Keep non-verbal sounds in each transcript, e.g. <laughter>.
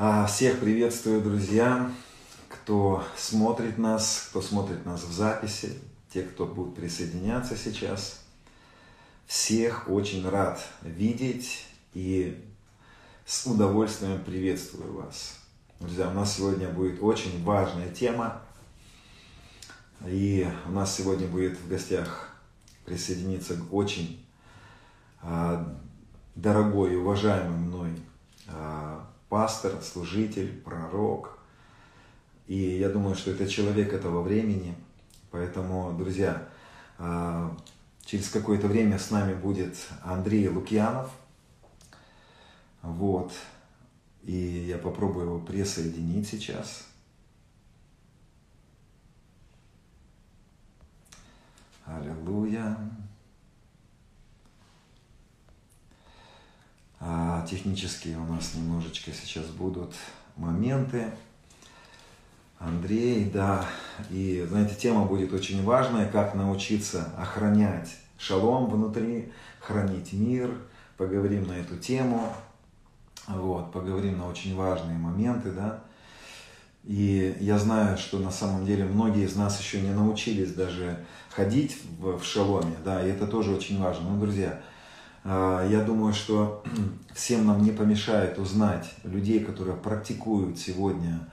А, всех приветствую, друзья, кто смотрит нас, кто смотрит нас в записи, те, кто будет присоединяться сейчас. Всех очень рад видеть и с удовольствием приветствую вас. Друзья, у нас сегодня будет очень важная тема. И у нас сегодня будет в гостях присоединиться очень а, дорогой и уважаемый мной а, пастор, служитель, пророк. И я думаю, что это человек этого времени. Поэтому, друзья, а, через какое-то время с нами будет Андрей Лукьянов. Вот. И я попробую его присоединить сейчас. Аллилуйя. А, технические у нас немножечко сейчас будут моменты. Андрей, да, и, знаете, тема будет очень важная, как научиться охранять шалом внутри, хранить мир. Поговорим на эту тему, вот, поговорим на очень важные моменты, да. И я знаю, что на самом деле многие из нас еще не научились даже ходить в, в шаломе, да, и это тоже очень важно. Ну, друзья, я думаю, что <clears throat> всем нам не помешает узнать людей, которые практикуют сегодня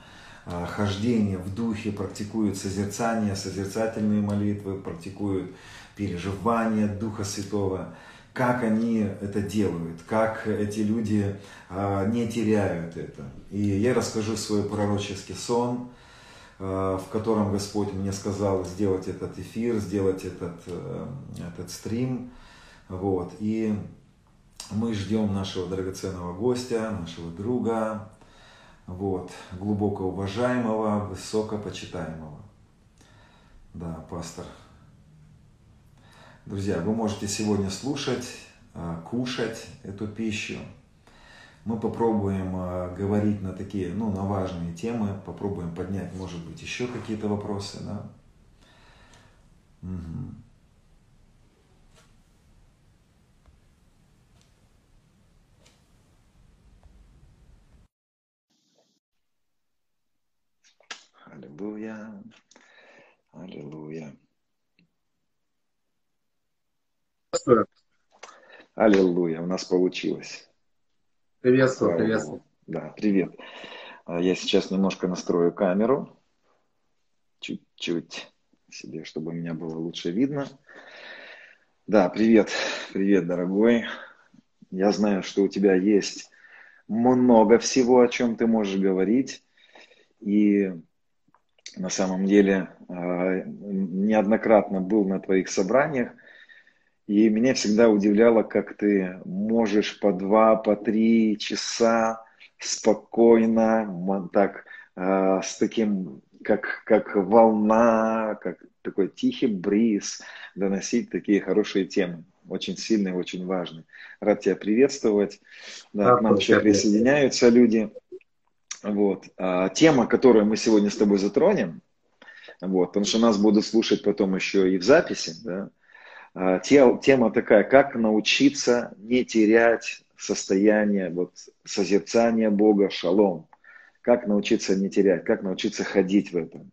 а, хождение в духе, практикуют созерцание, созерцательные молитвы, практикуют переживание Духа Святого, как они это делают, как эти люди а, не теряют это. И я расскажу свой пророческий сон, в котором Господь мне сказал сделать этот эфир, сделать этот, э, этот стрим – вот. И мы ждем нашего драгоценного гостя, нашего друга, вот, глубоко уважаемого, высокопочитаемого. Да, пастор. Друзья, вы можете сегодня слушать, а, кушать эту пищу. Мы попробуем а, говорить на такие, ну, на важные темы, попробуем поднять, может быть, еще какие-то вопросы, да. Угу. Аллилуйя. Аллилуйя. Аллилуйя, у нас получилось. Приветствую, Слава приветствую. Богу. Да, привет. А, я сейчас немножко настрою камеру. Чуть-чуть себе, чтобы меня было лучше видно. Да, привет, привет, дорогой. Я знаю, что у тебя есть много всего, о чем ты можешь говорить. И на самом деле а, неоднократно был на твоих собраниях, и меня всегда удивляло, как ты можешь по два, по три часа спокойно, так, а, с таким, как, как волна, как такой тихий бриз, доносить такие хорошие темы. Очень сильные, очень важные. Рад тебя приветствовать. Да, к нам еще присоединяются люди. Вот. А, тема, которую мы сегодня с тобой затронем, вот, потому что нас будут слушать потом еще и в записи, да, а, тема такая, как научиться не терять состояние вот, созерцания Бога, шалом. Как научиться не терять, как научиться ходить в этом.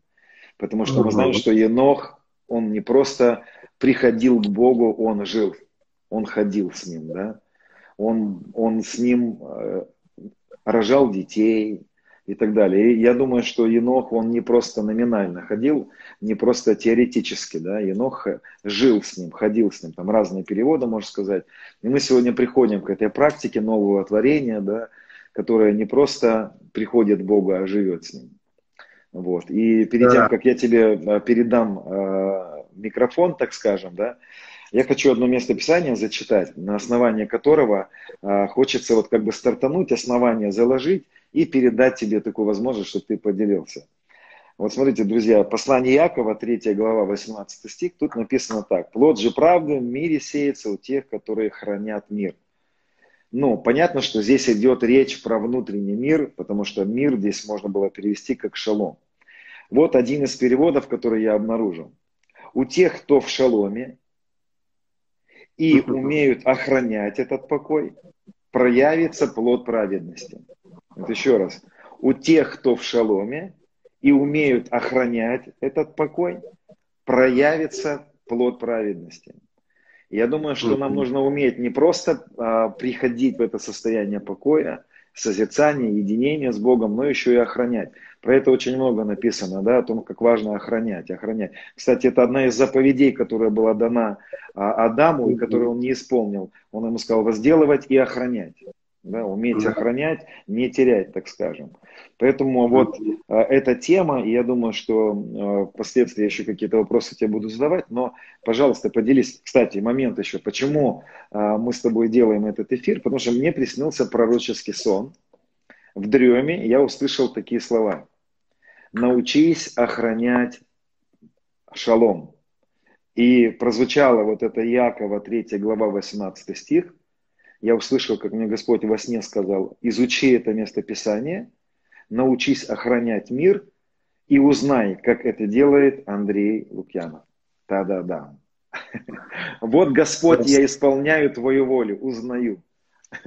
Потому что мы знаем, что Енох, он не просто приходил к Богу, он жил, он ходил с ним, да. Он, он с ним э, рожал детей, и так далее. И я думаю, что Енох, он не просто номинально ходил, не просто теоретически, да, Енох жил с ним, ходил с ним, там разные переводы, можно сказать. И мы сегодня приходим к этой практике нового творения, да, которая не просто приходит к Богу, а живет с ним. Вот. И перед да. тем, как я тебе э, передам э, микрофон, так скажем, да, я хочу одно место Писания зачитать, на основании которого э, хочется вот как бы стартануть, основание заложить, и передать тебе такую возможность, чтобы ты поделился. Вот смотрите, друзья, послание Якова, 3 глава, 18 стих, тут написано так. «Плод же правды в мире сеется у тех, которые хранят мир». Ну, понятно, что здесь идет речь про внутренний мир, потому что мир здесь можно было перевести как шалом. Вот один из переводов, который я обнаружил. У тех, кто в шаломе и умеют охранять этот покой, проявится плод праведности. Вот еще раз. у тех, кто в шаломе и умеют охранять этот покой, проявится плод праведности. Я думаю, что нам нужно уметь не просто а, приходить в это состояние покоя, созерцания, единения с Богом, но еще и охранять. Про это очень много написано, да, о том, как важно охранять, охранять. Кстати, это одна из заповедей, которая была дана а, Адаму и которую он не исполнил. Он ему сказал возделывать и охранять да, уметь охранять, не терять, так скажем. Поэтому вот э, эта тема, и я думаю, что э, впоследствии еще какие-то вопросы тебе буду задавать, но, пожалуйста, поделись. Кстати, момент еще, почему э, мы с тобой делаем этот эфир, потому что мне приснился пророческий сон. В дреме я услышал такие слова. Научись охранять шалом. И прозвучало вот это Якова 3 глава 18 стих – я услышал, как мне Господь во сне сказал, изучи это место Писания, научись охранять мир и узнай, как это делает Андрей Лукьянов. Да-да-да. <laughs> Вот, Господь, я исполняю Твою волю, узнаю. <laughs>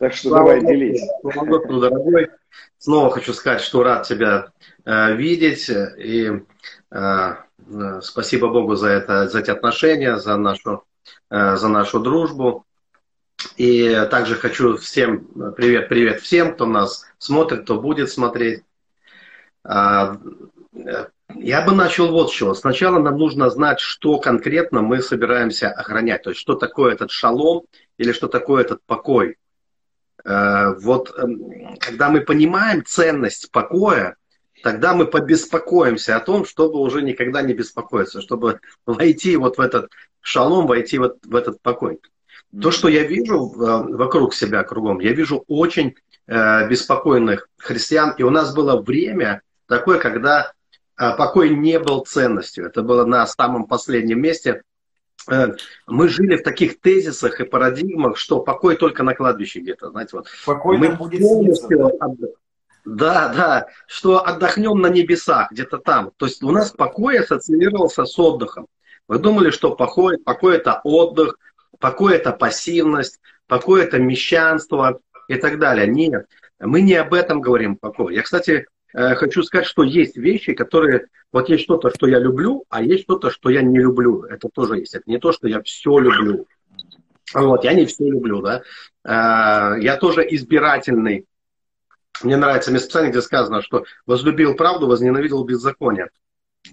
Так что давай делись. дорогой. Снова хочу сказать, что рад тебя э, видеть. И э, э, спасибо Богу за, это, за эти отношения, за нашу за нашу дружбу. И также хочу всем, привет, привет всем, кто нас смотрит, кто будет смотреть. А, э, я бы начал вот с чего. Сначала нам нужно знать, что конкретно мы собираемся охранять. То есть, что такое этот шалом или что такое этот покой. Э, вот эм, когда мы понимаем ценность покоя, тогда мы побеспокоимся о том, чтобы уже никогда не беспокоиться, чтобы войти вот в этот шалом, войти вот в этот покой. То, что я вижу э, вокруг себя, кругом, я вижу очень э, беспокойных христиан. И у нас было время такое, когда э, покой не был ценностью. Это было на самом последнем месте. Мы жили в таких тезисах и парадигмах, что покой только на кладбище где-то, знаете, вот. Покой мы будет полностью, да, да, что отдохнем на небесах, где-то там. То есть у нас покой ассоциировался с отдыхом. Вы думали, что покой, покой это отдых, покой это пассивность, покой это мещанство и так далее. Нет, мы не об этом говорим покой. Я, кстати, э, хочу сказать, что есть вещи, которые... Вот есть что-то, что я люблю, а есть что-то, что я не люблю. Это тоже есть. Это не то, что я все люблю. Вот, я не все люблю, да. Э, я тоже избирательный мне нравится местописание, где сказано, что возлюбил правду, возненавидел беззаконие.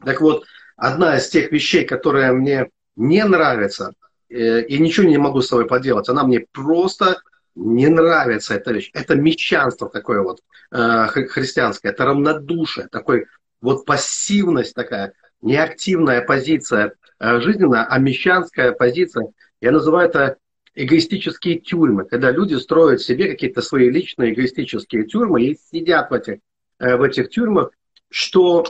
Так вот, одна из тех вещей, которая мне не нравится, э, и ничего не могу с собой поделать, она мне просто не нравится, эта вещь. Это мещанство такое вот э, христианское, это равнодушие, такой вот пассивность такая, неактивная позиция э, жизненная, а мещанская позиция, я называю это эгоистические тюрьмы, когда люди строят себе какие-то свои личные эгоистические тюрьмы и сидят в этих, в этих тюрьмах, что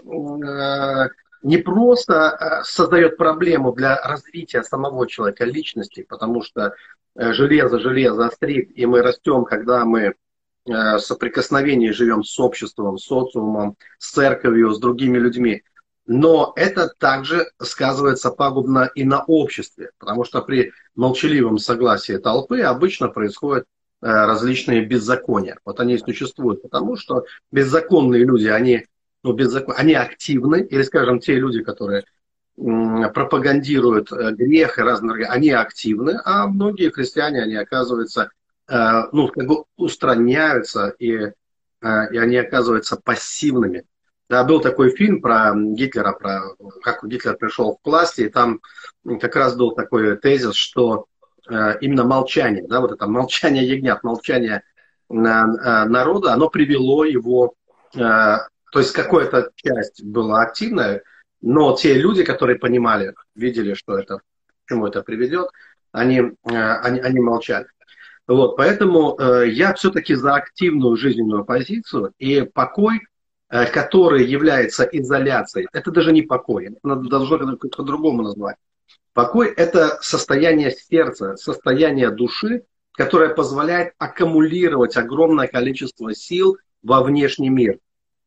не просто э, создает проблему для развития самого человека, личности, потому что железо, железо острит, и мы растем, когда мы в соприкосновении живем с обществом, социумом, с церковью, с другими людьми. Но это также сказывается пагубно и на обществе, потому что при молчаливом согласии толпы обычно происходят э, различные беззакония. Вот они и существуют, потому что беззаконные люди, они, ну, беззакон... они активны, или, скажем, те люди, которые пропагандируют э, грех и разные, они активны, а многие христиане, они оказываются, э, ну, как бы устраняются, и, и они оказываются пассивными. Да, был такой фильм про Гитлера, про как Гитлер пришел к власти, и там как раз был такой тезис, что э, именно молчание, да, вот это молчание ягнят, молчание э, народа, оно привело его, э, то есть какая-то часть была активная, но те люди, которые понимали, видели, что это, к чему это приведет, они, э, они, они молчали. Вот, поэтому э, я все-таки за активную жизненную позицию, и покой Э, который является изоляцией, это даже не покой, это должно по-другому назвать. Покой – это состояние сердца, состояние души, которое позволяет аккумулировать огромное количество сил во внешний мир.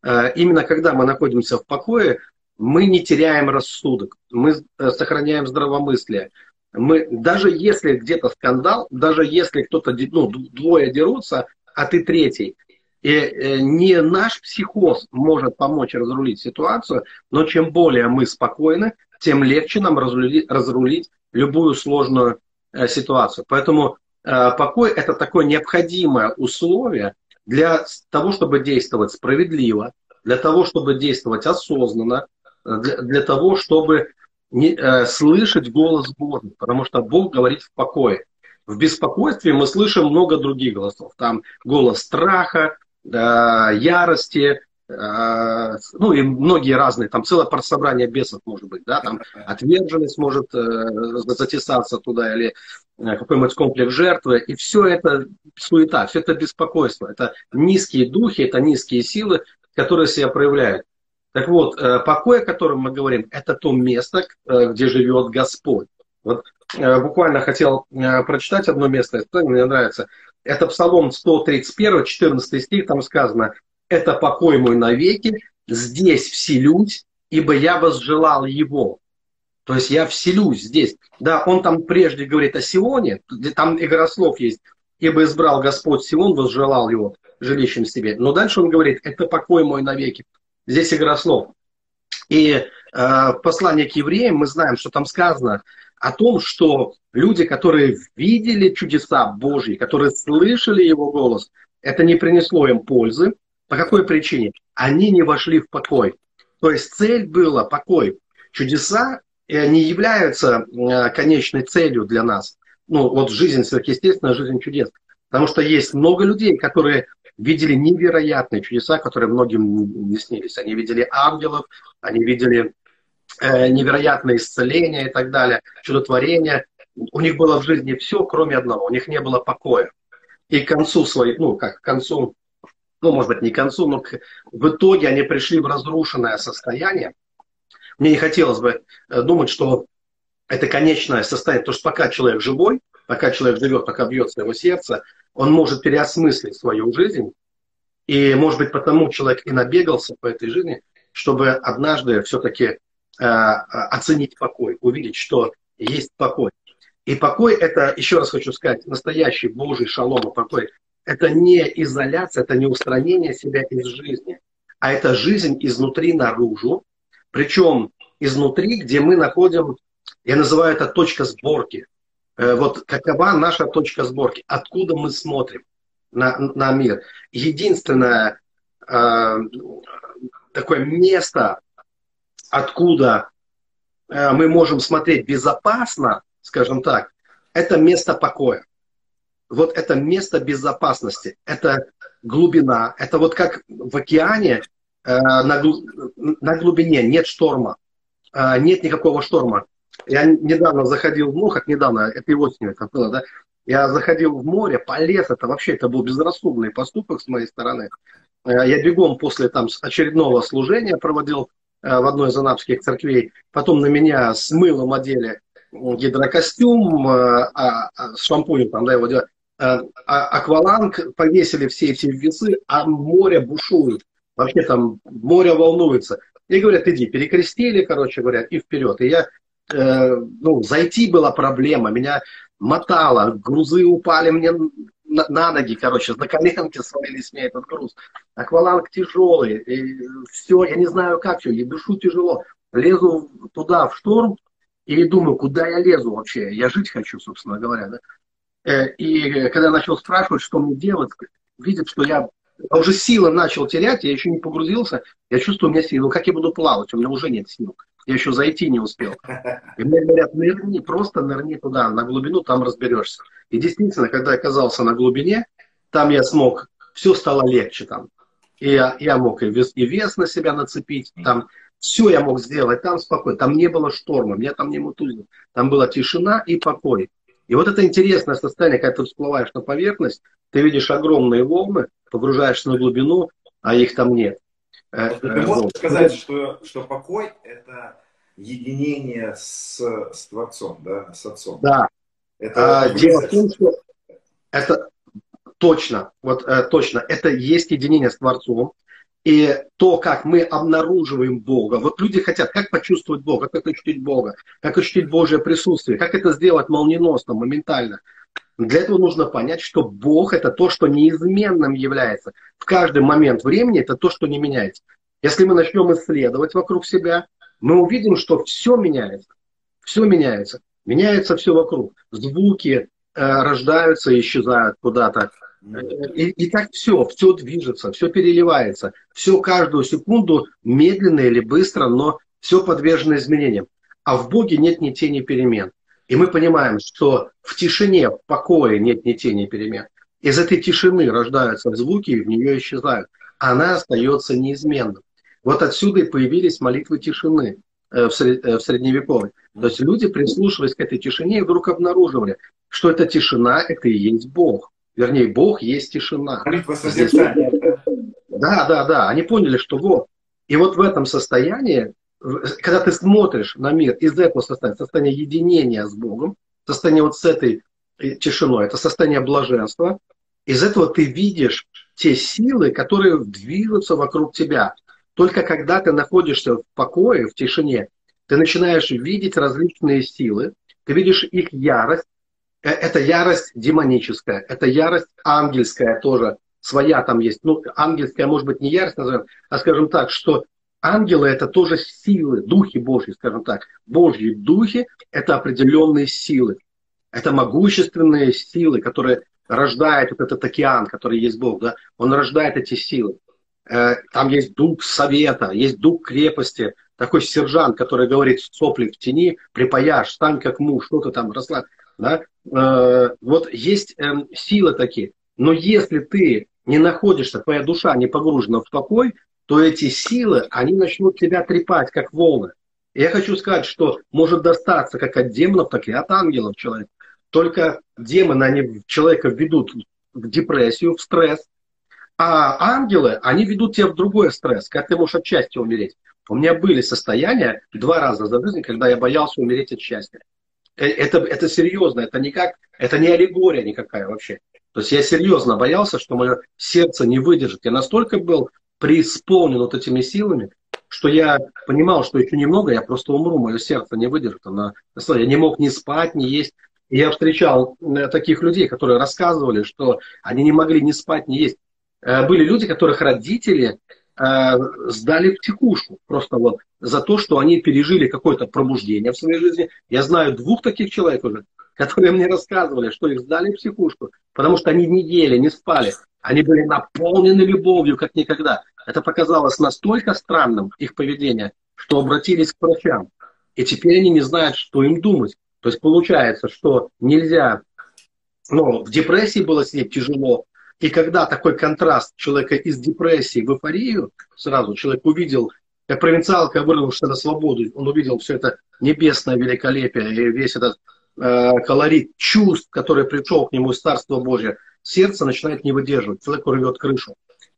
Э, именно когда мы находимся в покое, мы не теряем рассудок, мы э, сохраняем здравомыслие. Мы, даже если где-то скандал, даже если кто-то, ну, двое дерутся, а ты третий, И э, не наш психоз может помочь разрулить ситуацию, но чем более мы спокойны, тем легче нам разрулить, разрулить любую сложную ситуацию. Поэтому покой – это такое необходимое условие для того, чтобы действовать справедливо, для того, чтобы действовать осознанно, для, для того, чтобы не, э, слышать голос Божий, потому что Бог говорит в покое. В беспокойстве мы слышим много других голосов. Там голос страха, ярости, э, ну и многие разные, там целое собрание бесов может быть, да, там отверженность может э, затесаться туда или э, какой-нибудь комплекс жертвы, и все это суета, все это беспокойство, это низкие духи, это низкие силы, которые себя проявляют. Так вот, покой, о котором мы говорим, это то место, где живет Господь. Вот буквально хотел прочитать одно место, мне нравится. Это Псалом 131, 14 стих, там сказано, «Это покой мой навеки, здесь вселюсь, ибо я возжелал его». То есть я вселюсь здесь. Да, он там прежде говорит о Сионе, там игрослов есть, ибо избрал Господь Сион, возжелал его жилищем себе. Но дальше он говорит, это покой мой навеки. Здесь игрослов. И э, в послании к евреям мы знаем, что там сказано, о том, что люди, которые видели чудеса Божьи, которые слышали Его голос, это не принесло им пользы. По какой причине? Они не вошли в покой. То есть цель была покой. Чудеса не являются э, конечной целью для нас. Ну, вот жизнь сверхъестественная, жизнь чудес. Потому что есть много людей, которые видели невероятные чудеса, которые многим не снились. Они видели ангелов, они видели Э, невероятное исцеление и так далее, чудотворение. У них было в жизни все, кроме одного. У них не было покоя. И к концу своей, ну, как к концу, ну, может быть, не к концу, но к, в итоге они пришли в разрушенное состояние. Мне не хотелось бы э, думать, что это конечное состояние, потому что пока человек живой, пока человек живет, пока бьется его сердце, он может переосмыслить свою жизнь. И, может быть, потому человек и набегался по этой жизни, чтобы однажды все-таки Э, оценить покой, увидеть, что есть покой. И покой это, еще раз хочу сказать, настоящий Божий шалом и покой. Это не изоляция, это не устранение себя из жизни, а это жизнь изнутри наружу. Причем изнутри, где мы находим, я называю это точка сборки. Э, вот какова наша точка сборки, откуда мы смотрим на, на мир. Единственное э, такое место, откуда э, мы можем смотреть безопасно, скажем так, это место покоя. Вот это место безопасности, это глубина, это вот как в океане э, на, на глубине нет шторма, э, нет никакого шторма. Я недавно заходил море, как недавно, этой осенью это было, да, я заходил в море, полез, это вообще, это был безрассудный поступок с моей стороны. Я бегом после там очередного служения проводил Э, в одной из анапских церквей. Потом на меня с мылом одели гидрокостюм, э, а, а, с шампунем там, да, его делали. Э, а, акваланг, повесили все эти весы, а море бушует. Вообще там море волнуется. И говорят, иди, перекрестили, короче говоря, и вперед. И я, э, ну, зайти была проблема, меня мотало, грузы упали мне на, на ноги, короче, на коленке свалились мне этот груз. Акваланг тяжелый, и все, я не знаю как все, и дышу тяжело. Лезу туда, в шторм, и думаю, куда я лезу вообще? Я жить хочу, собственно говоря. Да? Э, и когда начал спрашивать, что мне делать, видят, что я уже силы начал терять, я еще не погрузился, я чувствую, у меня силы. Ну как я буду плавать? У меня уже нет сил. Я еще зайти не успел. И мне говорят, нырни, просто нырни туда, на глубину, там разберешься. И действительно, когда я оказался на глубине, там я смог, все стало легче там. И я, я мог и вес, и вес на себя нацепить, там все я мог сделать, там спокойно, там не было шторма, меня там не мутузило. Там была тишина и покой. И вот это интересное состояние, когда ты всплываешь на поверхность, ты видишь огромные волны, погружаешься на глубину, а их там нет. Э, ты можешь вот. сказать, что, что покой – это единение с, с Творцом, да, с Отцом? Да. Это а, дело в том, что это точно, вот э, точно, это есть единение с Творцом. И то, как мы обнаруживаем Бога. Вот люди хотят, как почувствовать Бога, как ощутить Бога, как ощутить Божье присутствие, как это сделать молниеносно, моментально. Для этого нужно понять, что Бог это то, что неизменным является. В каждый момент времени это то, что не меняется. Если мы начнем исследовать вокруг себя, мы увидим, что все меняется. Все меняется. Меняется все вокруг. Звуки э, рождаются и исчезают куда-то. И, и так все, все движется, все переливается. Все каждую секунду медленно или быстро, но все подвержено изменениям. А в Боге нет ни тени перемен. И мы понимаем, что в тишине, в покое нет ни тени перемен. Из этой тишины рождаются звуки, и в нее исчезают. Она остается неизменной. Вот отсюда и появились молитвы тишины э, в э, средневековье. То есть люди, прислушиваясь к этой тишине, вдруг обнаруживали, что эта тишина – это и есть Бог. Вернее, Бог есть тишина. Молитва созерцания. Да, да, да. Они поняли, что вот. И вот в этом состоянии когда ты смотришь на мир из этого состояния, состояния единения с Богом, состояние вот с этой э, тишиной, это состояние блаженства, из этого ты видишь те силы, которые движутся вокруг тебя. Только когда ты находишься в покое, в тишине, ты начинаешь видеть различные силы, ты видишь их ярость. Э, это ярость демоническая, это ярость ангельская тоже, своя там есть. Ну, ангельская, может быть, не ярость назовем, а скажем так, что Ангелы – это тоже силы, духи Божьи, скажем так. Божьи духи – это определенные силы. Это могущественные силы, которые рождают вот этот океан, который есть Бог. Да? Он рождает эти силы. Э, там есть дух совета, есть дух крепости. Такой сержант, который говорит, соплик в тени, припаяшь, стань как муж, что-то там росла. Да? Э, вот есть эм, силы такие. Но если ты не находишься, твоя душа не погружена в покой, то эти силы, они начнут тебя трепать, как волны. Я хочу сказать, что может достаться как от демонов, так и от ангелов человек. Только демоны, они человека ведут в депрессию, в стресс, а ангелы, они ведут тебя в другой стресс, как ты можешь от счастья умереть. У меня были состояния два раза за жизнь, когда я боялся умереть от счастья. Э, это, это серьезно, это никак, это не аллегория никакая вообще. То есть я серьезно боялся, что мое сердце не выдержит. Я настолько был преисполнен вот этими силами, что я понимал, что еще немного, я просто умру, мое сердце не выдержит. Она, я не мог ни спать, ни есть. И я встречал э, таких людей, которые рассказывали, что они не могли ни спать, ни есть. Э, были люди, которых родители сдали в текушку. Просто вот за то, что они пережили какое-то пробуждение в своей жизни. Я знаю двух таких человек уже, <laughs> которые мне рассказывали, что их сдали в психушку, потому что они не ели, не спали. Они были наполнены любовью, как никогда. Это показалось настолько странным, их поведение, что обратились к врачам. И теперь они не знают, что им думать. То есть получается, что нельзя... Ну, в депрессии было сидеть тяжело. И когда такой контраст человека из депрессии в эйфорию, сразу человек увидел, как провинциалка вырвавшись на свободу, он увидел все это небесное великолепие и весь этот э, колорит чувств, который пришел к нему из Царства Божьего, сердце начинает не выдерживать, человек рвет крышу.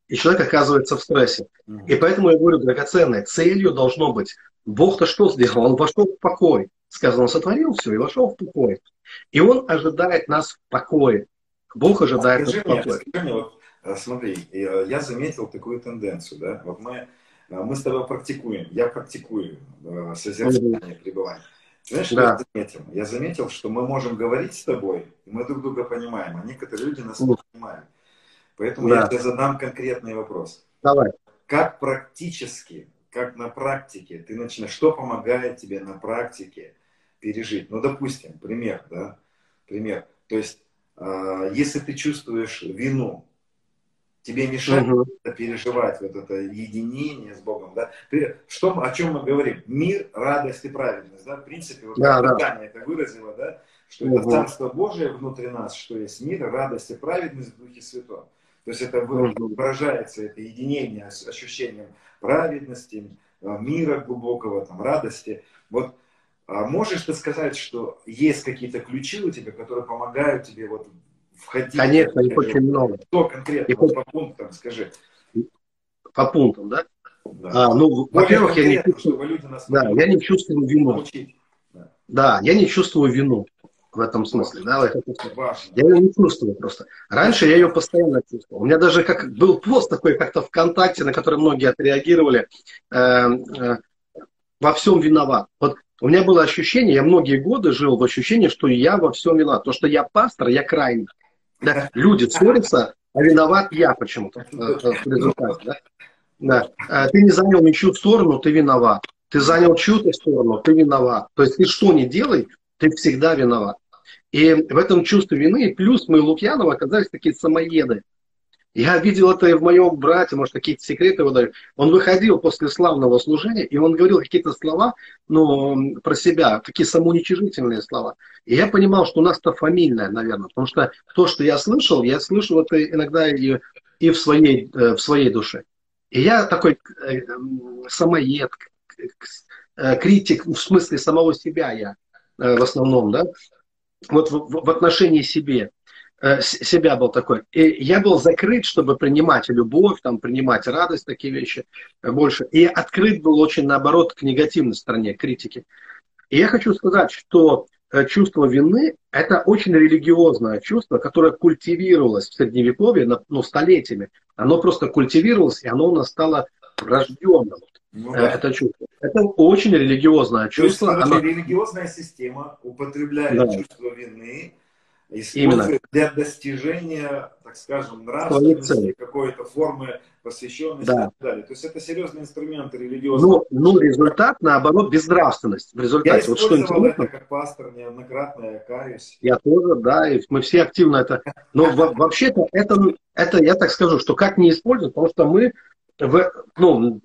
И человек оказывается в стрессе. И поэтому я говорю, драгоценное, целью должно быть, Бог-то что сделал? Он вошел в покой. Сказано, он сотворил все и вошел в покой. И он ожидает нас в покое. Бог ожидает а, в покое. Скажи мне, вот, э, смотри, э, я заметил такую тенденцию, да, вот мы, э, мы с тобой практикуем, я практикую созерцание, пребывание. Знаешь, да. я заметил? Я заметил, что мы можем говорить с тобой, и мы друг друга понимаем, а некоторые люди нас не понимают. Поэтому да. я тебе задам конкретный вопрос. Давай. Как практически, как на практике, ты начинаешь, что помогает тебе на практике пережить? Ну, допустим, пример, да, пример. То есть, если ты чувствуешь вину, тебе мешает угу. переживать вот это единение с Богом, да? Что, о чем мы говорим? Мир, радость и праведность, да? В принципе, вот да, да. это выразило, да? Что угу. это Царство Божие внутри нас, что есть мир, радость и праведность в Духе Святом. То есть это выражается, это единение с ощущением праведности, а, мира глубокого, там, радости. Вот а можешь ты сказать, что есть какие-то ключи у тебя, которые помогают тебе вот входить? Конечно, их очень много. Что конкретно? Их... По пунктам скажи. По пунктам, да? да. А, ну, во-первых, я не чувствую, да, я не чувствую вину. Да. да, я не чувствую вину в этом смысле. Да, я ее не чувствую просто. Раньше я ее постоянно чувствовал. У меня даже как был пост такой как-то ВКонтакте, на который многие отреагировали. Э, э, во всем виноват. Вот у меня было ощущение, я многие годы жил в ощущении, что я во всем виноват. То, что я пастор, я крайний. Да? Люди ссорятся, а виноват я почему-то э, в результате. Да? Да. А ты не занял ничью сторону, ты виноват. Ты занял чью-то сторону, ты виноват. То есть ты что не делай, ты всегда виноват. И в этом чувстве вины, плюс мы Лукьянова оказались такие самоеды. Я видел это и в моем брате, может, какие-то секреты выдаю. Он выходил после славного служения, и он говорил какие-то слова ну, про себя, такие самоуничижительные слова. И я понимал, что у нас это фамильное, наверное, потому что то, что я слышал, я слышал это иногда и, и в, своей, э, в своей душе. И я такой э, самоед, э, критик, в смысле самого себя я в основном, да, вот в, в отношении себе. Э, себя был такой. И я был закрыт, чтобы принимать любовь, там, принимать радость, такие вещи больше. И открыт был очень, наоборот, к негативной стороне критики. И я хочу сказать, что э, чувство вины – это очень религиозное чувство, которое культивировалось в Средневековье ну, столетиями. Оно просто культивировалось, и оно у нас стало рожденным. Ну, э, да. Это чувство. Это очень религиозное чувство. То есть, оно... религиозная система употребляет да. чувство вины Именно. для достижения, так скажем, нравственности, какой-то формы посвященности да. и так далее. То есть это серьезный инструмент религиозный. Ну, ну, результат, наоборот, безнравственность. В результате, я вот что интересно, это как пастор неоднократно, я каюсь. Я тоже, да, и мы все активно это... Но вообще-то это, это, я так скажу, что как не использовать, потому что мы в, ну,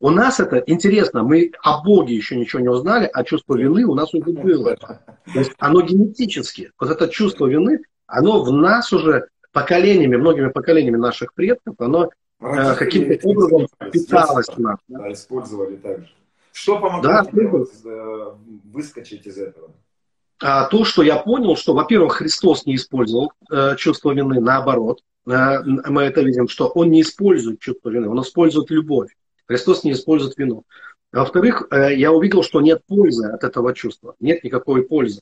у нас это интересно, мы о Боге еще ничего не узнали, а чувство вины у нас уже было. То есть оно генетически, вот это чувство вины, оно в нас уже поколениями, многими поколениями наших предков, оно э, каким-то образом питалось в нас. Да, использовали также. Что помогло да, вот, э, выскочить из этого? А, то, что я понял, что, во-первых, Христос не использовал э, чувство вины, наоборот. Э, мы это видим, что он не использует чувство вины, он использует любовь. Христос не использует вину. Во-вторых, э, я увидел, что нет пользы от этого чувства. Нет никакой пользы.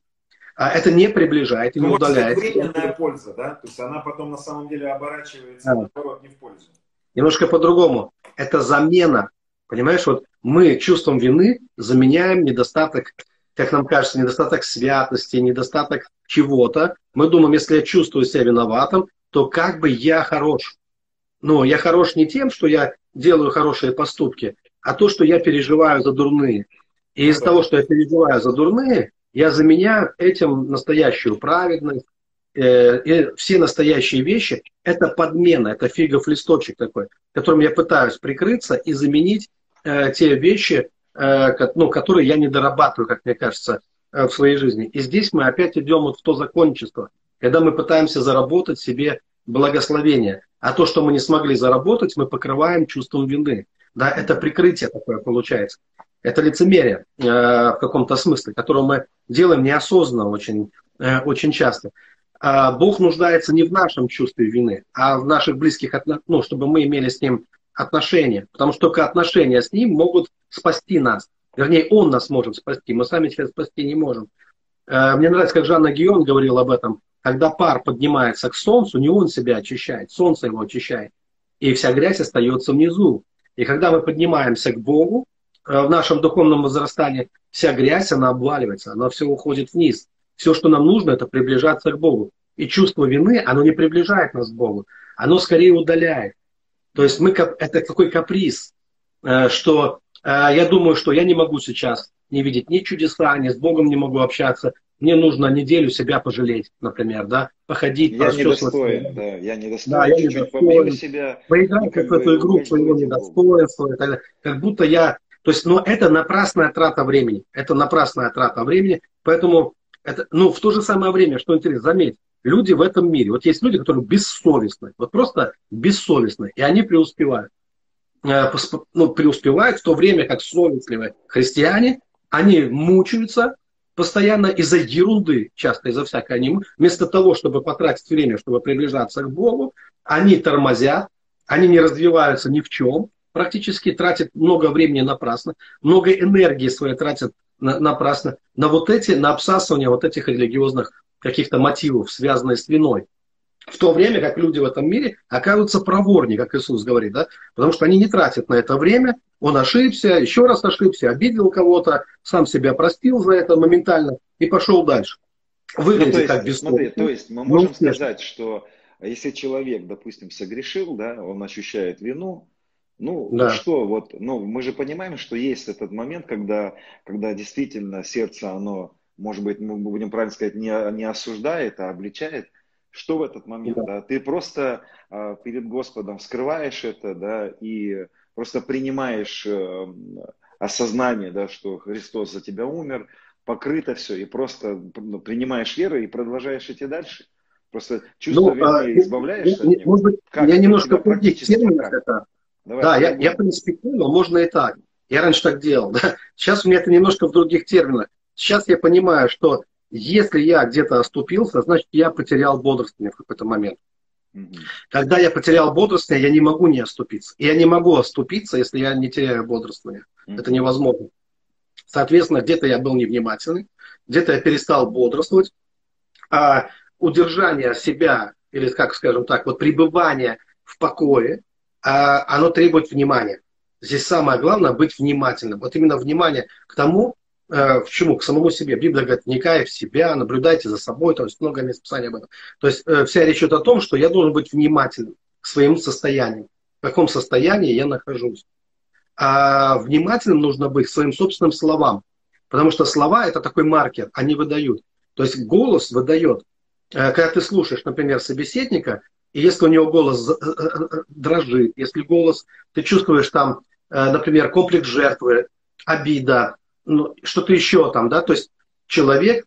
А это не приближает и не ну, удаляет. Это временная польза, да? То есть она потом на самом деле оборачивается, да. наоборот, не в пользу. Немножко по-другому. Это замена. Понимаешь, вот мы чувством вины заменяем недостаток, как нам кажется, недостаток святости, недостаток чего-то. Мы думаем, если я чувствую себя виноватым, то как бы я хорош. Но я хорош не тем, что я делаю хорошие поступки, а то, что я переживаю за дурные. И из-за того, что я переживаю за дурные, я заменяю этим настоящую праведность. Э, и все настоящие вещи – это подмена, это фигов листочек такой, которым я пытаюсь прикрыться и заменить э, те вещи, э, ну, которые я не дорабатываю, как мне кажется, э, в своей жизни. И здесь мы опять идем вот в то законничество – когда мы пытаемся заработать себе благословение. А то, что мы не смогли заработать, мы покрываем чувством вины. Да, это прикрытие такое получается. Это лицемерие э, в каком-то смысле, которое мы делаем неосознанно очень, э, очень часто. А Бог нуждается не в нашем чувстве вины, а в наших близких отношениях, ну, чтобы мы имели с Ним отношения. Потому что только отношения с Ним могут спасти нас. Вернее, Он нас может спасти. Мы сами себя спасти не можем. Э, мне нравится, как Жанна Гион говорил об этом когда пар поднимается к солнцу, не он себя очищает, солнце его очищает. И вся грязь остается внизу. И когда мы поднимаемся к Богу, э, в нашем духовном возрастании, вся грязь, она обваливается, она все уходит вниз. Все, что нам нужно, это приближаться к Богу. И чувство вины, оно не приближает нас к Богу, оно скорее удаляет. То есть мы, это такой каприз, э, что э, я думаю, что я не могу сейчас не видеть ни чудеса, ни с Богом не могу общаться, мне нужно неделю себя пожалеть, например, да, походить, я недостоин, да, я недостоин, да, я недостоин, себя, поиграть в эту игру своего недостоинства, так как будто я, то есть, но это напрасная трата времени, это напрасная трата времени, поэтому, это, ну, в то же самое время, что интересно, заметь, люди в этом мире, вот есть люди, которые бессовестны, вот просто бессовестны, и они преуспевают. Э, ну, преуспевают в то время, как совестливые христиане, они мучаются, постоянно из-за ерунды, часто из-за всякой они, вместо того, чтобы потратить время, чтобы приближаться к Богу, они тормозят, они не развиваются ни в чем, практически тратят много времени напрасно, много энергии своей тратят на, напрасно на вот эти, на обсасывание вот этих религиозных каких-то мотивов, связанных с виной. В то время как люди в этом мире оказываются проворнее, как Иисус говорит, да? потому что они не тратят на это время, он ошибся, еще раз ошибся, обидел кого-то, сам себя простил за это моментально и пошел дальше. Выглядит ну, есть, как бессмертный. Смотри, то есть мы можем ну, сказать, что если человек, допустим, согрешил, да, он ощущает вину, ну, да. что, вот, ну, мы же понимаем, что есть этот момент, когда, когда действительно сердце, оно, может быть, мы будем правильно сказать, не, не осуждает, а обличает. Что в этот момент, да? да? Ты просто э, перед Господом вскрываешь это, да, и просто принимаешь э, осознание, да, что Христос за тебя умер, покрыто все, и просто ну, принимаешь веру и продолжаешь идти дальше. Просто чувство ну, а, вины а, избавляешься не, от него. Может быть, как я немножко в других терминах это Давай, да, я, я, в принципе, понял, можно и так. Я раньше так делал. <laughs> Да? Сейчас у меня это немножко в других терминах. Сейчас я понимаю, что если я где-то оступился, значит, я потерял бодрствование в какой-то момент. Когда я потерял бодрствование, я не могу не оступиться. И я не могу оступиться, если я не теряю бодрствование. Это невозможно. Соответственно, где-то я был невнимательный, где-то я перестал бодрствовать. А удержание себя, или, как скажем так, вот пребывание в покое, а оно требует внимания. Здесь самое главное быть внимательным. Вот именно внимание к тому, э, в чему? К самому себе. Библия говорит, вникая в себя, наблюдайте за собой, то есть много мест писания об этом. То есть э, вся речь идет о том, что я должен быть внимательным к своему состоянию. В каком состоянии я нахожусь. А внимательным нужно быть к своим собственным словам. Потому что слова это такой маркер, они выдают. То есть голос выдает. Э, когда ты слушаешь, например, собеседника, и если у него голос дрожит, если голос, ты чувствуешь там, например, комплекс жертвы, обида, ну, что-то еще там, да, то есть человек,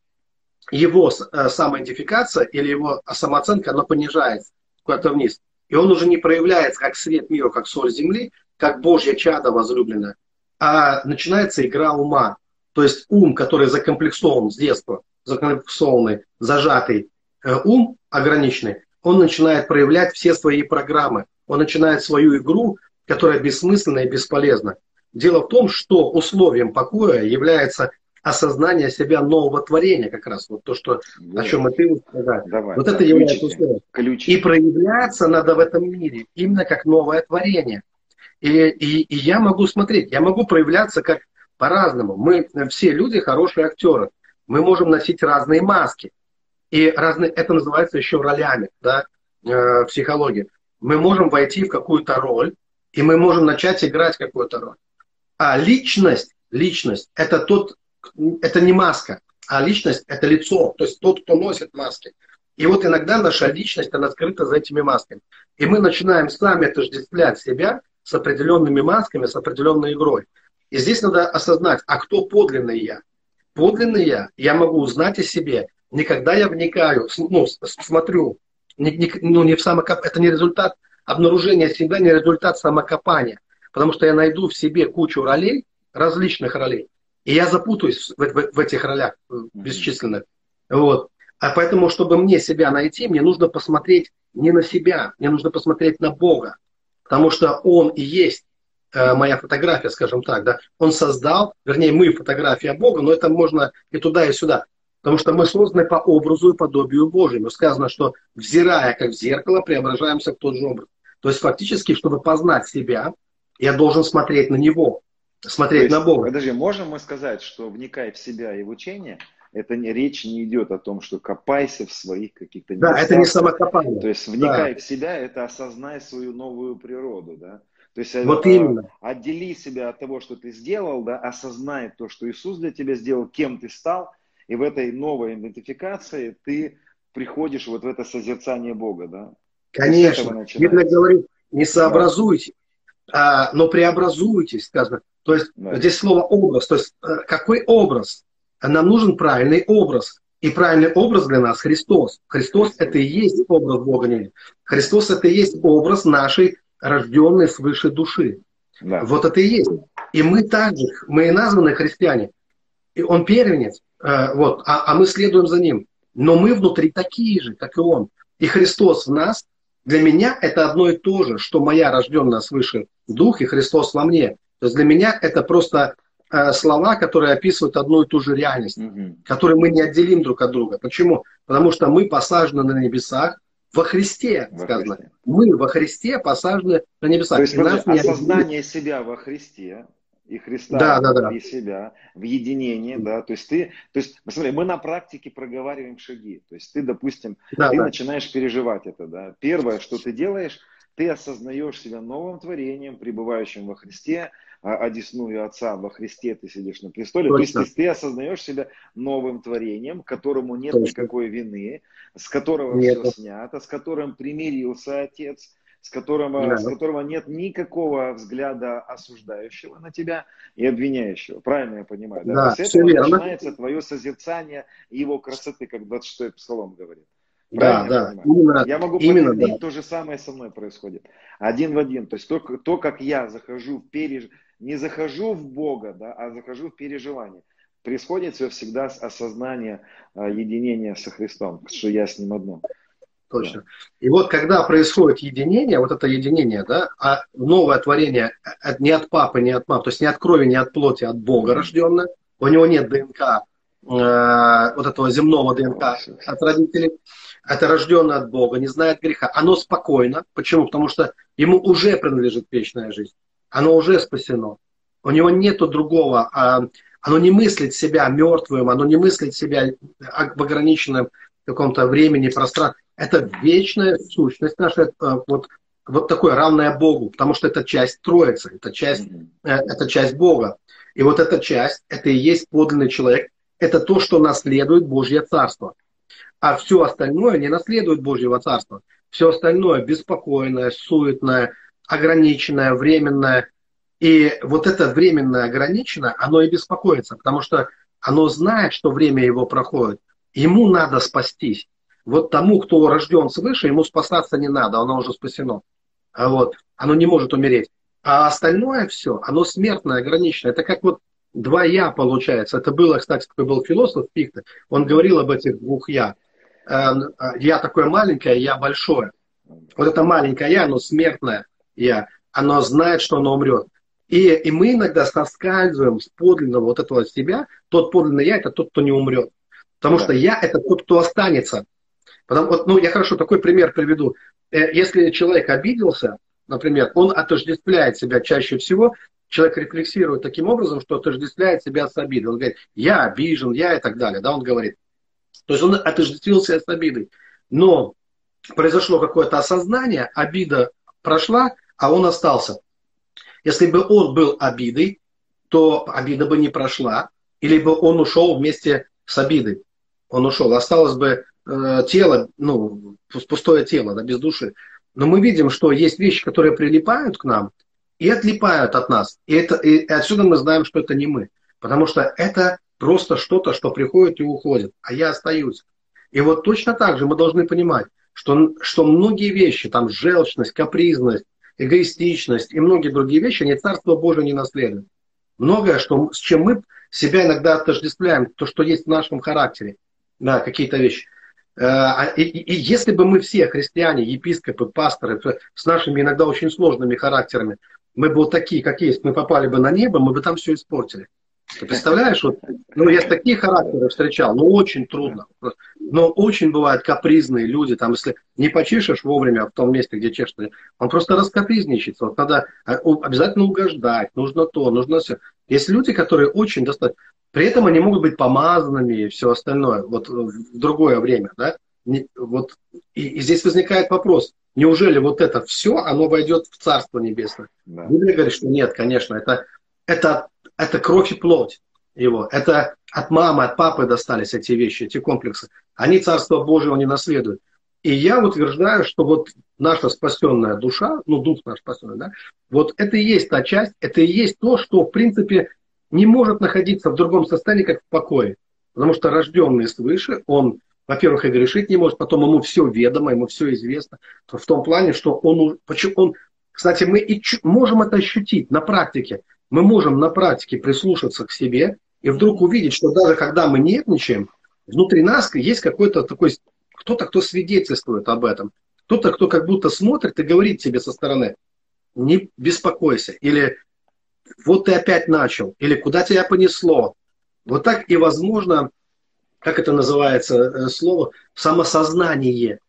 его самоидентификация или его самооценка, она понижается куда-то вниз. И он уже не проявляется как свет мира, как соль земли, как Божья чада возлюбленная, а начинается игра ума. То есть ум, который закомплексован с детства, закомплексованный, зажатый э, ум ограниченный, он начинает проявлять все свои программы. Он начинает свою игру, которая бессмысленна и бесполезна. Дело в том, что условием покоя является осознание себя нового творения, как раз вот то, что, вот. о чем и ты сказал. Давай, вот да, это является условием. Ключи. И проявляться надо в этом мире именно как новое творение. И, и, и я могу смотреть, я могу проявляться как по-разному. Мы все люди хорошие актеры. Мы можем носить разные маски. И разные, это называется еще ролями, да, э, психологии. Мы можем войти в какую-то роль, и мы можем начать играть какую-то роль. А личность, личность, это тот, это не маска, а личность это лицо, то есть тот, кто носит маски. И вот иногда наша личность, она скрыта за этими масками. И мы начинаем сами отождествлять себя с определенными масками, с определенной игрой. И здесь надо осознать, а кто подлинный я? Подлинный я, я могу узнать о себе, не когда я вникаю, ну, смотрю, не, не, ну, не в самокоп... это не результат обнаружения себя, не результат самокопания. Потому что я найду в себе кучу ролей, различных ролей, и я запутаюсь в, в, в этих ролях бесчисленных. Вот. А поэтому, чтобы мне себя найти, мне нужно посмотреть не на себя, мне нужно посмотреть на Бога. Потому что Он и есть э, моя фотография, скажем так, да, он создал, вернее, мы фотография Бога, но это можно и туда, и сюда. Потому что мы созданы по образу и подобию Божьему. Сказано, что взирая как в зеркало, преображаемся в тот же образ. То есть фактически, чтобы познать себя, я должен смотреть на Него, смотреть есть, на Бога. Подожди, можем мы сказать, что вникая в себя и в учение, это не, речь не идет о том, что копайся в своих каких-то Да, это не самокопание. То есть вникай да. в себя, это осознай свою новую природу, да. То есть вот это, именно. отдели себя от того, что ты сделал, да, осознай то, что Иисус для тебя сделал, кем ты стал, и в этой новой идентификации ты приходишь вот в это созерцание Бога, да? Конечно. Библия говорит, не сообразуйте, но преобразуйтесь, сказано. То есть да. здесь слово образ. То есть э, какой образ? Нам нужен правильный образ. И правильный образ для нас Христос. Христос это и есть образ Бога. Нет. Христос это и есть образ нашей рожденной свыше души. Да. Вот это и есть. И мы также, мы и названы христиане. И он первенец. Э, вот, а, а мы следуем за ним. Но мы внутри такие же, как и он. И Христос в нас, для меня это одно и то же, что моя рожденная свыше дух и Христос во мне. То есть для меня это просто э, слова, которые описывают одну и ту же реальность, mm-hmm. которые мы не отделим друг от друга. Почему? Потому что мы посажены на небесах, во Христе, во сказано. Христе. Мы во Христе посажены на небеса. То есть, подожди, осознание себя во Христе и Христа да, да, да. и себя в единении, да, то есть ты, то есть, посмотри, мы на практике проговариваем шаги, то есть ты, допустим, да, ты да. начинаешь переживать это, да, первое, что ты делаешь, ты осознаешь себя новым творением, пребывающим во Христе, а одесную Отца во Христе ты сидишь на престоле. Точно. То есть ты осознаешь себя новым творением, которому нет Точно. никакой вины, с которого нет. все снято, с которым примирился Отец, с которого, да. с которого нет никакого взгляда осуждающего на тебя и обвиняющего. Правильно я понимаю? Да, да То есть этого верно. начинается твое созерцание его красоты, как 26-й псалом говорит. Правильно да, да. Именно, я могу именно, подтвердить, да. то же самое со мной происходит. Один в один. То есть то, то как я захожу в переж... не захожу в Бога, да, а захожу в переживание. Происходит все всегда с осознания а, единения со Христом, что я с Ним одно. Точно. И вот когда происходит единение, вот это единение, да, а новое творение не от папы, не от мамы, то есть не от крови, не от плоти, а от Бога рожденное, у него нет ДНК, э, вот этого земного ДНК от родителей, это рожденное от Бога, не знает греха, оно спокойно. Почему? Потому что ему уже принадлежит вечная жизнь, оно уже спасено. У него нету другого, а, оно не мыслит себя мертвым, оно не мыслит себя в ограниченном каком-то времени, пространстве это вечная сущность наша, это вот, вот такое равное Богу, потому что это часть Троицы, это часть, mm-hmm. это часть Бога. И вот эта часть, это и есть подлинный человек, это то, что наследует Божье Царство. А все остальное не наследует Божьего Царства. Все остальное беспокойное, суетное, ограниченное, временное. И вот это временное ограниченное, оно и беспокоится, потому что оно знает, что время его проходит. Ему надо спастись. Вот тому, кто рожден свыше, ему спасаться не надо, оно уже спасено. А вот, оно не может умереть. А остальное все, оно смертное, ограниченное. Это как вот два «я» получается. Это было, кстати, такой был философ Пихта. Он говорил об этих двух «я». Эм, я такое маленькое, я большое. Вот это маленькое «я», оно смертное «я». Оно знает, что оно умрет. И, и мы иногда соскальзываем с подлинного вот этого себя. Тот подлинный «я» – это тот, кто не умрет. Потому да. что «я» – это тот, кто останется. Потому, вот, ну, я хорошо такой пример приведу. Э, если человек обиделся, например, он отождествляет себя чаще всего, человек рефлексирует таким образом, что отождествляет себя с обидой. Он говорит, я обижен, я и так далее. Да, он говорит. То есть он отождествился с обидой. Но произошло какое-то осознание, обида прошла, а он остался. Если бы он был обидой, то обида бы не прошла, или бы он ушел вместе с обидой. Он ушел. Осталось бы Э, тело, ну, пустое тело, да, без души. Но мы видим, что есть вещи, которые прилипают к нам и отлипают от нас. И, это, и отсюда мы знаем, что это не мы. Потому что это просто что-то, что приходит и уходит, а я остаюсь. И вот точно так же мы должны понимать, что, что многие вещи, там желчность, капризность, эгоистичность и многие другие вещи, они Царство Божие не наследуют. Многое, что, с чем мы себя иногда отождествляем, то, что есть в нашем характере, да, какие-то вещи. Э, а, и, если бы мы все, христиане, епископы, пасторы, с нашими иногда очень сложными характерами, мы бы вот такие, как есть, мы попали бы на небо, мы бы там все испортили. Ты представляешь, вот, ну, я такие характеры встречал, ну, очень трудно. Но очень бывают капризные люди, там, если не почешешь вовремя в том месте, где чешешь, он просто раскапризничается. Вот надо а, обязательно угождать, нужно то, нужно все. Есть люди, которые очень достаточно... При этом они могут быть помазанными и все остальное, вот в другое время, да? Вот, и, и здесь возникает вопрос, неужели вот это все, оно войдет в Царство Небесное? Да. Библия говорит, что нет, конечно, это, это, это кровь и плоть его. Это от мамы, от папы достались эти вещи, эти комплексы. Они Царство Божьего не наследуют. И я утверждаю, что вот наша спасенная душа, ну, дух наш спасенный, да, вот это и есть та часть, это и есть то, что, в принципе, не может находиться в другом состоянии, как в покое. Потому что рожденный свыше, он, во-первых, и грешить не может, потом ему все ведомо, ему все известно. В том плане, что он, почему он кстати, мы и можем это ощутить на практике. Мы можем на практике прислушаться к себе и вдруг увидеть, что даже когда мы нервничаем, внутри нас есть какой-то такой, кто-то, кто свидетельствует об этом. Кто-то, кто как будто смотрит и говорит тебе со стороны, не беспокойся. Или вот ты опять начал, или куда тебя понесло. Вот так и возможно, как это называется э, слово, самосознание.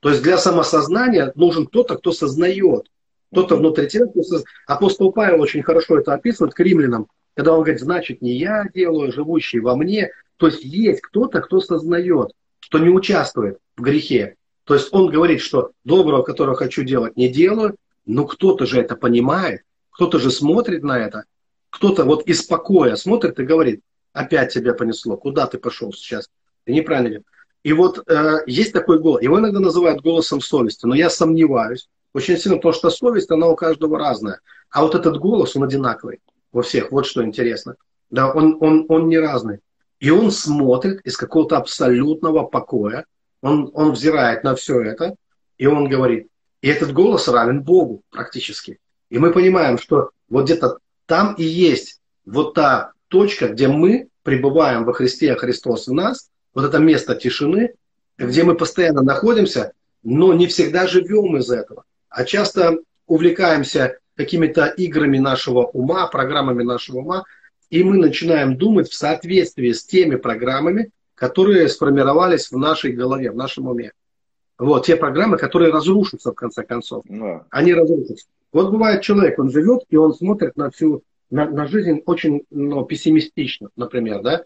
То есть для самосознания нужен кто-то, кто сознает. Кто-то внутри тебя. Кто соз... Апостол Павел очень хорошо это описывает к римлянам, когда он говорит, значит, не я делаю, живущий во мне. То есть есть кто-то, кто сознает, что не участвует в грехе. То есть он говорит, что доброго, которого хочу делать, не делаю, но кто-то же это понимает, кто-то же смотрит на это, кто-то вот из покоя смотрит и говорит, опять тебя понесло, куда ты пошел сейчас, ты неправильно делаешь. И вот э, есть такой голос, его иногда называют голосом совести, но я сомневаюсь очень сильно, потому что совесть, она у каждого разная. А вот этот голос, он одинаковый во всех, вот что интересно. Да, он, он, он не разный. И он смотрит из какого-то абсолютного покоя, он, он взирает на все это, и он говорит, и этот голос равен Богу практически. И мы понимаем, что вот где-то там и есть вот та точка, где мы пребываем во Христе, а Христос в нас, вот это место тишины, где мы постоянно находимся, но не всегда живем из этого, а часто увлекаемся какими-то играми нашего ума, программами нашего ума, и мы начинаем думать в соответствии с теми программами, которые сформировались в нашей голове, в нашем уме. Вот, те программы, которые разрушатся в конце концов. Да. Они разрушатся. Вот бывает человек, он живет, и он смотрит на всю, на, на жизнь очень ну, пессимистично, например, да.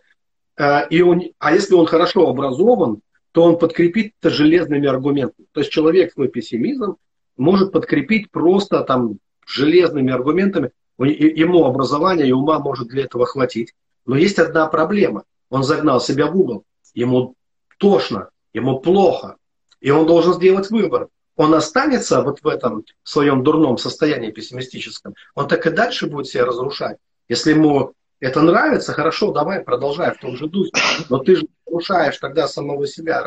А, и он, а если он хорошо образован, то он подкрепит это железными аргументами. То есть человек свой пессимизм может подкрепить просто там железными аргументами. Ему образование и ума может для этого хватить. Но есть одна проблема. Он загнал себя в угол. Ему тошно, ему плохо. И он должен сделать выбор. Он останется вот в этом своем дурном состоянии пессимистическом. Он так и дальше будет себя разрушать. Если ему это нравится, хорошо, давай, продолжай в том же духе. Но ты же нарушаешь тогда самого себя.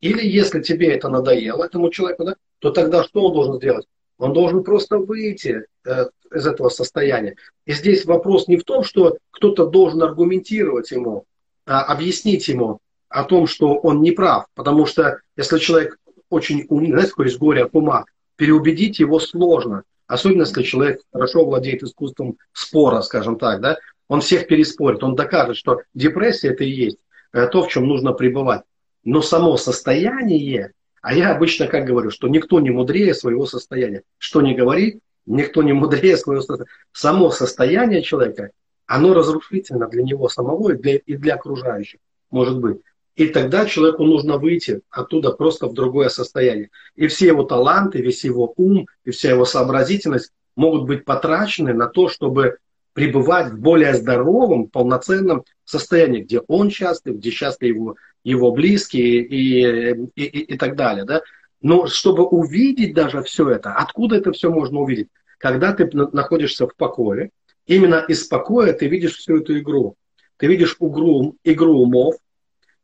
Или если тебе это надоело, этому человеку, да, то тогда что он должен сделать? Он должен просто выйти э, из этого состояния. И здесь вопрос не в том, что кто-то должен аргументировать ему, а объяснить ему о том, что он не прав. Потому что если человек очень умный, знаете, такой из горя от ума, переубедить его сложно. Особенно, если человек хорошо владеет искусством спора, скажем так, да, он всех переспорит, он докажет, что депрессия это и есть э, то, в чем нужно пребывать. Но само состояние, а я обычно как говорю, что никто не мудрее своего состояния. Что не говори, никто не мудрее своего состояния. Само состояние человека, оно разрушительно для него самого и для, и для окружающих, может быть. И тогда человеку нужно выйти оттуда просто в другое состояние. И все его таланты, весь его ум и вся его сообразительность могут быть потрачены на то, чтобы пребывать в более здоровом, полноценном состоянии, где он счастлив, где счастливы его, его близкие и, и, и, и так далее. Да? Но чтобы увидеть даже все это, откуда это все можно увидеть? Когда ты находишься в покое, именно из покоя ты видишь всю эту игру. Ты видишь игру, игру умов,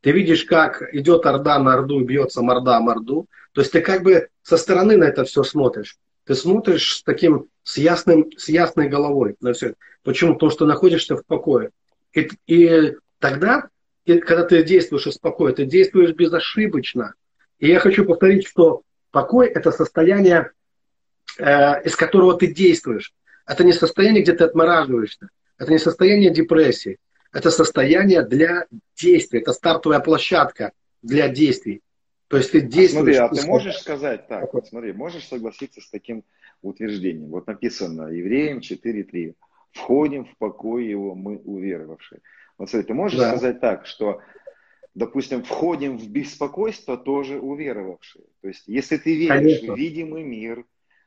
ты видишь, как идет орда на орду, бьется морда морду. То есть ты как бы со стороны на это все смотришь. Ты смотришь с таким, с, ясным, с ясной головой на все. Почему? Потому что находишься в покое. И, и тогда, и, когда ты действуешь из покоя, ты действуешь безошибочно. И я хочу повторить, что покой – это состояние, э, из которого ты действуешь. Это не состояние, где ты отмораживаешься. Это не состояние депрессии это состояние для действий, это стартовая площадка для действий. То есть ты а действуешь. А смотри, а ты можешь сказать так, вот смотри, можешь согласиться с таким утверждением. Вот написано Евреям 4.3. Входим в покой его мы уверовавшие. Вот смотри, ты можешь да. сказать так, что, допустим, входим в беспокойство тоже уверовавшие. То есть, если ты веришь Конечно. в видимый мир,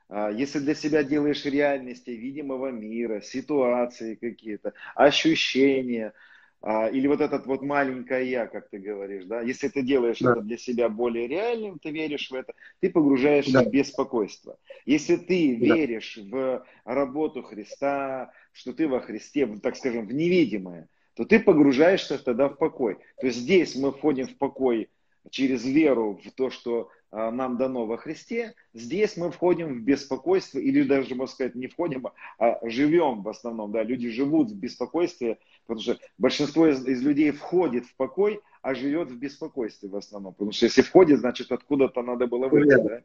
а, если для себя делаешь реальности видимого мира, ситуации какие-то, ощущения, а, или вот этот вот маленькое я, как ты говоришь, да, если ты делаешь да. это для себя более реальным, ты веришь в это, ты погружаешься да. в беспокойство. Если ты да. веришь в работу Христа, что ты во Христе, так скажем, в невидимое, то ты погружаешься тогда в покой. То есть здесь мы входим в покой через веру в то, что а, нам дано во Христе, здесь мы входим в беспокойство, или даже, можно сказать, не входим, а живем в основном, да, люди живут в беспокойстве, потому что большинство из, из людей входит в покой, а живет в беспокойстве в основном, потому что если входит, значит откуда-то надо было выйти, да.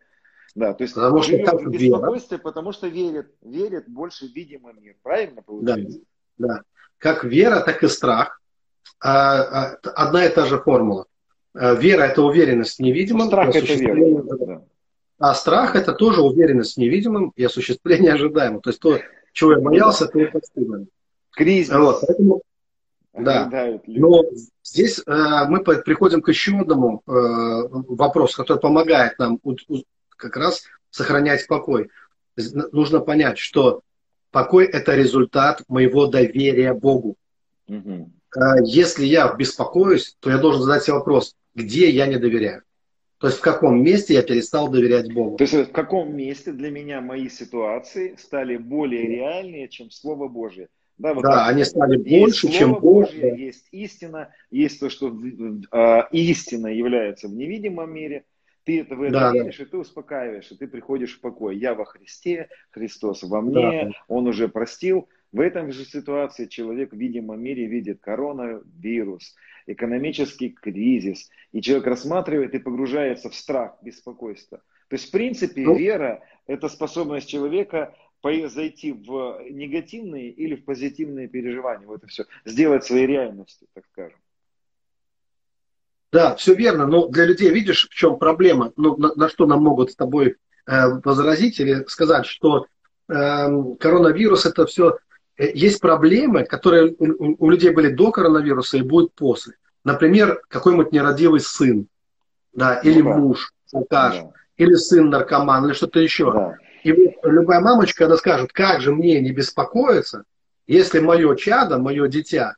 Да, то есть потому живет в беспокойстве, вера. потому что верит, верит больше в видимый мир, правильно получается? Да, да. Как вера, так и страх. А, а, одна и та же формула. вера – это уверенность в невидимом. Страх – это вера. Да. А страх – это тоже уверенность в невидимом и осуществление ожидаемого. То есть то, чего я боялся, то и постигнуто. Кризис. Вот, поэтому, да. Но здесь э, мы приходим к еще одному э, вопросу, который помогает нам у, у, как раз сохранять покой. Нужно понять, что покой – это результат моего доверия Богу. Угу. Э, если я беспокоюсь, то я должен задать себе вопрос, где я не доверяю. То есть в каком месте я перестал доверять Богу? То есть в каком месте для меня мои ситуации стали более реальнее, чем Слово Божье? Да, вот да они стали больше, есть чем Божье, Есть истина, есть то, что э, истина является в невидимом мире. Ты это в это да, веришь, да. и ты успокаиваешь, и ты приходишь в покой. Я во Христе, Христос во мне, да. Он уже простил. В этом же ситуации человек в видимом мире видит коронавирус, экономический кризис, и человек рассматривает и погружается в страх, беспокойство. То есть, в принципе, ну, вера – это способность человека зайти в негативные или в позитивные переживания. Вот это все. Сделать своей реальностью, так скажем. Да, все верно. Но для людей, видишь, в чем проблема? Ну, на, на что нам могут с тобой э, возразить или сказать, что э, коронавирус это все Э, есть проблемы, которые у, у людей были до коронавируса и будут после. Например, какой-нибудь нерадивый сын, да, или да. муж, алкаш, да. или сын наркоман, или что-то еще. Да. И вот любая мамочка, она скажет, как же мне не беспокоиться, если мое чадо, мое дитя,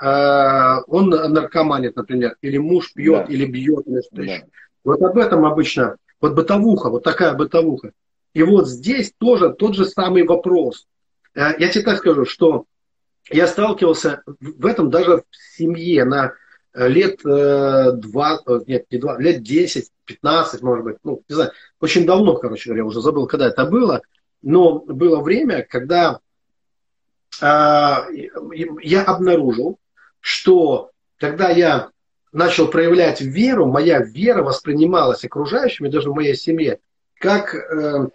э, он наркоманит, например, или муж пьет, да. или бьет, или что-то да. еще. Вот об этом обычно, вот бытовуха, вот такая бытовуха. И вот здесь тоже тот же самый вопрос. Э, я тебе так скажу, что я сталкивался в этом даже в семье на э, лет э, два, нет, не два, лет 10, 15, может быть, ну, не знаю, очень давно, короче говоря, уже забыл, когда это было, но было время, когда э, я обнаружил, что когда я начал проявлять веру, моя вера воспринималась окружающими, даже в моей семье, как э,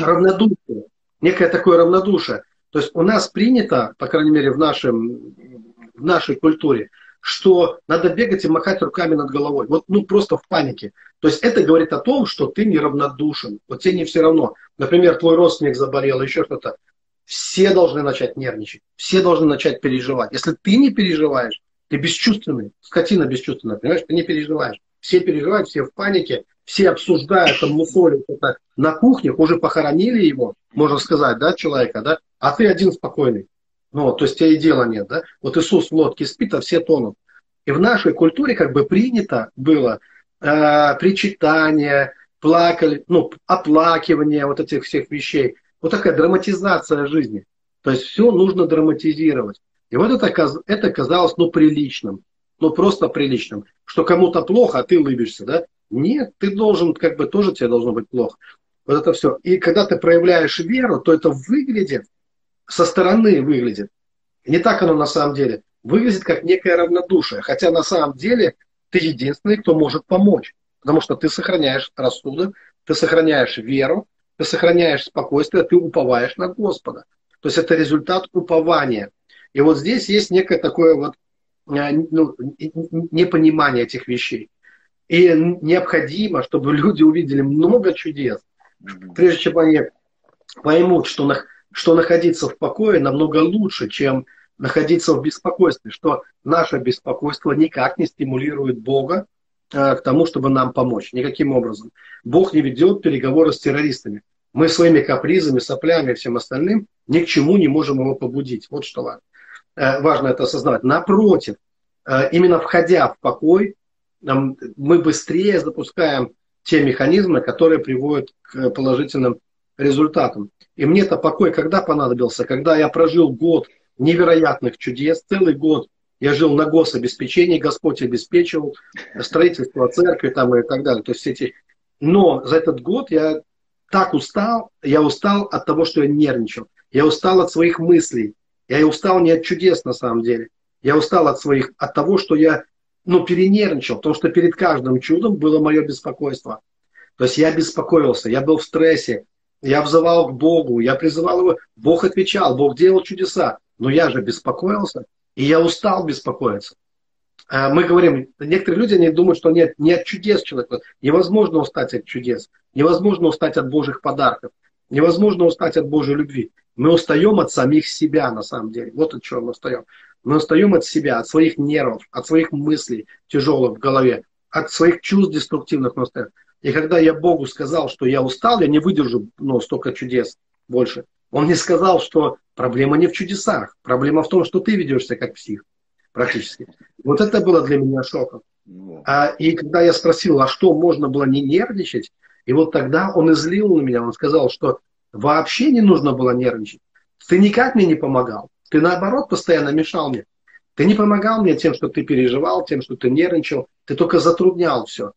равнодушие некое такое равнодушие. То есть у нас принято, по крайней мере в, нашем, в нашей культуре, что надо бегать и махать руками над головой. Вот ну просто в панике. То есть это говорит о том, что ты неравнодушен. Вот тебе не все равно. Например, твой родственник заболел, еще что-то. Все должны начать нервничать. Все должны начать переживать. Если ты не переживаешь, ты бесчувственный. Скотина бесчувственная, понимаешь? Ты не переживаешь. Все переживают, все в панике, все обсуждают, там, мусолят это на кухне, уже похоронили его, можно сказать, да, человека, да, а ты один спокойный. Ну, то есть тебе и дела нет, да. Вот Иисус в лодке спит, а все тонут. И в нашей культуре как бы принято было э, причитание, плакали, ну, оплакивание вот этих всех вещей. Вот такая драматизация жизни. То есть все нужно драматизировать. И вот это, это казалось, ну, приличным. Ну, просто приличным. Что кому-то плохо, а ты улыбишься, да? Нет, ты должен, как бы тоже тебе должно быть плохо. Вот это все. И когда ты проявляешь веру, то это выглядит, со стороны выглядит. Не так оно на самом деле. Выглядит как некое равнодушие. Хотя на самом деле ты единственный, кто может помочь. Потому что ты сохраняешь рассудок, ты сохраняешь веру, ты сохраняешь спокойствие, ты уповаешь на Господа. То есть это результат упования. И вот здесь есть некое такое вот э, ну, непонимание этих вещей. И необходимо, чтобы люди увидели много чудес, прежде чем они поймут, что, на, что находиться в покое намного лучше, чем находиться в беспокойстве, что наше беспокойство никак не стимулирует Бога э, к тому, чтобы нам помочь. Никаким образом. Бог не ведет переговоры с террористами. Мы своими капризами, соплями и всем остальным ни к чему не можем его побудить. Вот что важно. Э, важно это осознавать. Напротив, э, именно входя в покой, мы быстрее запускаем те механизмы, которые приводят к положительным результатам. И мне это покой когда понадобился? Когда я прожил год невероятных чудес, целый год я жил на гособеспечении, Господь обеспечивал строительство церкви там и так далее. То есть эти... Но за этот год я так устал, я устал от того, что я нервничал. Я устал от своих мыслей. Я устал не от чудес на самом деле. Я устал от своих, от того, что я ну, перенервничал, потому что перед каждым чудом было мое беспокойство. То есть я беспокоился, я был в стрессе, я взывал к Богу, я призывал его, Бог отвечал, Бог делал чудеса, но я же беспокоился, и я устал беспокоиться. э, мы говорим, некоторые люди, они думают, что нет, нет чудес человека. Невозможно устать от чудес. Невозможно устать от Божьих подарков. Невозможно устать от Божьей любви. Мы устаем от самих себя, на самом деле. Вот от чего мы устаем. Мы устаем от себя, от своих нервов, от своих мыслей тяжелых в голове, от своих чувств деструктивных мы устаем. И когда я Богу сказал, что я устал, я не выдержу ну, столько чудес больше. Он мне сказал, что проблема не в чудесах. Проблема в том, что ты ведешься как псих практически. Вот это было для меня шоком. Ну а, и когда я спросил, а что можно было не нервничать, и вот тогда он излил на меня, он сказал, что вообще не нужно было нервничать. Ты никак мне не помогал. Ты наоборот постоянно мешал мне. Ты не помогал мне тем, что ты переживал, тем, что ты нервничал. Ты только затруднял все.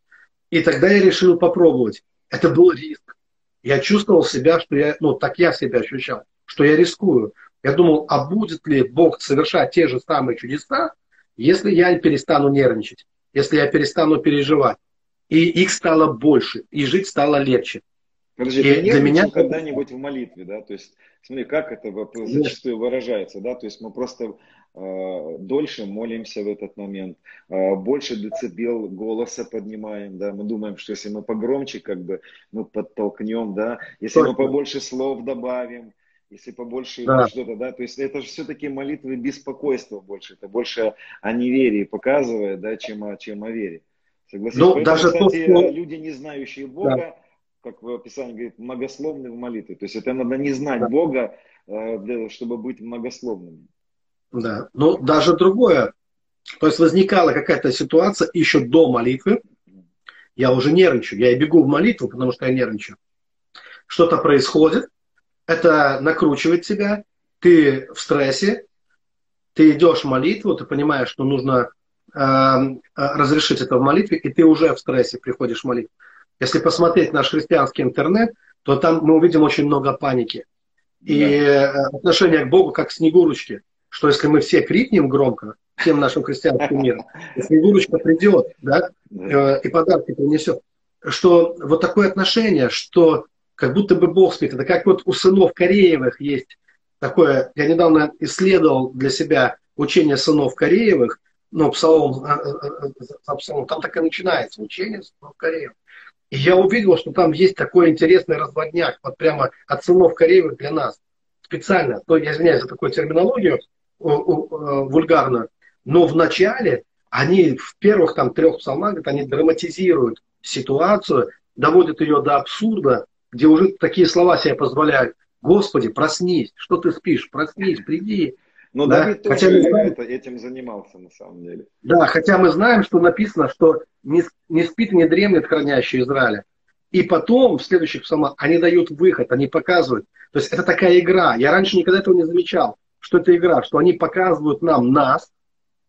И тогда я решил попробовать. Это был риск. Я чувствовал себя, что я, ну, так я себя ощущал, что я рискую. Я думал, а будет ли Бог совершать те же самые чудеса, если я перестану нервничать, если я перестану переживать. И их стало больше, и жить стало легче. Подожди, и ты для меня когда-нибудь в молитве, да? То есть, смотри, как это зачастую выражается, да? То есть мы просто дольше молимся в этот момент, э, больше децибел голоса поднимаем, да? Мы думаем, что если мы погромче, как бы, мы подтолкнем, да? Если Точно. мы побольше слов добавим, если побольше да. что-то, да, то есть это же все-таки молитвы беспокойства больше, это больше о неверии показывает, да, чем о, чем о вере. Согласись? Ну, Поэтому, даже кстати, то, что... люди, не знающие Бога, да как в описании говорит, многословны в молитве. То есть это надо не знать да. Бога, э, для, чтобы быть многословным. Да, но даже другое. То есть возникала какая-то ситуация еще до молитвы. Я уже нервничаю. Я и бегу в молитву, потому что я нервничаю. Что-то происходит. Это накручивает тебя. Ты в стрессе. Ты идешь в молитву. Ты понимаешь, что нужно э, э разрешить это в молитве. И ты уже в стрессе приходишь в молитву. Если посмотреть наш христианский интернет, то там мы увидим очень много паники. И да. отношение к Богу как к Снегурочке, что если мы все крикнем громко, всем нашим христианским миром, Снегурочка придет, да, э, и подарки принесет. Что вот такое отношение, что как будто бы Бог спит. Это как вот у сынов Кореевых есть такое, я недавно исследовал для себя учение сынов Кореевых, ну, псалом, э, э, псалом, там так и начинается, учение сынов Кореевых. И я увидел, что там есть такой интересный разводняк, вот прямо от сынов Кореевых для нас. Специально, то я извиняюсь за такую терминологию вульгарную, но в начале они в первых там трех псалмах, они драматизируют ситуацию, доводят ее до абсурда, где уже такие слова себе позволяют. Господи, проснись, что ты спишь, проснись, приди, но да? Давид тоже хотя знаем, это, этим занимался на самом деле. Да, хотя мы знаем, что написано, что не, не спит не дремлет хранящий Израиля. И потом, в следующих псалмах, они дают выход, они показывают. То есть это такая игра. Я раньше никогда этого не замечал, что это игра, что они показывают нам нас,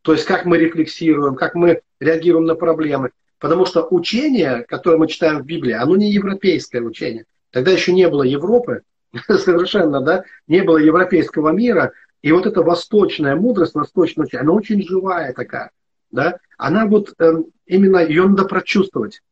то есть как мы рефлексируем, как мы реагируем на проблемы. Потому что учение, которое мы читаем в Библии, оно не европейское учение. Тогда еще не было Европы, <laughs> совершенно, да, не было европейского мира, и вот эта восточная мудрость, восточная она очень живая такая. Да? Она вот э, именно ее надо прочувствовать.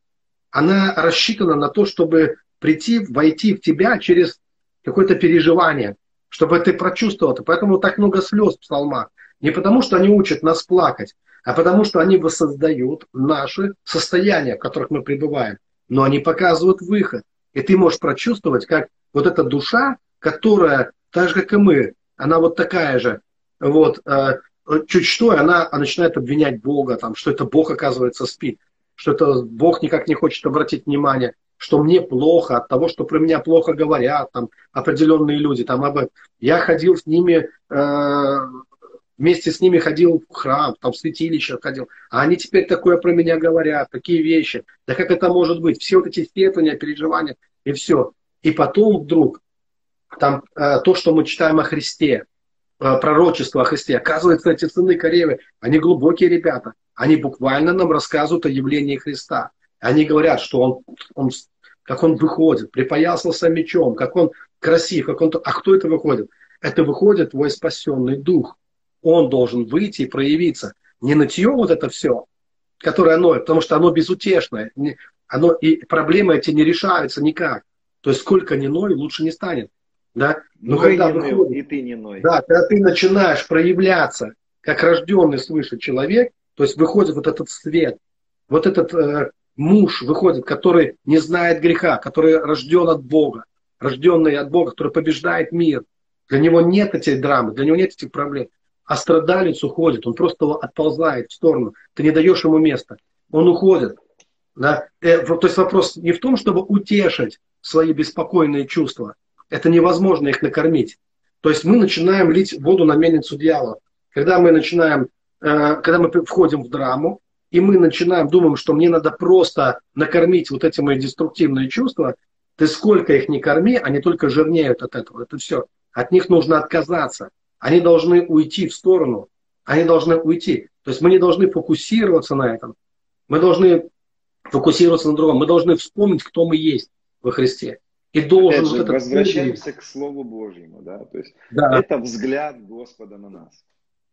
Она рассчитана на то, чтобы прийти, войти в тебя через какое-то переживание, чтобы ты прочувствовал это. Поэтому так много слез в псалмах. Не потому, что они учат нас плакать, а потому, что они воссоздают наши состояния, в которых мы пребываем. Но они показывают выход. И ты можешь прочувствовать, как вот эта душа, которая, так же, как и мы, она вот такая же. Вот, э, чуть что, и она, начинает обвинять Бога, там, что это Бог, оказывается, спит, что это Бог никак не хочет обратить внимание, что мне плохо от того, что про меня плохо говорят, там, определенные люди, там, об... я ходил с ними, э, вместе с ними ходил в храм, там, в святилище ходил, а они теперь такое про меня говорят, такие вещи, да как это может быть, все вот эти сетования, переживания, и все. И потом вдруг там э, то, что мы читаем о Христе, э, пророчество о Христе. Оказывается, эти сыны Коревы, они глубокие ребята. Они буквально нам рассказывают о явлении Христа. Они говорят, что он, он как он выходит, припоясался мечом, как он красив, как он... А кто это выходит? Это выходит твой спасенный дух. Он должен выйти и проявиться. Не нытье вот это все, которое оно, потому что оно безутешное. Оно, и проблемы эти не решаются никак. То есть сколько ни ной, лучше не станет. Да? Но, Но когда не выходит, и ты не ной. Да, когда ты начинаешь проявляться как рожденный свыше человек, То есть выходит вот этот свет, вот этот э, муж выходит, который не знает греха, который рожден от Бога, рожденный от Бога, который побеждает мир. Для него нет этой драмы, для него нет этих проблем. А страдалец уходит, он просто отползает в сторону. Ты не даешь ему места. Он уходит. Да? Э, то есть вопрос не в том, чтобы утешить свои беспокойные чувства. Это невозможно их накормить. То есть мы начинаем лить воду на мельницу дьявола. Когда мы начинаем, э, когда мы входим в драму, и мы начинаем, думаем, что мне надо просто накормить вот эти мои деструктивные чувства, ты сколько их не корми, они только жирнеют от этого. Это все. От них нужно отказаться. Они должны уйти в сторону. Они должны уйти. То есть мы не должны фокусироваться на этом. Мы должны фокусироваться на другом. Мы должны вспомнить, кто мы есть во Христе. И должен Опять же, вот возвращаемся к Слову Божьему, да, то есть да. это взгляд Господа на нас.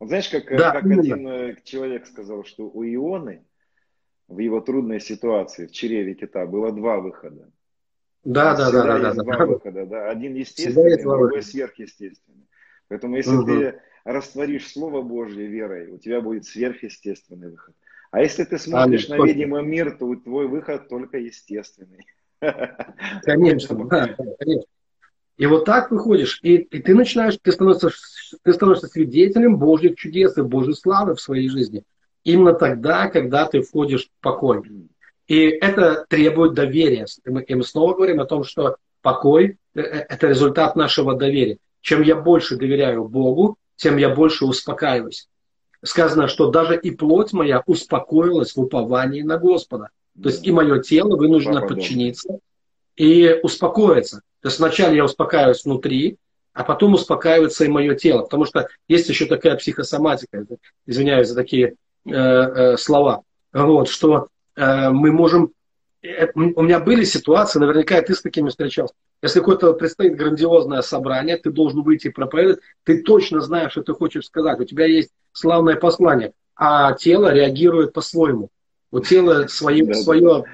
Вот знаешь, как, да, как один э, человек сказал, что у Ионы в его трудной ситуации в чреве кита было два выхода. Да, да, да, да, да, да. Два выхода, да. Один естественный, другой сверхъестественный. Поэтому если угу. ты растворишь Слово Божье верой, у тебя будет сверхъестественный выход. А если ты смотришь а, на видимый мир, то твой выход только естественный. Конечно, <laughs> да, конечно. И вот так выходишь, и, и ты начинаешь, ты становишься, ты становишься свидетелем Божьих чудес и Божьей славы в своей жизни. Именно тогда, когда ты входишь в покой. И это требует доверия. И мы, и мы снова говорим о том, что покой – э, э, это результат нашего доверия. Чем я больше доверяю Богу, тем я больше успокаиваюсь. Сказано, что даже и плоть моя успокоилась в уповании на Господа. То есть и мое тело вынуждено подчиниться и успокоиться. То есть сначала я успокаиваюсь внутри, а потом успокаивается и мое тело. Потому что есть еще такая психосоматика, извиняюсь за такие э, э, слова, вот, что э, мы можем... Э, у меня были ситуации, наверняка ты с такими встречался. Если какое-то предстоит грандиозное собрание, ты должен выйти и проповедовать, ты точно знаешь, что ты хочешь сказать. У тебя есть славное послание, а тело реагирует по-своему. У тела свое, свое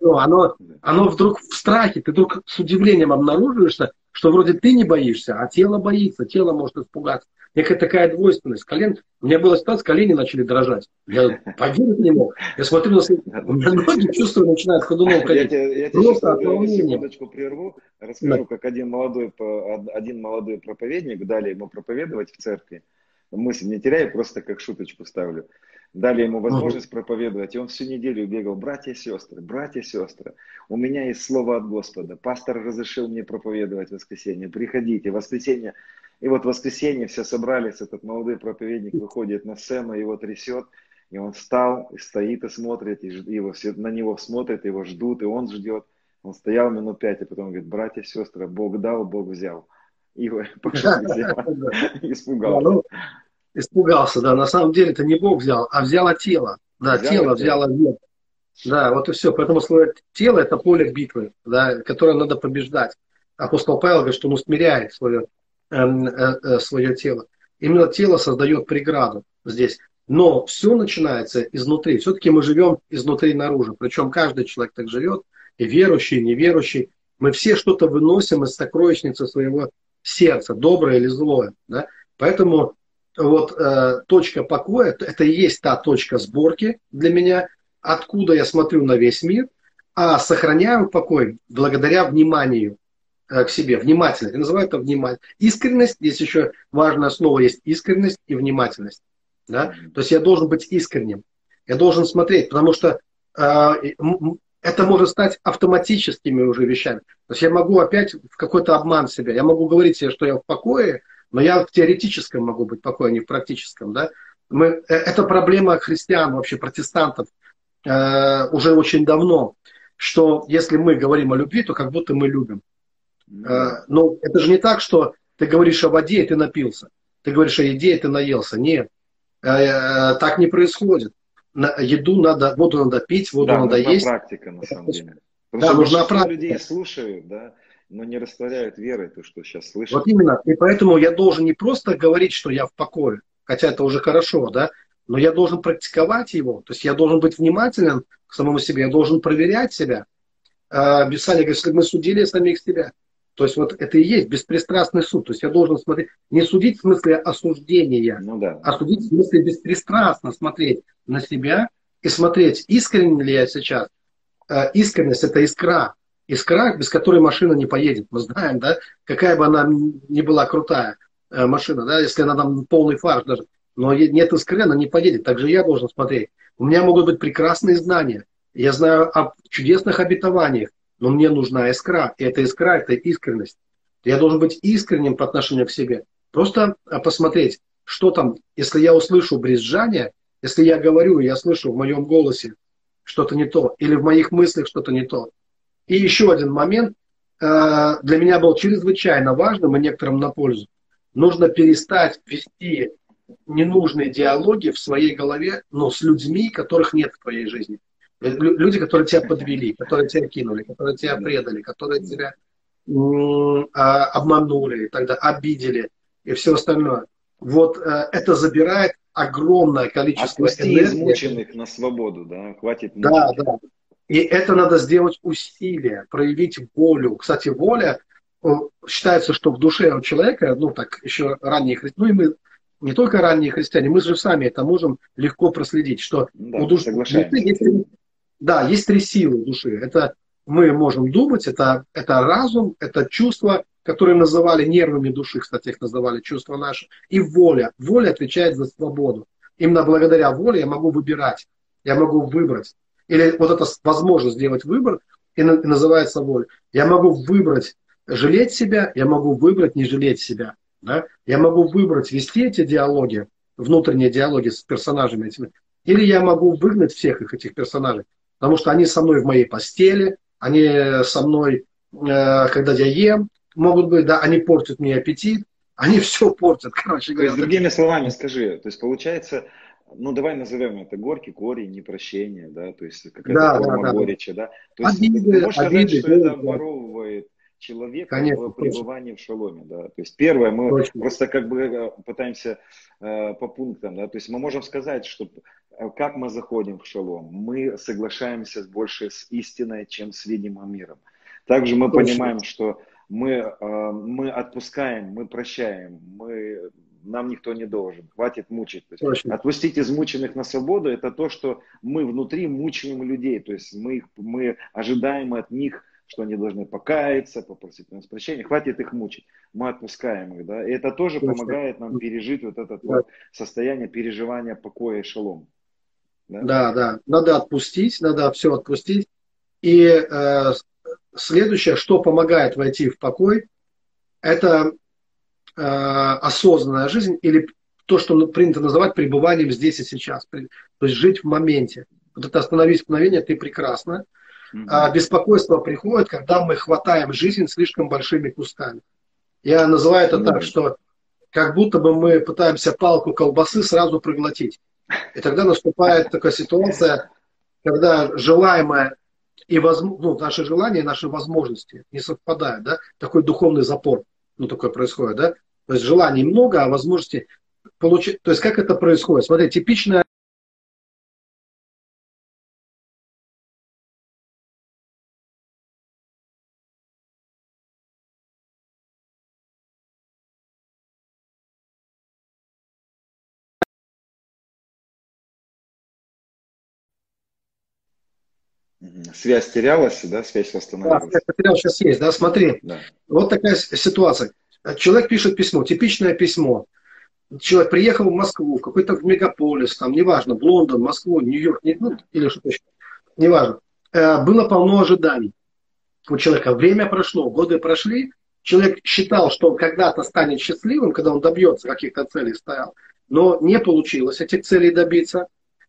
ну, оно, оно вдруг в страхе, ты вдруг с удивлением обнаруживаешься, что вроде ты не боишься, а тело боится, тело может испугаться. Некая такая двойственность. Колен, у меня была ситуация, колени начали дрожать. Я поверить не мог. Я смотрю на свои... Ноги чувствую, начинают ходуном ходить. Я, я, я Просто от секундочку прерву, расскажу, да. как один молодой, один молодой проповедник, дали ему проповедовать в церкви. Мысль не теряю, просто как шуточку ставлю дали ему возможность проповедовать, и он всю неделю бегал, братья и сестры, братья и сестры, у меня есть слово от Господа, пастор разрешил мне проповедовать в воскресенье, приходите, в воскресенье, и вот в воскресенье все собрались, этот молодой проповедник выходит на сцену, его трясет, и он встал, и стоит и смотрит, и его все на него смотрят, его ждут, и он ждет. Он стоял минут пять, и потом говорит, братья и сестры, Бог дал, Бог взял. И <laughs> пошел <laughs> испугался испугался, да, на самом деле это не Бог взял, а взяло тело. Да, взяло тело взяло верх. Да, вот и все. Поэтому слово тело это поле битвы, да, которое надо побеждать. Апостол Павел говорит, что он усмиряет свое, э, э, э, свое тело. Именно тело создает преграду здесь. Но все начинается изнутри. Все-таки мы живем изнутри наружу. Причем каждый человек так живет, и верующий, и неверующий. Мы все что-то выносим из сокровищницы своего сердца, доброе или злое. Да? Поэтому вот э, точка покоя, это и есть та точка сборки для меня, откуда я смотрю на весь мир, а сохраняю покой благодаря вниманию э, к себе, внимательность. Я называю это внимание. Искренность, здесь еще важное слово есть искренность и внимательность. Да? То есть я должен быть искренним. Я должен смотреть, потому что э, это может стать автоматическими уже вещами. То есть я могу опять в какой-то обман себя. Я могу говорить себе, что я в покое, но я в теоретическом могу быть покой, а не в практическом. Да? Мы, э, это проблема христиан, вообще протестантов, э, уже очень давно, что если мы говорим о любви, то как будто мы любим. Mm. Э, но это же не так, что ты говоришь о воде, и ты напился. Ты говоришь о еде, и ты наелся. Нет, э, э, так не происходит. На, еду надо, воду надо пить, воду да, надо есть. практика, на самом деле. Потому да, нужна практика. людей слушают, да, но не растворяют верой то, что сейчас слышат. Вот именно. И поэтому я должен не просто говорить, что я в покое, хотя это уже хорошо, да, но я должен практиковать его. То есть я должен быть внимателен к самому себе, я должен проверять себя. А, Писание говорит, что мы судили самих себя. То есть вот это и есть беспристрастный суд. То есть я должен смотреть, не судить в смысле осуждения. Ну, да. а судить в смысле беспристрастно смотреть на себя и смотреть, искренне ли я сейчас. Э, искренность – это искра. Искра, без которой машина не поедет. Мы знаем, да, какая бы она ни была крутая э, машина, да, если она там полный фарш даже, но нет искры, она не поедет. Также я должен смотреть. У меня могут быть прекрасные знания. Я знаю о чудесных обетованиях но мне нужна искра. И эта искра – это искренность. Я должен быть искренним по отношению к себе. Просто а, посмотреть, что там, если я услышу брезжание, если я говорю, я слышу в моем голосе что-то не то, или в моих мыслях что-то не то. И еще один момент а, для меня был чрезвычайно важным и некоторым на пользу. Нужно перестать вести ненужные диалоги в своей голове, но с людьми, которых нет в твоей жизни. Люди, которые тебя подвели, которые тебя кинули, которые тебя предали, которые тебя а, обманули, тогда обидели и все остальное. Вот э, это забирает огромное количество Отпусти энергии. измученных на свободу, да, хватит. Да, да. И это надо сделать усилие, проявить волю. Кстати, воля считается, что в душе у человека, ну так еще ранние христиане, ну и мы не только ранние христиане, мы же сами это можем легко проследить, что да, у души есть да, есть три силы души. Это мы можем думать, это, это разум, это чувство, которые называли нервами души, кстати, их называли чувства наши, и воля. Воля отвечает за свободу. Именно благодаря воле я могу выбирать, я могу выбрать. Или вот эта возможность сделать выбор, и, называется воля. Я могу выбрать жалеть себя, я могу выбрать не жалеть себя. Да? Я могу выбрать вести эти диалоги, внутренние диалоги с персонажами этими, или я могу выгнать всех их, этих персонажей потому что они со мной в моей постели, они со мной, э, когда я ем, могут быть, да, они портят мне аппетит, они <laughs> все портят, короче говоря. То есть, другими словами скажи, то есть получается, ну давай назовем это горький корень, непрощение, да, то есть какая-то да, форма да, да. горечи, да. То есть обиды, ты можешь обиды, сказать, что это оборовывает человека Конечно, в пребывании точно. в шаломе, да. То есть первое, мы точно. просто как бы э, пытаемся э, по пунктам, да, то есть мы можем сказать, что э, как мы заходим в шалом, мы соглашаемся больше с истиной, чем с видимым миром. Также мы точно. понимаем, что мы, э, мы отпускаем, мы прощаем, мы нам никто не должен, хватит мучить. То есть, отпустить измученных на свободу, это то, что мы внутри мучаем людей, то есть мы, мы ожидаем от них что они должны покаяться, попросить нас прощения, хватит их мучить, мы отпускаем их, да, и это тоже помогает нам пережить вот это вот состояние переживания покоя и шалом. Да? да, да, надо отпустить, надо все отпустить. И э, следующее, что помогает войти в покой, это осознанная жизнь или то, что принято называть пребыванием здесь и сейчас. То есть жить в моменте. Вот это остановись мгновение, ты прекрасно. А беспокойство приходит, когда мы хватаем жизнь слишком большими кусками. Я называю это так, что как будто бы мы пытаемся палку колбасы сразу проглотить. И тогда наступает такая ситуация, когда желаемое и воз... ну, наши желания, наши возможности не совпадают, да? Такой духовный запор, ну, такое происходит, да? То есть желаний много, а возможности получить... То есть как это происходит? Смотрите, типичная Связь терялась, да, связь восстановилась. Да, связь потерялась, сейчас есть, да, смотри. Да. Вот такая ситуация. Человек пишет письмо, типичное письмо. Человек приехал в Москву, в какой-то мегаполис, там, неважно, в Лондон, Москву, Нью-Йорк, ну, или что-то еще, неважно. Э, было полно ожиданий у человека. Время прошло, годы прошли, человек считал, что он когда-то станет счастливым, когда он добьется каких-то целей, стоял, но не получилось этих целей добиться.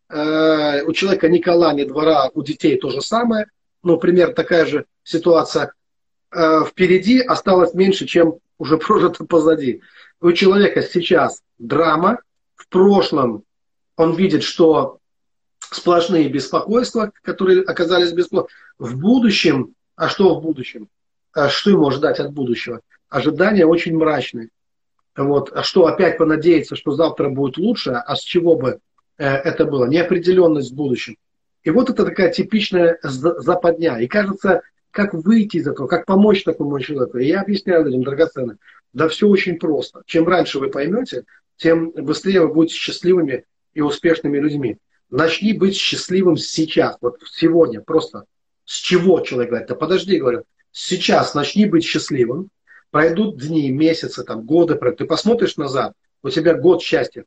Э, у человека ни кола, ни двора, у детей то же самое. Ну, пример такая же ситуация. Э, впереди осталось меньше, чем уже <laughs> прожито позади. У человека сейчас драма, в прошлом он видит, что сплошные беспокойства, которые оказались бесплатно. В будущем, а что в будущем? А что ему ждать от будущего? Ожидания очень мрачные. Вот. А что опять понадеяться, что завтра будет лучше, а с чего бы Э, это было, неопределенность в будущем. И вот это такая типичная западня. И кажется, как выйти из этого, как помочь такому человеку. И я объясняю людям, драгоценно, да все очень просто. Чем раньше вы поймете, тем быстрее вы будете счастливыми и успешными людьми. Начни быть счастливым сейчас, вот сегодня, просто. С чего человек говорит? Да подожди, говорю, сейчас начни быть счастливым, пройдут дни, месяцы, там, годы, ты посмотришь назад, у тебя год счастья,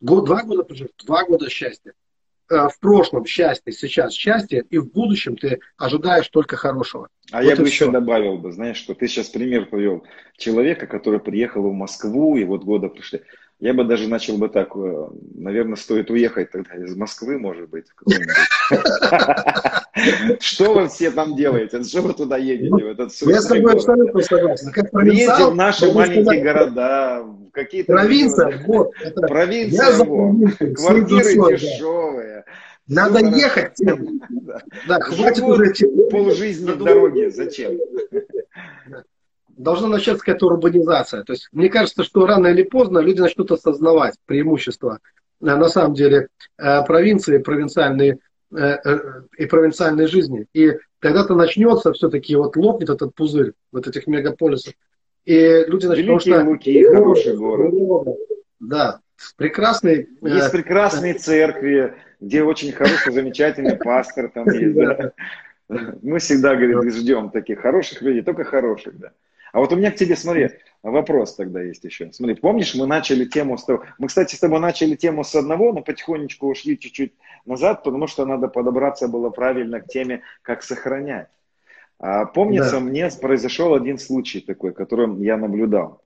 год, два года два года счастья. Э, в прошлом счастье, сейчас счастье, и в будущем ты ожидаешь только хорошего. А вот я бы еще добавил бы, знаешь, что ты сейчас пример привел человека, который приехал в Москву, и вот года пришли. Я бы даже начал бы так, э, наверное, стоит уехать тогда из Москвы, может быть, <laughs> Что вы все там делаете? Что вы туда едете? В этот Я с тобой абсолютно согласен. Как Едете в наши маленькие города, какие-то... Провинция, вот. <laughs> Провинция, вот. Квартиры дешевые. Надо ехать. <laughs> Да, хватит уже... Полжизни дороги. Зачем? Должна начаться какая-то урбанизация. То есть мне кажется, что рано или поздно люди начнут осознавать преимущества э, на самом деле э, провинции, провинциальные э, и провинциальной жизни. И тогда-то начнется все-таки, вот лопнет этот пузырь вот этих мегаполисов. И люди начнут... Великие что... Луки, хороший город. Да, прекрасный... Есть прекрасные церкви, где очень хороший, замечательный пастор там <laughs> есть. Да? Мы всегда, говорит, ждем таких хороших людей, только хороших, да. А вот у меня к тебе, смотри, вопрос тогда есть еще. Смотри, помнишь, мы начали тему с того... Мы, кстати, с тобой начали тему с одного, но потихонечку ушли чуть-чуть назад, потому что надо подобраться было правильно к теме, как сохранять. А, помнится, да. мне произошел один случай такой, которым я наблюдал.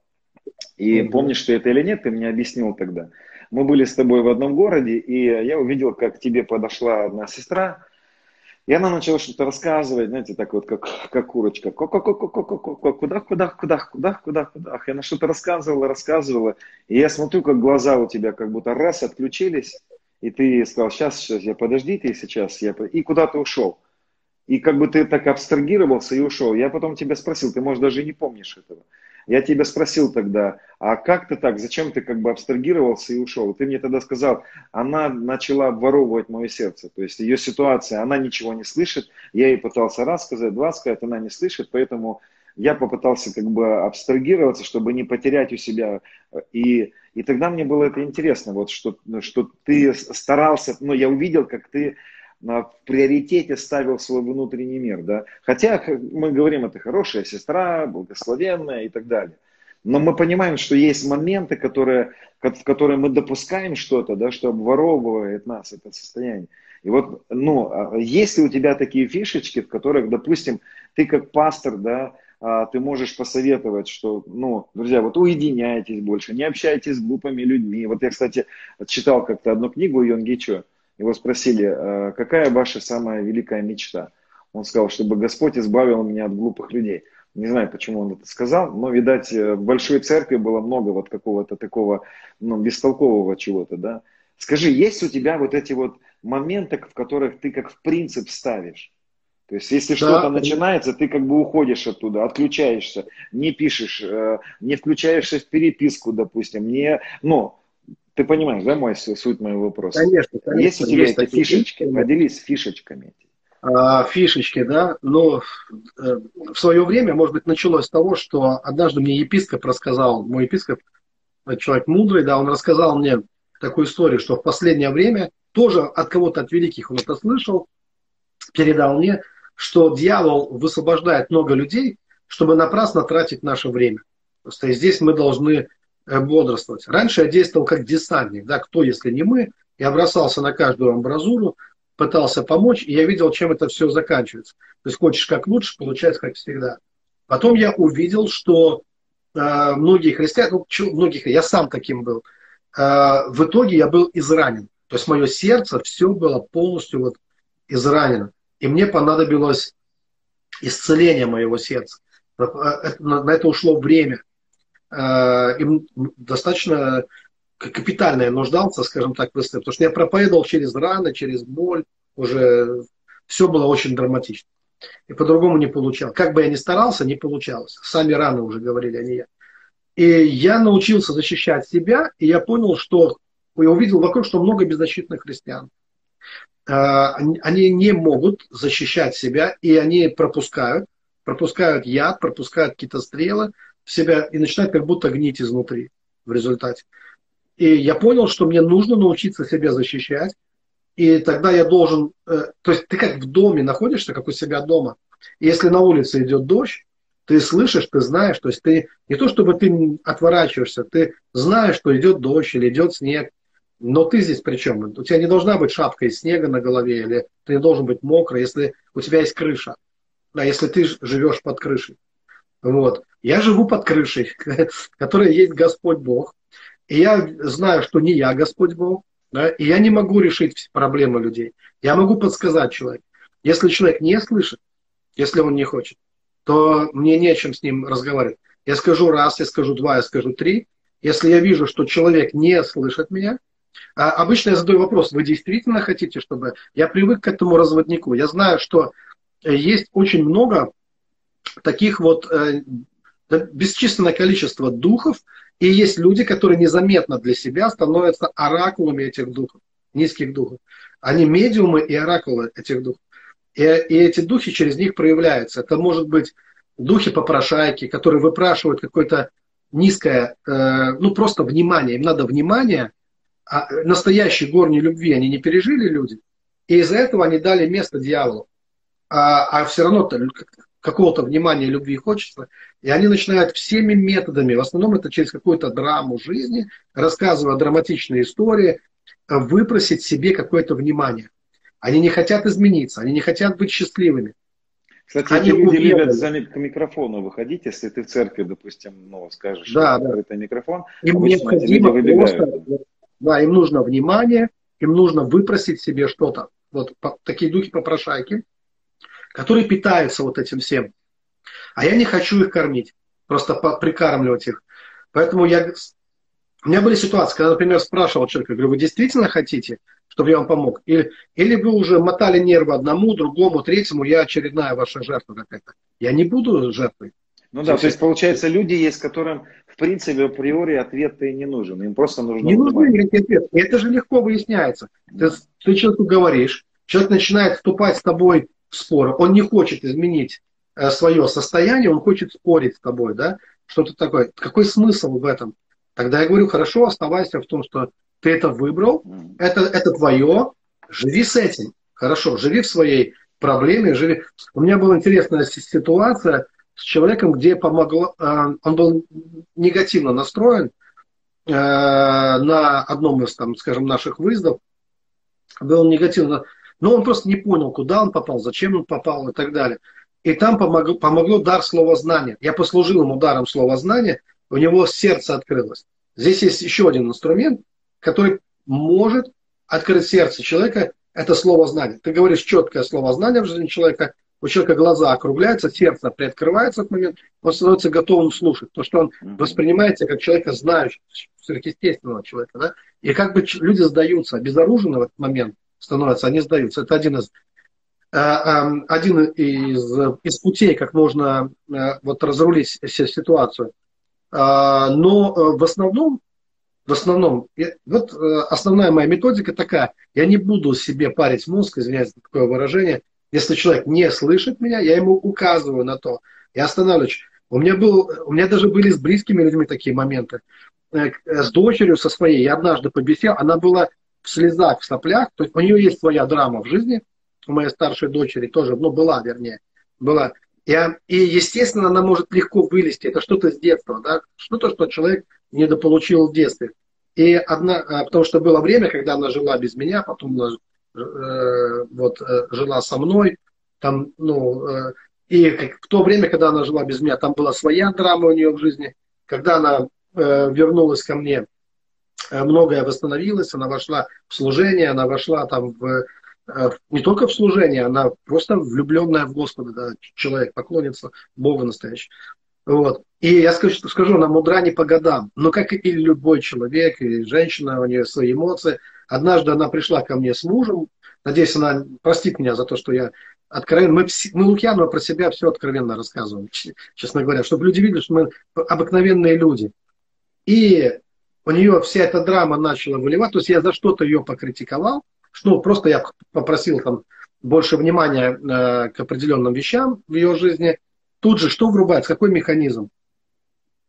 И угу. помнишь, что это или нет, ты мне объяснил тогда. Мы были с тобой в одном городе, и я увидел, как к тебе подошла одна сестра, и она начала что-то рассказывать, знаете, так вот, как, как курочка. Куда, куда, куда, куда, куда, куда. И она что-то рассказывала, рассказывала. И я смотрю, как глаза у тебя как будто раз отключились. И ты сказал, сейчас, сейчас, я подождите, сейчас я... И куда ты ушел. И как бы ты так абстрагировался и ушел. Я потом тебя спросил, ты, может, даже не помнишь этого. Я тебя спросил тогда, а как ты так, зачем ты как бы абстрагировался и ушел? Ты мне тогда сказал, она начала обворовывать мое сердце. То есть ее ситуация, она ничего не слышит. Я ей пытался раз сказать, два сказать, она не слышит, поэтому я попытался как бы абстрагироваться, чтобы не потерять у себя. И, и тогда мне было это интересно, вот что, что ты старался, ну я увидел, как ты в приоритете ставил свой внутренний мир. Да? Хотя мы говорим, это хорошая сестра, благословенная и так далее. Но мы понимаем, что есть моменты, которые, в которые мы допускаем что-то, да, что обворовывает нас это состояние. И вот, ну, а есть ли у тебя такие фишечки, в которых, допустим, ты как пастор, да, а, ты можешь посоветовать, что, ну, друзья, вот уединяйтесь больше, не общайтесь с глупыми людьми. Вот я, кстати, читал как-то одну книгу Йонги Чо, его спросили, «А какая ваша самая великая мечта? Он сказал, чтобы Господь избавил меня от глупых людей. Не знаю, почему он это сказал, но, видать, в большой церкви было много вот какого-то такого, ну, бестолкового чего-то, да. Скажи, есть у тебя вот эти вот моменты, в которых ты как в принцип ставишь? То есть, если да. что-то начинается, ты как бы уходишь оттуда, отключаешься, не пишешь, э, не включаешься в переписку, допустим, не, ну, ты понимаешь, да, мой суть моего вопроса? Конечно, конечно. Есть у тебя есть эти фишечки? фишечки? Поделись фишечками. А, фишечки, да. Но э, в свое время, может быть, началось с того, что однажды мне епископ рассказал, мой епископ, человек мудрый, да, он рассказал мне такую историю, что в последнее время тоже от кого-то, от великих он это слышал, передал мне, что дьявол высвобождает много людей, чтобы напрасно тратить наше время. Просто здесь мы должны Э, бодрствовать. Раньше я действовал как десантник, да, кто, если не мы, я бросался на каждую амбразуру, пытался помочь, и я видел, чем это все заканчивается. То есть хочешь как лучше, получается как всегда. Потом я увидел, что э, многие христиане, ну, чё, многих, я сам таким был, э, в итоге я был изранен. То есть мое сердце все было полностью вот изранено. И мне понадобилось исцеление моего сердца. Э, на это ушло время. Э, им достаточно капитально я нуждался, скажем так, в потому что я проповедовал через раны, через боль, уже все было очень драматично. И по-другому не получалось. Как бы я ни старался, не получалось. Сами раны уже говорили, а не я. И я научился защищать себя, и я понял, что я увидел вокруг, что много беззащитных христиан. они не могут защищать себя, и они пропускают, пропускают яд, пропускают какие-то стрелы себя и начинают как будто гнить изнутри в результате. И я понял, что мне нужно научиться себя защищать, и тогда я должен, э, то есть ты как в доме находишься, как у себя дома. И если на улице идет дождь, ты слышишь, ты знаешь, то есть ты не то чтобы ты отворачиваешься, ты знаешь, что идет дождь или идет снег, но ты здесь при чем? У тебя не должна быть шапка из снега на голове, или ты не должен быть мокрый, если у тебя есть крыша. Да, если ты живешь под крышей. Вот. Я живу под крышей, <laughs> которая есть Господь Бог. И я знаю, что не я Господь Бог, да? И я не могу решить все проблемы людей. Я могу подсказать человеку. Если человек не слышит, если он не хочет, то мне не о чем с ним разговаривать. Я скажу раз, я скажу два, я скажу три. Если я вижу, что человек не слышит меня, а обычно я задаю вопрос, вы действительно хотите, чтобы... Я привык к этому разводнику. Я знаю, что есть очень много таких вот э, бесчисленное количество духов, и есть люди, которые незаметно для себя становятся оракулами этих духов, низких духов. Они медиумы и оракулы этих духов. И, и эти духи через них проявляются. Это может быть духи-попрошайки, которые выпрашивают какое-то низкое, э, ну просто внимание. Им надо внимание. А настоящей горней любви они не пережили люди. И из-за этого они дали место дьяволу. А, а все равно какого-то внимания, любви хочется, и они начинают всеми методами, в основном это через какую-то драму жизни, рассказывая драматичные истории, выпросить себе какое-то внимание. Они не хотят измениться, они не хотят быть счастливыми. Кстати, они люди любят за к микрофону выходить, если ты в церкви, допустим, ну, скажешь, да, да. это микрофон, им необходимо просто, да, им нужно внимание, им нужно выпросить себе что-то. Вот такие духи попрошайки, которые питаются вот этим всем. А я не хочу их кормить, просто прикармливать их. Поэтому я... У меня были ситуации, когда, например, спрашивал человека, говорю, вы действительно хотите, чтобы я вам помог? Или, или вы уже мотали нервы одному, другому, третьему, я очередная ваша жертва какая-то. Я не буду жертвой. Ну да, то есть получается, люди есть, которым в принципе априори ответ и не нужен. Им просто нужно. Не нужны никакие ответы. Это же легко выясняется. Ты, ты человеку говоришь, человек начинает вступать с тобой спора. Он не хочет изменить э, свое состояние, он хочет спорить с тобой, да, что-то такое. Какой смысл в этом? Тогда я говорю, хорошо, оставайся в том, что ты это выбрал, это, это твое, живи с этим. Хорошо, живи в своей проблеме, живи. У меня была интересная ситуация с человеком, где помогло, э, он был негативно настроен э, на одном из, там, скажем, наших выездов, был негативно но он просто не понял, куда он попал, зачем он попал и так далее. И там помогло, помогло дар слова знания. Я послужил ему даром слова знания, у него сердце открылось. Здесь есть еще один инструмент, который может открыть сердце человека, это слово знания. Ты говоришь четкое слово знания в жизни человека, у человека глаза округляются, сердце приоткрывается в этот момент, он становится готовым слушать. То, что он воспринимает себя как человека знающего, сверхъестественного человека. Да? И как бы люди сдаются обезоружены в этот момент – становятся, они сдаются. Это один из, э, эм, один из, из путей, как можно э, вот разрулить ситуацию. А, но э, в основном, в основном, вот основная моя методика такая, я не буду себе парить мозг, извиняюсь за такое выражение, если человек не слышит меня, я ему указываю на то, я останавливаюсь. У меня, был, у меня даже были с близкими людьми такие моменты. С дочерью со своей я однажды побесел, она была в слезах, в соплях. То есть у нее есть своя драма в жизни. У моей старшей дочери тоже, ну, была, вернее, была. И, и, естественно, она может легко вылезти. Это что-то с детства, да? Что-то, что человек недополучил в детстве. И одна, а, потому что было время, когда она жила без меня, потом она э, вот, э, жила со мной. Там, ну, э, и в то время, когда она жила без меня, там была своя драма у нее в жизни. Когда она э, вернулась ко мне, Э, многое восстановилось, она вошла в служение, она вошла там в, э, не только в служение, она просто влюбленная в Господа, да, человек, поклонится Богу настоящий. Вот. И я скажу, скажу, она мудра не по годам, но как и любой человек, и женщина, у нее свои эмоции. Однажды она пришла ко мне с мужем, надеюсь, она простит меня за то, что я откровенно, мы, мы Лукьянова про себя все откровенно рассказываем, честно говоря, чтобы люди видели, что мы обыкновенные люди. И у нее вся эта драма начала выливать, то есть я за что-то ее покритиковал, что просто я попросил там больше внимания э, к определенным вещам в ее жизни, тут же что врубается, какой механизм?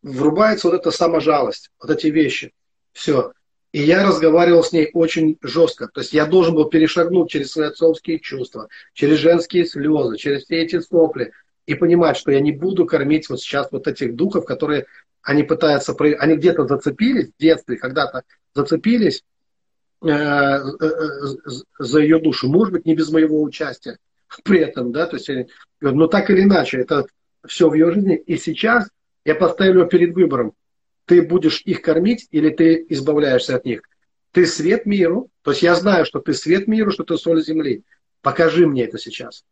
Врубается вот эта саможалость, вот эти вещи. Все. И я разговаривал с ней очень жестко. То есть я должен был перешагнуть через свои отцовские чувства, через женские слезы, через все эти сопли и понимать, что я не буду кормить вот сейчас вот этих духов, которые они пытаются, они где-то зацепились в детстве, когда-то зацепились э, э, э, за ее душу. Может быть, не без моего участия <laughs> при этом, да, то есть, но так или иначе, это все в ее жизни. И сейчас я поставлю перед выбором ты будешь их кормить или ты избавляешься от них. Ты свет миру, то есть я знаю, что ты свет миру, что ты соль земли. Покажи мне это сейчас.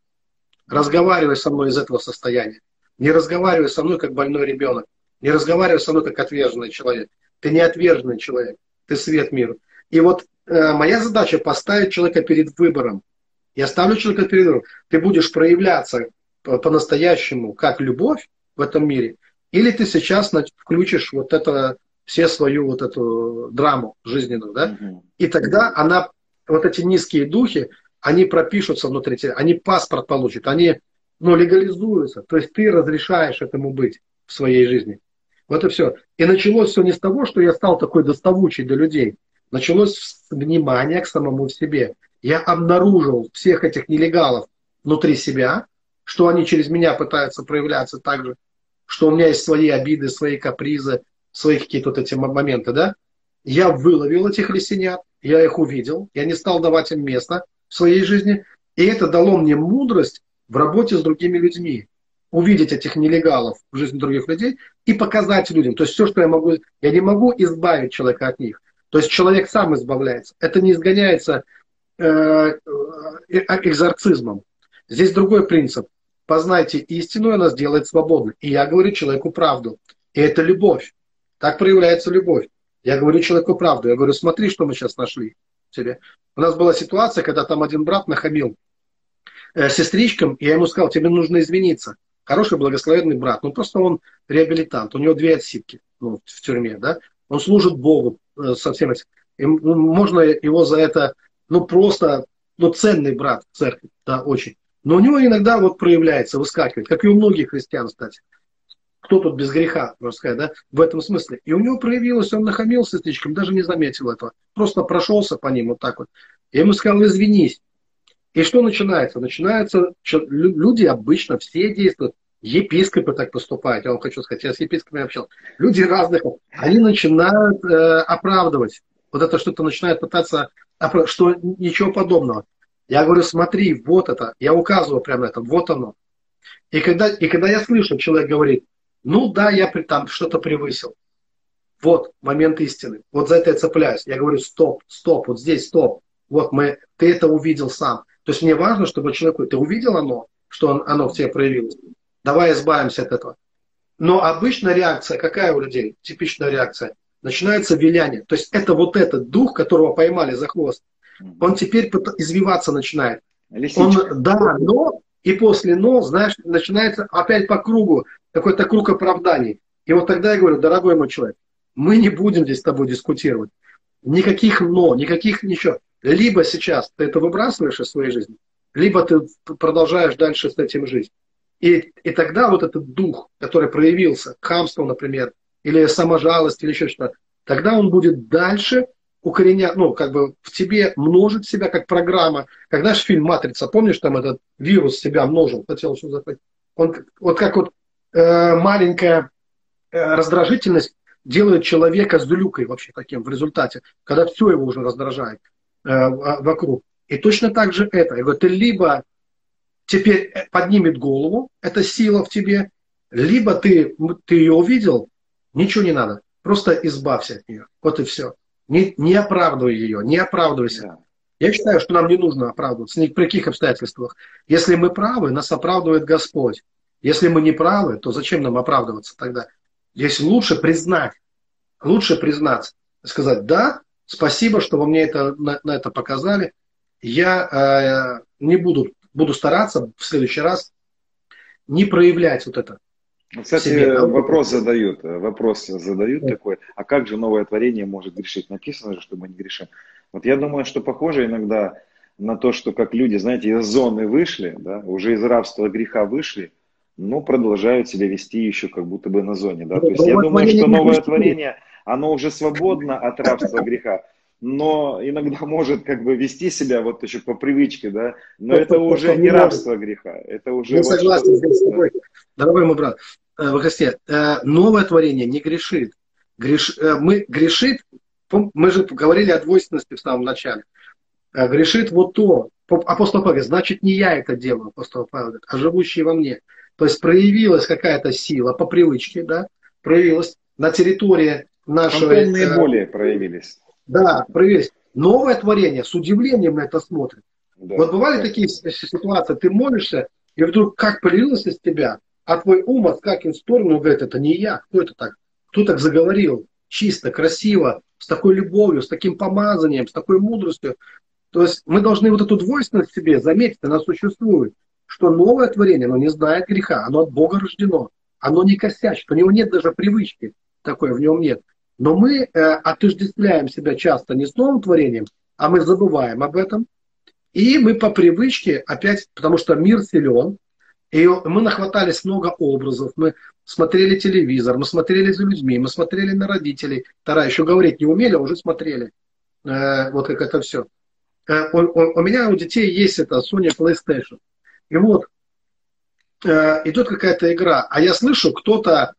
Разговаривай со мной из этого состояния. Не разговаривай со мной как больной ребенок. Не разговаривай со мной как отверженный человек. Ты не отверженный человек. Ты свет миру. И вот э, моя задача поставить человека перед выбором. Я ставлю человека перед выбором. Ты будешь проявляться по-настоящему как любовь в этом мире – или ты сейчас включишь вот это, все свою вот эту драму жизненную, да? Угу. И тогда она, вот эти низкие духи, они пропишутся внутри тебя, они паспорт получат, они, ну, легализуются. То есть ты разрешаешь этому быть в своей жизни. Вот и все. И началось все не с того, что я стал такой доставучий для людей. Началось с внимания к самому себе. Я обнаружил всех этих нелегалов внутри себя, что они через меня пытаются проявляться так же что у меня есть свои обиды, свои капризы, свои какие-то вот эти моменты, да, я выловил этих лисенят, я их увидел, я не стал давать им место в своей жизни, и это дало мне мудрость в работе с другими людьми. Увидеть этих нелегалов в жизни других людей и показать людям. То есть все, что я могу, я не могу избавить человека от них. То есть человек сам избавляется. Это не изгоняется э, э, экзорцизмом. Здесь другой принцип познайте истину, и она сделает свободным. И я говорю человеку правду. И это любовь. Так проявляется любовь. Я говорю человеку правду. Я говорю, смотри, что мы сейчас нашли тебе. У нас была ситуация, когда там один брат нахамил э, сестричкам, и я ему сказал, тебе нужно извиниться. Хороший, благословенный брат. Ну, просто он реабилитант. У него две отсидки ну, в тюрьме, да. Он служит Богу э, со всем этим. И можно его за это, ну, просто, ну, ценный брат в церкви, да, очень. Но у него иногда вот проявляется, выскакивает, как и у многих христиан, кстати. Кто тут без греха, можно сказать, да, в этом смысле. И у него проявилось, он нахамился стычком, даже не заметил этого. Просто прошелся по ним вот так вот. Я ему сказал, извинись. И что начинается? Начинается, люди обычно все действуют, епископы так поступают, я вам хочу сказать, я с епископами общался. Люди разных, они начинают э, оправдывать. Вот это что-то начинает пытаться, что ничего подобного. Я говорю, смотри, вот это. Я указываю прямо это, вот оно. И когда, и когда я слышу, человек говорит, ну да, я там что-то превысил. Вот момент истины. Вот за это я цепляюсь. Я говорю, стоп, стоп, вот здесь стоп. Вот мы, ты это увидел сам. То есть мне важно, чтобы человек, ты увидел оно, что он, оно в тебе проявилось. Давай избавимся от этого. Но обычная реакция, какая у людей? Типичная реакция. Начинается виляние. То есть это вот этот дух, которого поймали за хвост он теперь извиваться начинает. Он, да, но, и после но, знаешь, начинается опять по кругу, какой-то круг оправданий. И вот тогда я говорю, дорогой мой человек, мы не будем здесь с тобой дискутировать. Никаких но, никаких ничего. Либо сейчас ты это выбрасываешь из своей жизни, либо ты продолжаешь дальше с этим жить. И, и тогда вот этот дух, который проявился, хамство, например, или саможалость, или еще что-то, тогда он будет дальше укореня, ну, как бы в тебе множит себя как программа. Как наш фильм «Матрица», помнишь, там этот вирус себя множил, хотел что захватить. Он вот как вот э, маленькая э, раздражительность делает человека с дулюкой вообще таким в результате, когда все его уже раздражает вокруг. И точно так же это. Я говорю, ты либо теперь э, поднимет голову, эта сила в тебе, либо ты, ты ее увидел, ничего не надо, просто избавься от нее. Вот и все. Не, не оправдывай ее, не оправдывайся. Я считаю, что нам не нужно оправдываться ни при каких обстоятельствах. Если мы правы, нас оправдывает Господь. Если мы не правы, то зачем нам оправдываться тогда? Здесь лучше признать, лучше признаться, сказать, да, спасибо, что вы мне это, на, на это показали. Я э, не буду, буду стараться в следующий раз не проявлять вот это. Ну, кстати, себе, вопрос задают, вопрос задают да. такой, а как же новое творение может грешить? Написано же, что мы не грешим. Вот я думаю, что похоже иногда на то, что как люди, знаете, из зоны вышли, да, уже из рабства греха вышли, но продолжают себя вести еще как будто бы на зоне. Да? То есть я думаю, что новое творение, оно уже свободно от рабства греха, но иногда <laughs> может как бы вести себя вот еще по привычке, да, но это уже не рабство греха, это уже... Я согласен с тобой, дорогой мой брат, э, во Христе, э, новое творение не грешит. Греш... Э, мы грешит, мы же говорили о двойственности в самом начале. Грешит вот то, апостол Павел, значит, не я это делаю, апостол Павел, а живущий во мне. То есть проявилась какая-то сила по привычке, да, проявилась на территории нашего... Фантомные э, боли проявились. Да, проявились. Новое творение, с удивлением на это смотрит. Да, вот бывали да. такие ситуации, ты молишься, и вдруг как полилось из тебя, а твой ум отскакивает в сторону и говорит, это не я, кто это так? Кто так заговорил? Чисто, красиво, с такой любовью, с таким помазанием, с такой мудростью. То есть мы должны вот эту двойственность в себе заметить, она существует что новое творение, оно не знает греха, оно от Бога рождено, оно не косячит, у него нет даже привычки такой, в нем нет. Но мы э, отождествляем себя часто не с новым творением, а мы забываем об этом. И мы по привычке опять, потому что мир силен, и мы нахватались много образов, мы смотрели телевизор, мы смотрели за людьми, мы смотрели на родителей. Тара еще говорить не умели, а уже смотрели. Э, вот как это все. Э, у, у, у меня у детей есть это Sony PlayStation. И вот э, идет какая-то игра, а я слышу, кто-то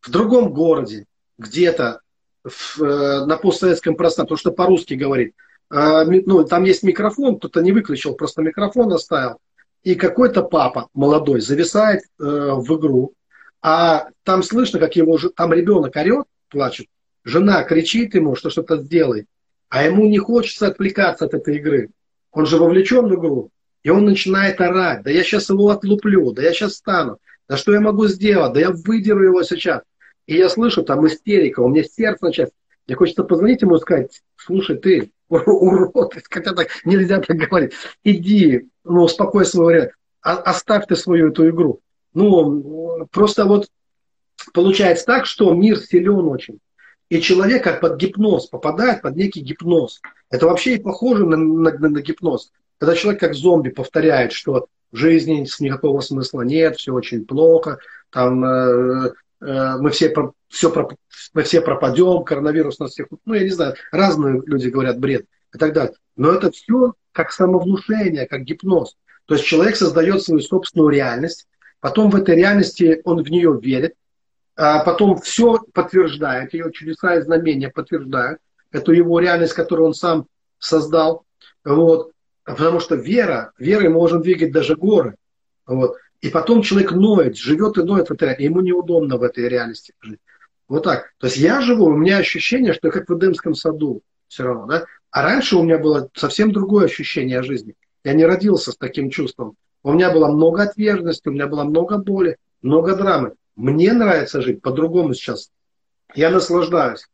в другом городе, где-то э, на постсоветском пространстве, потому что по-русски говорит, э, ну, там есть микрофон, кто-то не выключил, просто микрофон оставил, и какой-то папа молодой зависает э, в игру, а там слышно, как его, там ребенок орет, плачет, жена кричит ему, что что-то сделай, а ему не хочется отвлекаться от этой игры. Он же вовлечен в игру. И он начинает орать, да я сейчас его отлуплю, да я сейчас стану, да что я могу сделать, да я выдеру его сейчас. И я слышу там истерика, у меня сердце начинает. Мне хочется позвонить ему и сказать, слушай, ты <laughs> урод, хотя так нельзя так говорить, иди, ну, успокой свой вариант, оставь ты свою эту игру. Ну, просто вот получается так, что мир силен очень. И человек как под гипноз попадает, под некий гипноз. Это вообще и похоже на, на, на гипноз. Когда человек как зомби повторяет, что в жизни никакого смысла нет, все очень плохо, там э, мы все, все, мы все пропадем, коронавирус нас всех, ну, я не знаю, разные люди говорят бред и так далее. Но это все как самовнушение, как гипноз. То есть человек создает свою собственную реальность, потом в этой реальности он в нее верит, а потом все подтверждает, ее чудеса и знамения подтверждают эту его реальность, которую он сам создал. Вот. Потому что вера, верой можем двигать даже горы. Вот. И потом человек ноет, живет и ноет в этой реальности. Ему неудобно в этой реальности жить. Вот так. То есть я живу, у меня ощущение, что я как в Эдемском саду все равно. Да? А раньше у меня было совсем другое ощущение жизни. Я не родился с таким чувством. У меня было много ответственности, у меня было много боли, много драмы. Мне нравится жить по-другому сейчас. Я наслаждаюсь.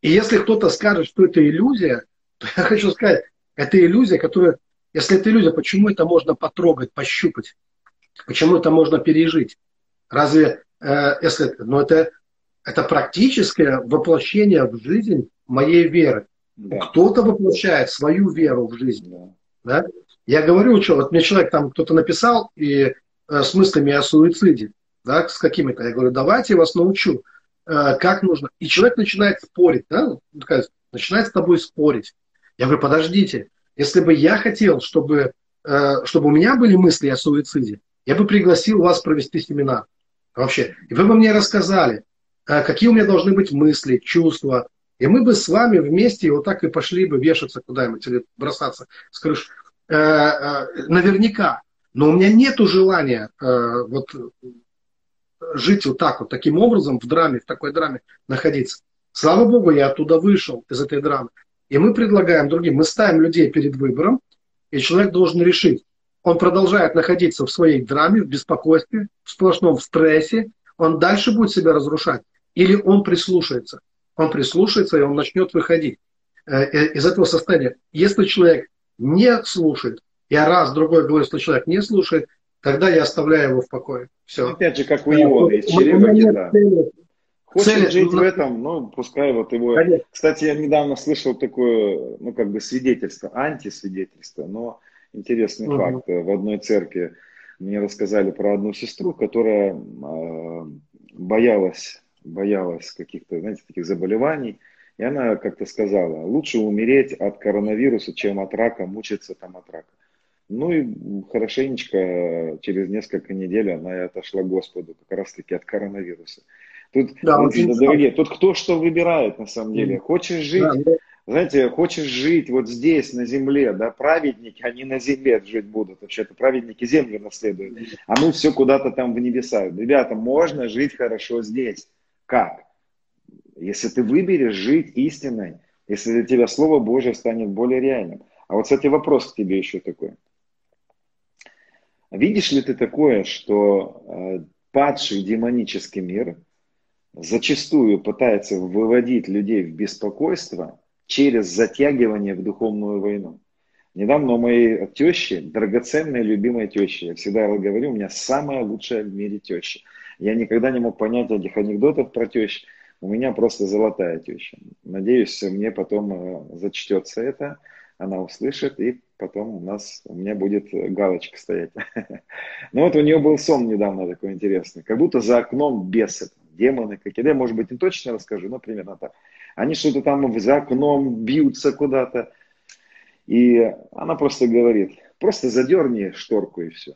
И если кто-то скажет, что это иллюзия, <laughs> то я хочу сказать, это иллюзия, которая если это иллюзия, почему это можно потрогать, пощупать? Почему это можно пережить? Разве, э, если, ну это, это практическое воплощение в жизнь моей веры. Да. Кто-то воплощает свою веру в жизнь. Да. Да? Я говорю, что вот мне человек там кто-то написал и э, с мыслями о суициде, да, с какими-то. Я говорю, давайте я вас научу, э, как нужно. И человек начинает спорить, да, начинает с тобой спорить. Я говорю, подождите, если бы я хотел, чтобы, э, чтобы у меня были мысли о суициде, я бы пригласил вас провести семинар. Вообще. И вы бы мне рассказали, э, какие у меня должны быть мысли, чувства. И мы бы с вами вместе вот так и пошли бы вешаться куда-нибудь или бросаться с крыш. Э, наверняка. Но у меня нет желания вот жить вот так вот, таким образом в драме, в такой драме находиться. Слава Богу, я оттуда вышел из этой драмы. И мы предлагаем другим, мы ставим людей перед выбором, и человек должен решить, он продолжает находиться в своей драме, в беспокойстве, в сплошном стрессе, он дальше будет себя разрушать, или он прислушается. Он прислушается, и он начнет выходить э, э, из этого состояния. Если человек не слушает, я раз, другой говорю, если человек не слушает, тогда я оставляю его в покое. Все. Опять же, как у Иона, из чрева Хочет Цели, жить ну, в этом, ну, пускай вот его... Конечно. Кстати, я недавно слышал такое, ну, как бы свидетельство, антисвидетельство, но интересный угу. факт. В одной церкви мне рассказали про одну сестру, которая э, боялась, боялась каких-то, знаете, таких заболеваний. И она как-то сказала, лучше умереть от коронавируса, чем от рака, мучиться там от рака. Ну и хорошенечко через несколько недель она и отошла к Господу как раз таки от коронавируса. Тут, да, очень дорогие, тут кто что выбирает на самом деле. Хочешь жить, да, знаете, хочешь жить вот здесь, на земле, да, праведники, они на земле жить будут. Вообще-то праведники землю наследуют. А мы все куда-то там в небеса. Ребята, можно жить хорошо здесь. Как? Если ты выберешь жить истиной, если для тебя Слово Божье станет более реальным. А вот, кстати, вопрос к тебе еще такой. Видишь ли ты такое, что э, падший демонический мир – зачастую пытается выводить людей в беспокойство через затягивание в духовную войну. Недавно у моей тещи, драгоценной любимой тещи, я всегда говорю, у меня самая лучшая в мире теща. Я никогда не мог понять этих анекдотов про тещу. У меня просто золотая теща. Надеюсь, мне потом э, зачтется это, она услышит, и потом у нас, у меня будет галочка стоять. <laughs> Ну вот у нее был сон недавно такой интересный, как будто за окном бесы демоны какие-то, я, может быть, не точно расскажу, но примерно так. Они что-то там за окном бьются куда-то. И она просто говорит, просто задерни шторку и все.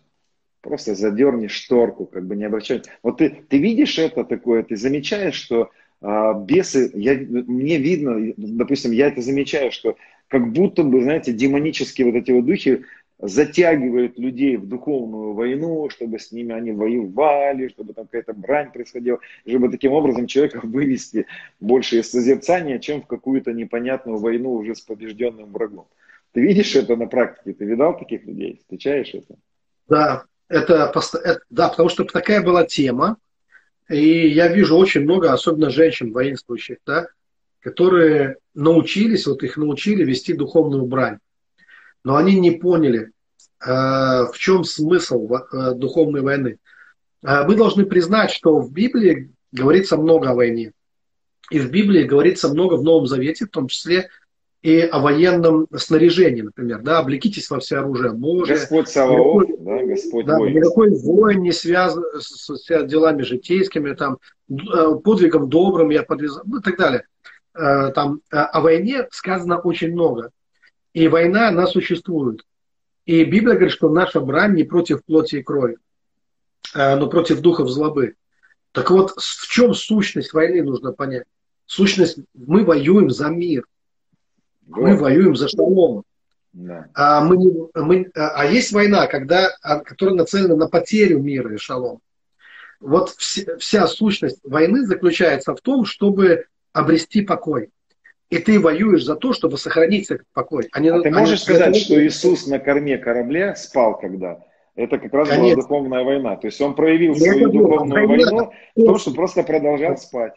Просто задерни шторку, как бы не обращай. Вот ты, ты видишь это такое, ты замечаешь, что а, бесы, я, мне видно, допустим, я это замечаю, что как будто бы, знаете, демонические вот эти вот духи затягивают людей в духовную войну, чтобы с ними они воевали, чтобы там какая-то брань происходила, чтобы таким образом человека <laughs> вывести больше из созерцания, чем в какую-то непонятную войну уже с побежденным врагом. Ты видишь это на практике? Ты видал таких людей? Встречаешь это? Да, это, это да, потому что такая была тема, и я вижу очень много, особенно женщин воинствующих, да, которые научились, вот их научили вести духовную брань но они не поняли, э, в чем смысл э, духовной войны. Э, мы должны признать, что в Библии говорится много о войне. И в Библии говорится много в Новом Завете, в том числе и о военном снаряжении, например, да, облекитесь во все оружие Божие. Господь Саваоф, да, Господь да, воин. Никакой воин не связан с, с делами житейскими, там, подвигом добрым я подвязал, ну и так далее. Там о войне сказано очень много. И война, она существует. И Библия говорит, что наша брань не против плоти и крови, а, но против духов злобы. Так вот, в чем сущность войны нужно понять? Сущность, мы воюем за мир. Мы воюем за шалом. Да. А, мы, мы, а, а есть война, когда, а, которая нацелена на потерю мира и шалом. Вот вся, вся сущность войны заключается в том, чтобы обрести покой и ты воюешь за то, чтобы сохранить этот покой. А, не, а ты можешь а сказать, что Иисус на корме корабля спал когда? Это как раз Конечно. была духовная война. То есть он проявил Нет, свою духовную войну в том, что просто продолжал спать.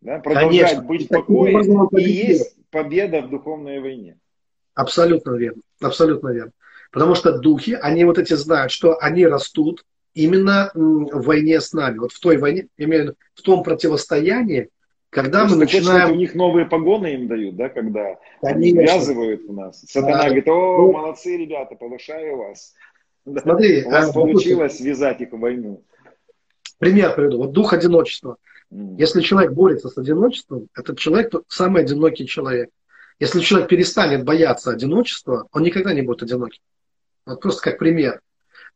Да? Продолжать Конечно. быть в покое. И есть победа в духовной войне. Абсолютно верно. Абсолютно верно. Потому что духи, они вот эти знают, что они растут именно в войне с нами. Вот в той войне, виду, в том противостоянии, когда мы начинаем... у них новые погоны им дают, да, когда они связывают у нас. Сатана а, говорит, о, ну, молодцы, ребята, повышаю вас. Смотри, у вас а, получилось связать их в войну. Пример приведу. Вот дух одиночества. Mm. Если человек борется с одиночеством, этот человек тот самый одинокий человек. Если человек перестанет бояться одиночества, он никогда не будет одиноким. Вот просто как пример.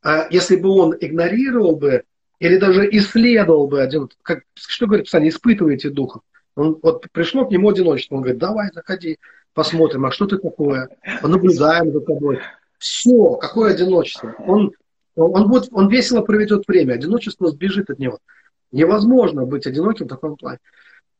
А если бы он игнорировал бы или даже исследовал бы один, как, что говорит Писание, испытывайте духом. Он, вот пришло к нему одиночество, он говорит, давай, заходи, посмотрим, а что ты такое, понаблюдаем за тобой. Все, какое одиночество. Он, он, будет, он весело проведет время, одиночество сбежит от него. Невозможно быть одиноким в таком плане.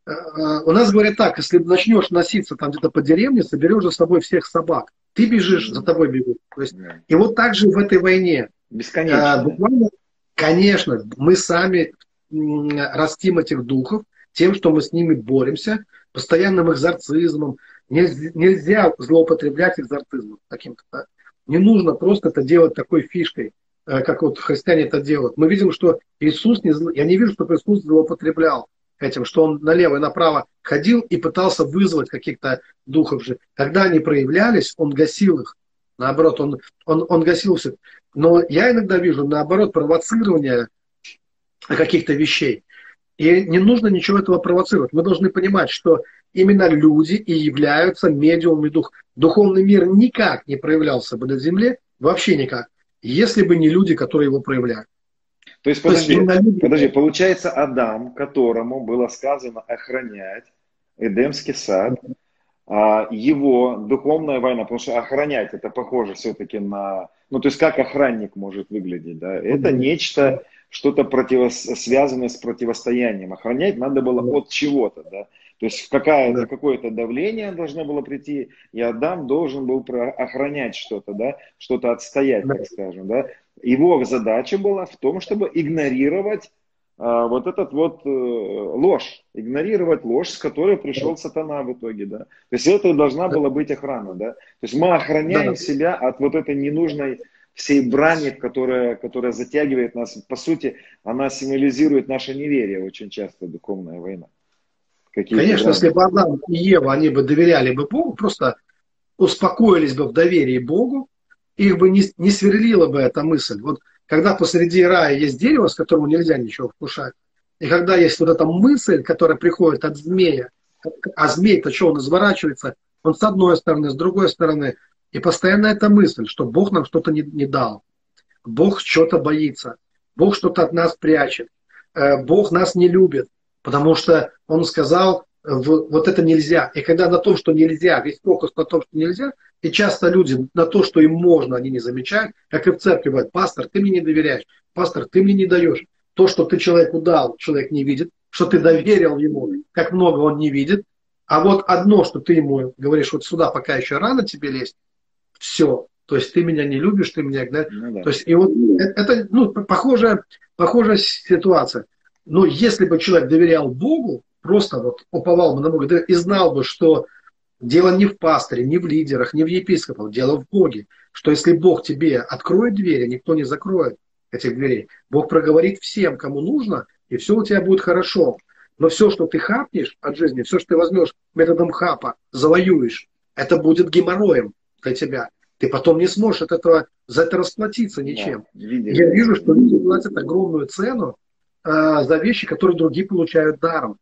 Э, э, у нас говорят так, если начнешь носиться там где-то по деревне, соберешь за собой всех собак. Ты бежишь, за тобой бегут. То есть, и вот так же в этой войне. Бесконечно. А, буквально Конечно, мы сами растим этих духов тем, что мы с ними боремся, постоянным экзорцизмом. Нельзя, нельзя злоупотреблять экзорцизмом каким-то. Не нужно просто это делать такой фишкой, э, как вот христиане это делают. Мы видим, что Иисус, не, я не вижу, чтобы Иисус злоупотреблял этим, что он налево и направо ходил и пытался вызвать каких-то духов же. Когда они проявлялись, он гасил их. Наоборот, он, он, он гасил все. Но я иногда вижу, наоборот, провоцирование каких-то вещей. И не нужно ничего этого провоцировать. Мы должны понимать, что именно люди и являются медиумами дух. Духовный мир никак не проявлялся бы на Земле, вообще никак, если бы не люди, которые его проявляют. То есть, подожди, То есть, подожди, получается, Адам, которому было сказано охранять Эдемский сад, его духовная война, потому что охранять это похоже все-таки на, ну то есть как охранник может выглядеть, да, это нечто, что-то противос... связанное с противостоянием. Охранять надо было от чего-то, да. То есть какая, да. какое-то давление должно было прийти, и Адам должен был охранять что-то, да, что-то отстоять, да. так скажем, да. Его задача была в том, чтобы игнорировать а, вот этот вот э, ложь, игнорировать ложь, с которой пришел сатана в итоге, да. То есть это должна была быть охрана, да. То есть мы охраняем да. себя от вот этой ненужной всей брани, которая, которая затягивает нас. По сути, она символизирует наше неверие очень часто, духовная война. Какие Конечно, если бы Адам и Ева, они бы доверяли бы Богу, просто успокоились бы в доверии Богу, их бы не, не сверлила бы эта мысль. Вот когда посреди рая есть дерево, с которого нельзя ничего вкушать, и когда есть вот эта мысль, которая приходит от змея, а змей-то что, он изворачивается, он с одной стороны, с другой стороны, и постоянно эта мысль, что Бог нам что-то не, не дал, Бог что-то боится, Бог что-то от нас прячет, э, Бог нас не любит, потому что Он сказал, вот это нельзя. И когда на том, что нельзя, весь фокус на том, что нельзя, и часто люди на то, что им можно, они не замечают, как и в церкви бывает, пастор, ты мне не доверяешь, пастор, ты мне не даешь. То, что ты человеку дал, человек не видит, что ты доверил ему, как много он не видит. А вот одно, что ты ему говоришь, вот сюда пока еще рано тебе лезть, все. То есть ты меня не любишь, ты меня... Да? Ну, да. То есть и вот э, это ну, похожая, похожая ситуация. Но если бы человек доверял Богу, просто вот уповал бы на Бога и знал бы, что дело не в пастыре, не в лидерах, не в епископах, дело в Боге. Что если Бог тебе откроет двери, никто не закроет этих дверей. Бог проговорит всем, кому нужно, и все у тебя будет хорошо. Но все, что ты хапнешь от жизни, все, что ты возьмешь методом хапа, завоюешь, это будет геморроем для тебя. Ты потом не сможешь от этого, за это расплатиться ничем. Да, Я вижу, что люди платят огромную цену э, за вещи, которые другие получают даром.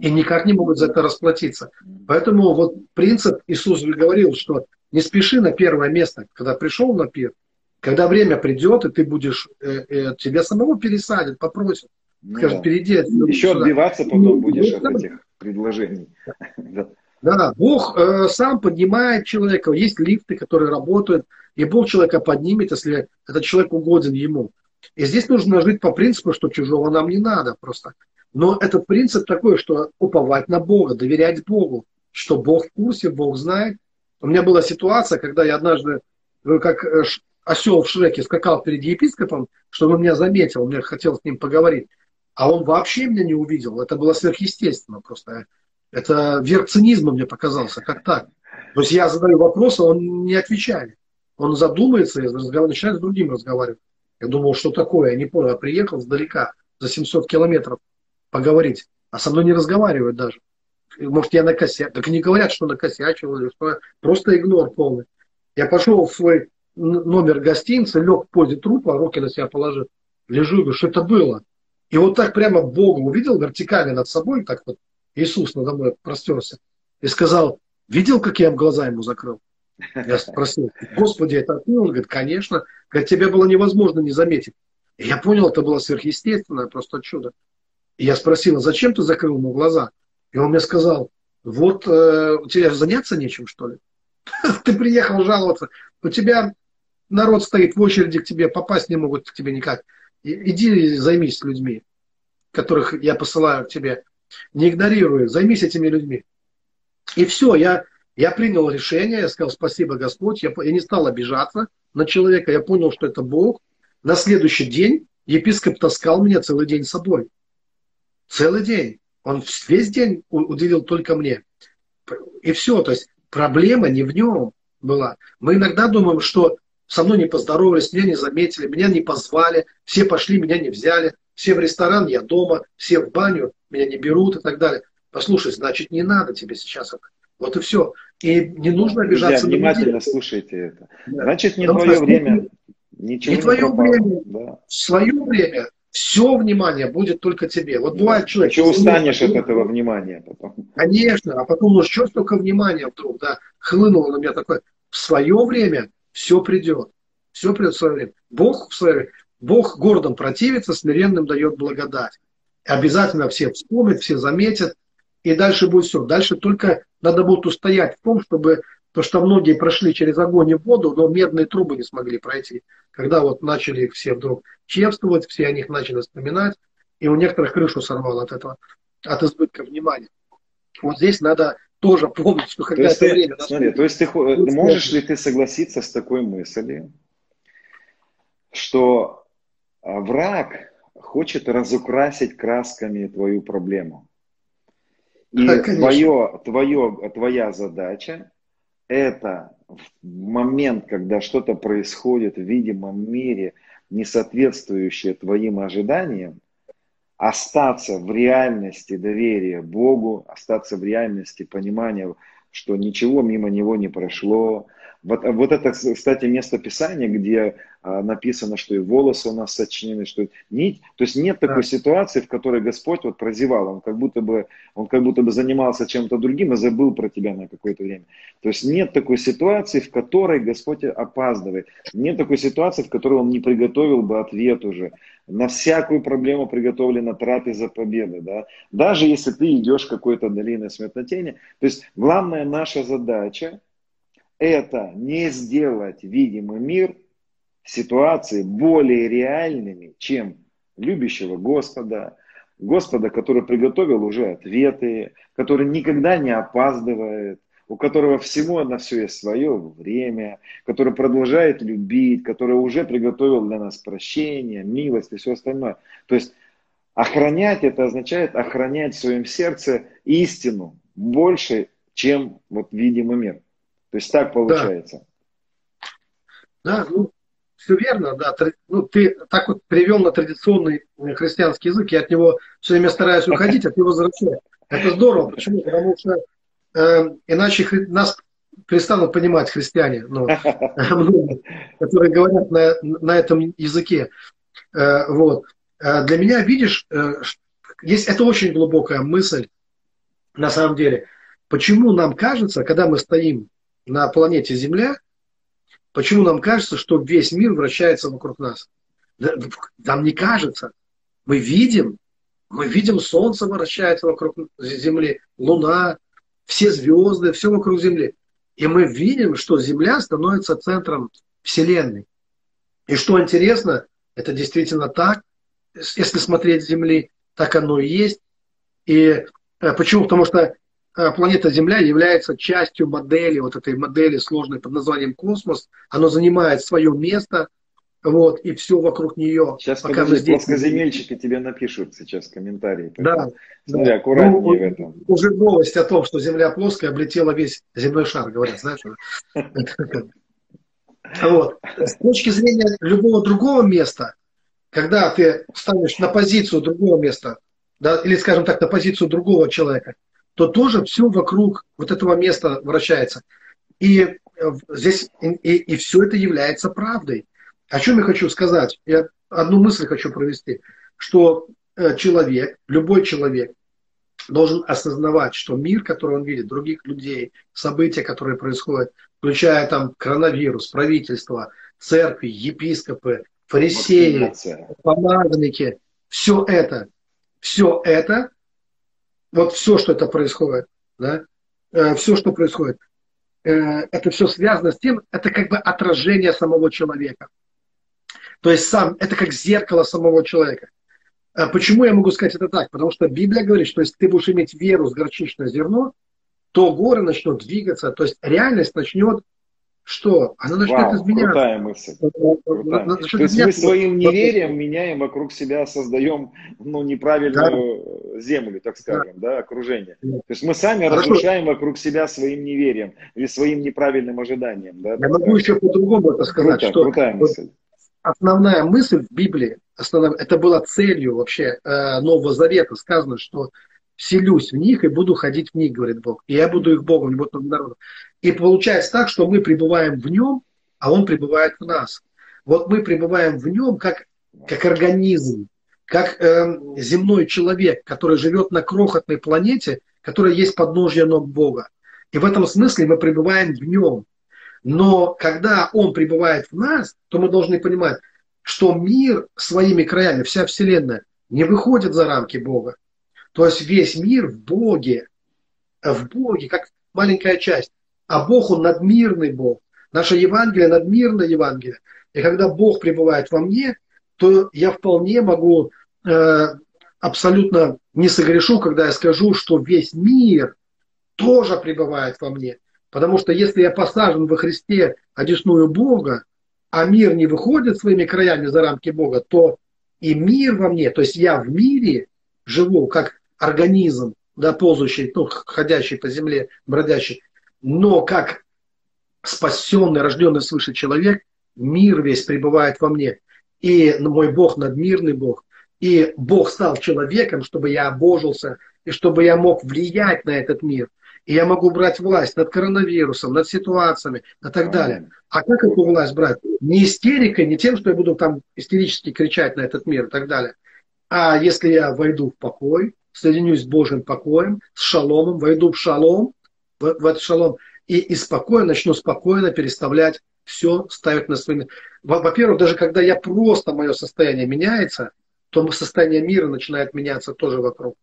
И никак не могут за это расплатиться. Поэтому вот принцип Иисус говорил, что не спеши на первое место, когда пришел на пир, когда время придет, и ты будешь, э, э, тебя самого пересадят, попросят. Ну, скажут, перейди Еще сюда. отбиваться потом ну, будешь от этих предложений. <laughs> Да, Бог э, сам поднимает человека. Есть лифты, которые работают, и Бог человека поднимет, если этот человек угоден ему. И здесь нужно жить по принципу, что чужого нам не надо просто. Но этот принцип такой, что уповать на Бога, доверять Богу, что Бог в курсе, Бог знает. У меня была ситуация, когда я однажды, э, как э, осел в Шреке, скакал перед епископом, что он меня заметил, мне хотел с ним поговорить. А он вообще меня не увидел. Это было сверхъестественно просто. Это верх цинизма мне показался, как так. То есть я задаю вопросы, он не отвечает. Он задумается и начинает с другим разговаривать. Я думал, что такое, я не понял. Я приехал сдалека, за 700 километров поговорить, а со мной не разговаривают даже. Может, я накосячил. Так не говорят, что накосячил, или что просто игнор полный. Я пошел в свой номер гостиницы, лег в позе трупа, руки на себя положил. Лежу и говорю, что это было? И вот так прямо Бога увидел вертикально над собой, так вот Иисус надо мной простерся и сказал, видел, как я глаза ему закрыл? Я спросил, Господи, это ты? Он говорит, конечно. Говорит, тебя было невозможно не заметить. И я понял, это было сверхъестественное просто чудо. Я спросил, а зачем ты закрыл ему глаза? И он мне сказал, вот э, у тебя заняться нечем, что ли? <laughs> Ты приехал жаловаться. У тебя народ стоит в очереди к тебе, попасть не могут к тебе никак. Иди займись людьми, которых я посылаю к тебе. Не игнорируй займись этими людьми. И все, я, я принял решение, я сказал спасибо Господь, я, я не стал обижаться на человека, я понял, что это Бог. На следующий день епископ таскал меня целый день с собой. Целый день. Он весь день уделил только мне. И все, то есть проблема не в нем была. Мы иногда думаем, что со мной не поздоровались, меня не заметили, меня не позвали, все пошли, меня не взяли. все в ресторан, я дома, все в баню, меня не берут и так далее. Послушай, значит, не надо тебе сейчас это. Вот и все. И не нужно обижаться Друзья, внимательно людей. слушайте это. Да. Значит, не Потому твое время. Ничего не, не твое пропало. время. Да. В свое время все внимание будет только тебе. Вот бывает человек... Что устанешь от этого внимания потом. Конечно, а потом, ну что столько внимания вдруг, да, хлынуло на меня такое. В свое время все придет. Все придет в свое время. Бог в свое время. Бог гордым противится, смиренным дает благодать. Обязательно все вспомнят, все заметят, и дальше будет все. Дальше только надо будет устоять в том, чтобы, то что многие прошли через огонь и воду, но медные трубы не смогли пройти. Когда вот начали все вдруг чествовать, все о них начали вспоминать, и у некоторых крышу сорвало от этого, от избытка внимания. Вот здесь надо тоже помнить, что когда это время... Смотри, то есть ты, можешь ли ты согласиться с такой мыслью, что а, враг хочет разукрасить красками твою проблему? И да, твое, твое, твоя задача это момент, когда что-то происходит в видимом мире, не соответствующее твоим ожиданиям, остаться в реальности доверия Богу, остаться в реальности понимания, что ничего мимо него не прошло, вот, вот это, кстати, место Писания, где написано, что и волосы у нас сочинены, что нить. То есть нет такой да. ситуации, в которой Господь вот прозевал. Он как будто бы, он как будто бы занимался чем-то другим и забыл про тебя на какое-то время. То есть нет такой ситуации, в которой Господь опаздывает. Нет такой ситуации, в которой Он не приготовил бы ответ уже. На всякую проблему приготовлена трапеза победы. Да? Даже если ты идешь какой-то долиной смертнотени. То есть главная наша задача это не сделать видимый мир ситуации более реальными, чем любящего Господа, Господа, который приготовил уже ответы, который никогда не опаздывает, у которого всего на все есть свое время, который продолжает любить, который уже приготовил для нас прощение, милость и все остальное. То есть охранять это означает охранять в своем сердце истину больше, чем вот видимый мир. То есть так получается. Да, да ну, все верно, да. Ну, ты так вот привел на традиционный христианский язык, я от него все время стараюсь уходить, от него возвращаюсь. Это здорово. Почему? Потому что э, иначе нас перестанут понимать христиане, ну, <laughs> которые говорят на, на этом языке. Э, вот. Э, для меня, видишь, э, есть, это очень глубокая мысль, на самом деле. Почему нам кажется, когда мы стоим на планете Земля, почему нам кажется, что весь мир вращается вокруг нас? Нам не кажется. Мы видим, мы видим Солнце вращается вокруг Земли, Луна, все звезды, все вокруг Земли. И мы видим, что Земля становится центром Вселенной. И что интересно, это действительно так, если смотреть с Земли, так оно и есть. И э, почему? Потому что планета Земля является частью модели, вот этой модели сложной под названием космос. Оно занимает свое место, вот, и все вокруг нее. Сейчас, пока подожди, здесь... плоскоземельщики тебе напишут сейчас комментарии. Да. Смотри, да. аккуратнее ну, в этом. Уже новость о том, что Земля плоская, облетела весь земной шар, говорят, знаешь? <laughs> Вот. С точки зрения любого другого места, когда ты станешь на позицию другого места, да, или, скажем так, на позицию другого человека, то тоже все вокруг вот этого места вращается. И э, здесь и, и все это является правдой. О чем я хочу сказать? Я одну мысль хочу провести, что э, человек, любой человек должен осознавать, что мир, который он видит, других людей, события, которые происходят, включая там коронавирус, правительство, церкви, епископы, фарисеи, помазанники, все это, все это вот все, что это происходит, да, э, все, что происходит, э, это все связано с тем, это как бы отражение самого человека. То есть сам, это как зеркало самого человека. Э, почему я могу сказать это так? Потому что Библия говорит, что если ты будешь иметь веру с горчичное зерно, то горы начнут двигаться, то есть реальность начнет что? Она начнет Вау, изменяться. Крутая мысль. Крутая. То есть мы своим неверием меняем вокруг себя, создаем ну, неправильную да. землю, так скажем, да. да, окружение. Да. То есть мы сами Хорошо. разрушаем вокруг себя своим неверием или своим неправильным ожиданием. Да, Я могу еще по-другому это сказать, Круто, что крутая мысль. основная мысль в Библии, основная, это была целью вообще э, Нового Завета. Сказано, что селюсь в них и буду ходить в них, говорит Бог. И я буду их Богом, не буду народом. И получается так, что мы пребываем в нем, а он пребывает в нас. Вот мы пребываем в нем как, как организм, как э, земной человек, который живет на крохотной планете, которая есть подножье ног Бога. И в этом смысле мы пребываем в нем. Но когда он пребывает в нас, то мы должны понимать, что мир своими краями, вся Вселенная, не выходит за рамки Бога. То есть весь мир в Боге, в Боге, как маленькая часть. А Бог, Он надмирный Бог. Наше Евангелие – надмирное Евангелие. И когда Бог пребывает во мне, то я вполне могу э, абсолютно не согрешу, когда я скажу, что весь мир тоже пребывает во мне. Потому что если я посажен во Христе одесную Бога, а мир не выходит своими краями за рамки Бога, то и мир во мне, то есть я в мире живу как организм, да, ползущий, ну, ходящий по земле, бродящий, но как спасенный, рожденный свыше человек, мир весь пребывает во мне. И мой Бог надмирный Бог. И Бог стал человеком, чтобы я обожился, и чтобы я мог влиять на этот мир. И я могу брать власть над коронавирусом, над ситуациями и так далее. А как эту власть брать? Не истерикой, не тем, что я буду там истерически кричать на этот мир и так далее. А если я войду в покой, соединюсь с Божьим покоем, с шаломом, войду в шалом, в, в этот шалом, и, и спокойно, начну спокойно переставлять все, ставить на свои... Во-первых, даже когда я просто, мое состояние меняется, то состояние мира начинает меняться тоже вокруг.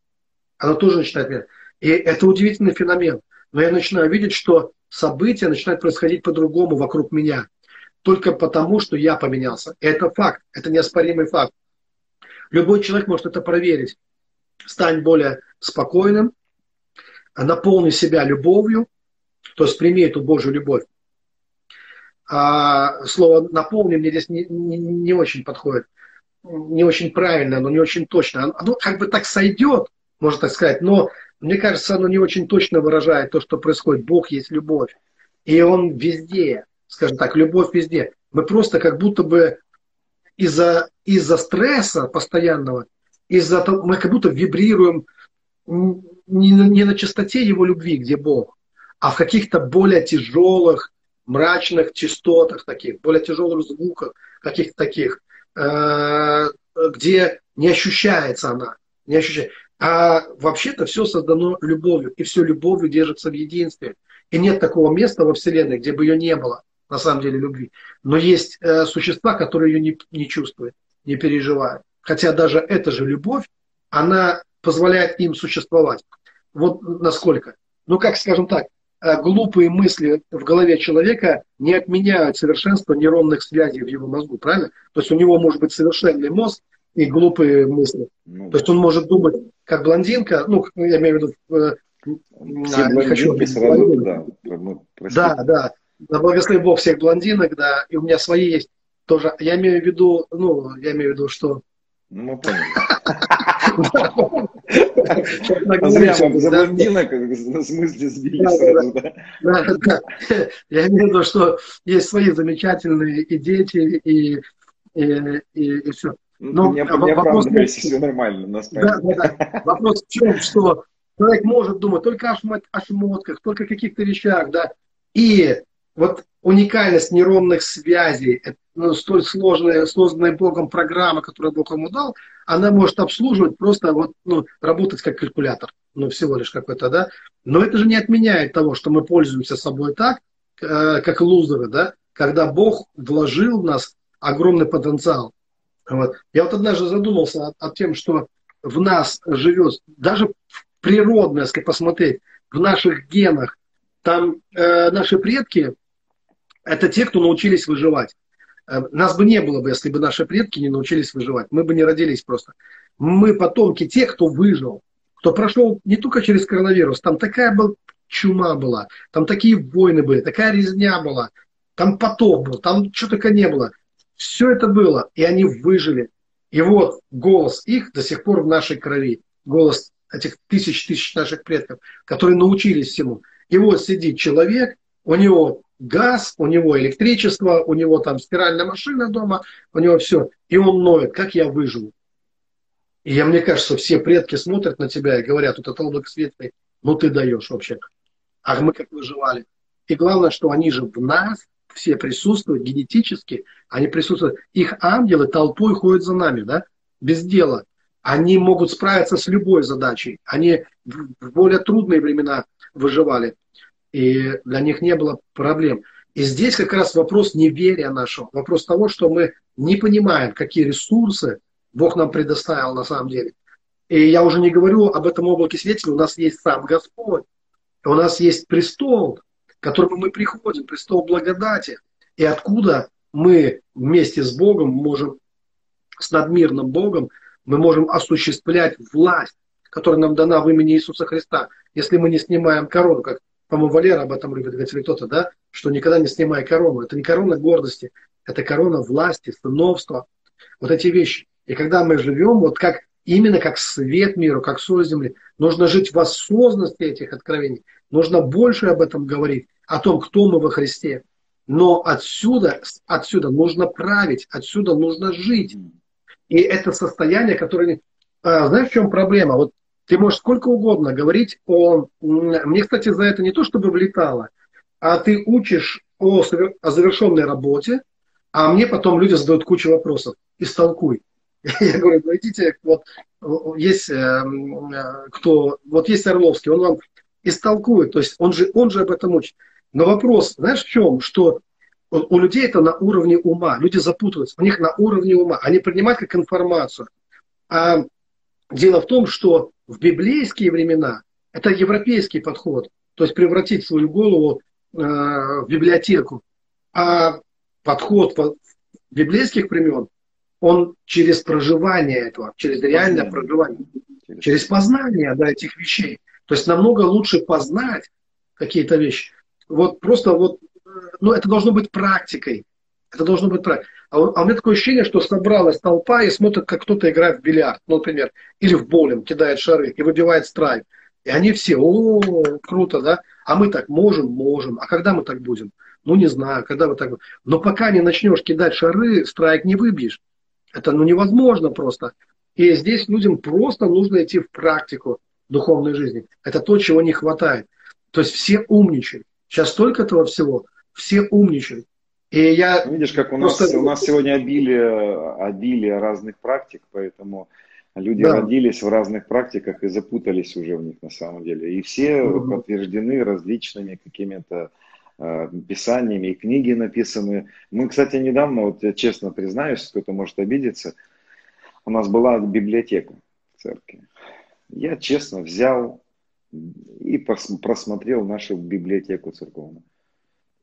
Оно тоже начинает меняться. И это удивительный феномен. Но я начинаю видеть, что события начинают происходить по-другому вокруг меня. Только потому, что я поменялся. Это факт. Это неоспоримый факт. Любой человек может это проверить стань более спокойным, наполни себя любовью, то есть прими эту Божью любовь. А слово «наполни» мне здесь не, не, не очень подходит, не очень правильно, но не очень точно. Оно как бы так сойдет, можно так сказать, но мне кажется, оно не очень точно выражает то, что происходит. Бог есть любовь. И Он везде, скажем так, любовь везде. Мы просто как будто бы из-за из стресса постоянного из-за того, мы как будто вибрируем не, не на частоте его любви, где Бог, а в каких-то более тяжелых, мрачных частотах таких, более тяжелых звуках, каких-то таких, э, где не ощущается она, не ощущается. А вообще-то все создано любовью, и все любовью держится в единстве. И нет такого места во Вселенной, где бы ее не было, на самом деле, любви. Но есть э, существа, которые ее не, не чувствуют, не переживают хотя даже эта же любовь, она позволяет им существовать. Вот насколько. Ну, как, скажем так, э, глупые мысли в голове человека не отменяют совершенство нейронных связей в его мозгу, правильно? То есть у него может быть совершенный мозг и глупые мысли. Ну, То есть он может думать, как блондинка, ну, я имею в виду... Э, Все а, не хочу сразу, да. Да, да. Да, благослови Бог всех блондинок, да, и у меня свои есть тоже. Я имею в виду, ну, я имею в виду, что ну, мы поняли. За блондинок в смысле сбили сразу, да? Я имею в виду, что есть свои замечательные и дети, и, и, все. Ну, не, не вопрос, все нормально. Нас да, да, да. Вопрос в чем, что человек может думать только о, шмот, о шмотках, только о каких-то вещах, да, и вот уникальность нейронных связей, ну, столь сложная, созданная Богом программа, которую Бог ему дал, она может обслуживать просто вот, ну, работать как калькулятор, ну, всего лишь какой-то, да. Но это же не отменяет того, что мы пользуемся собой так, э, как лузеры, да, когда Бог вложил в нас огромный потенциал. Вот. Я вот однажды задумался о, о тем, что в нас живет, даже природно, если посмотреть, в наших генах, там э, наши предки, это те, кто научились выживать. Э, нас бы не было бы, если бы наши предки не научились выживать. Мы бы не родились просто. Мы потомки тех, кто выжил, кто прошел не только через коронавирус, там такая была чума была, там такие войны были, такая резня была, там потоп был, там что только не было. Все это было, и они выжили. И вот голос их до сих пор в нашей крови. Голос этих тысяч тысяч наших предков, которые научились всему. И вот сидит человек, у него газ, у него электричество, у него там стиральная машина дома, у него все. И он ноет, как я выживу. И я, мне кажется, все предки смотрят на тебя и говорят, вот это облако светлый, ну ты даешь вообще. А мы как выживали. И главное, что они же в нас все присутствуют генетически, они присутствуют. Их ангелы толпой ходят за нами, да, без дела. Они могут справиться с любой задачей. Они в более трудные времена выживали. И для них не было проблем. И здесь как раз вопрос неверия нашего. Вопрос того, что мы не понимаем, какие ресурсы Бог нам предоставил на самом деле. И я уже не говорю об этом облаке свидетелей. У нас есть сам Господь. У нас есть престол, к которому мы приходим, престол благодати. И откуда мы вместе с Богом можем, с надмирным Богом, мы можем осуществлять власть, которая нам дана в имени Иисуса Христа. Если мы не снимаем корону, как по-моему, Валера об этом любит говорить, или кто-то, да, что никогда не снимай корону. Это не корона гордости, это корона власти, сыновства. Вот эти вещи. И когда мы живем, вот как именно как свет миру, как соль земли, нужно жить в осознанности этих откровений. Нужно больше об этом говорить, о том, кто мы во Христе. Но отсюда, отсюда нужно править, отсюда нужно жить. И это состояние, которое... А, знаешь, в чем проблема? Вот ты можешь сколько угодно говорить о... Мне, кстати, за это не то, чтобы влетало, а ты учишь о, о завершенной работе, а мне потом люди задают кучу вопросов. Истолкуй. <laughs> Я говорю, ну идите, вот есть эм, э, кто, вот есть Орловский, он вам истолкует, то есть он же, он же об этом учит. Но вопрос, знаешь, в чем? Что у людей это на уровне ума, люди запутываются, у них на уровне ума, они принимают как информацию. А дело в том, что в библейские времена это европейский подход, то есть превратить свою голову э, в библиотеку. А подход библейских времен, он через проживание этого, через реальное проживание, через, через познание да, этих вещей. То есть намного лучше познать какие-то вещи. Вот просто вот, ну это должно быть практикой. Это должно быть практикой. А, а у меня такое ощущение, что собралась толпа и смотрит, как кто-то играет в бильярд, ну, например, или в боулинг, кидает шары и выбивает страйк. И они все, о, круто, да? А мы так можем, можем. А когда мы так будем? Ну, не знаю, когда вы так будем. Но пока не начнешь кидать шары, страйк не выбьешь. Это ну, невозможно просто. И здесь людям просто нужно идти в практику духовной жизни. Это то, чего не хватает. То есть все умничают. Сейчас столько этого всего. Все умничают. И я Видишь, как у нас, просто... у нас сегодня обилие, обилие разных практик, поэтому люди да. родились в разных практиках и запутались уже в них на самом деле. И все угу. подтверждены различными какими-то э, писаниями, и книги написаны. Мы, кстати, недавно, вот я честно признаюсь, кто-то может обидеться, у нас была библиотека в церкви. Я честно взял и просмотрел нашу библиотеку церковную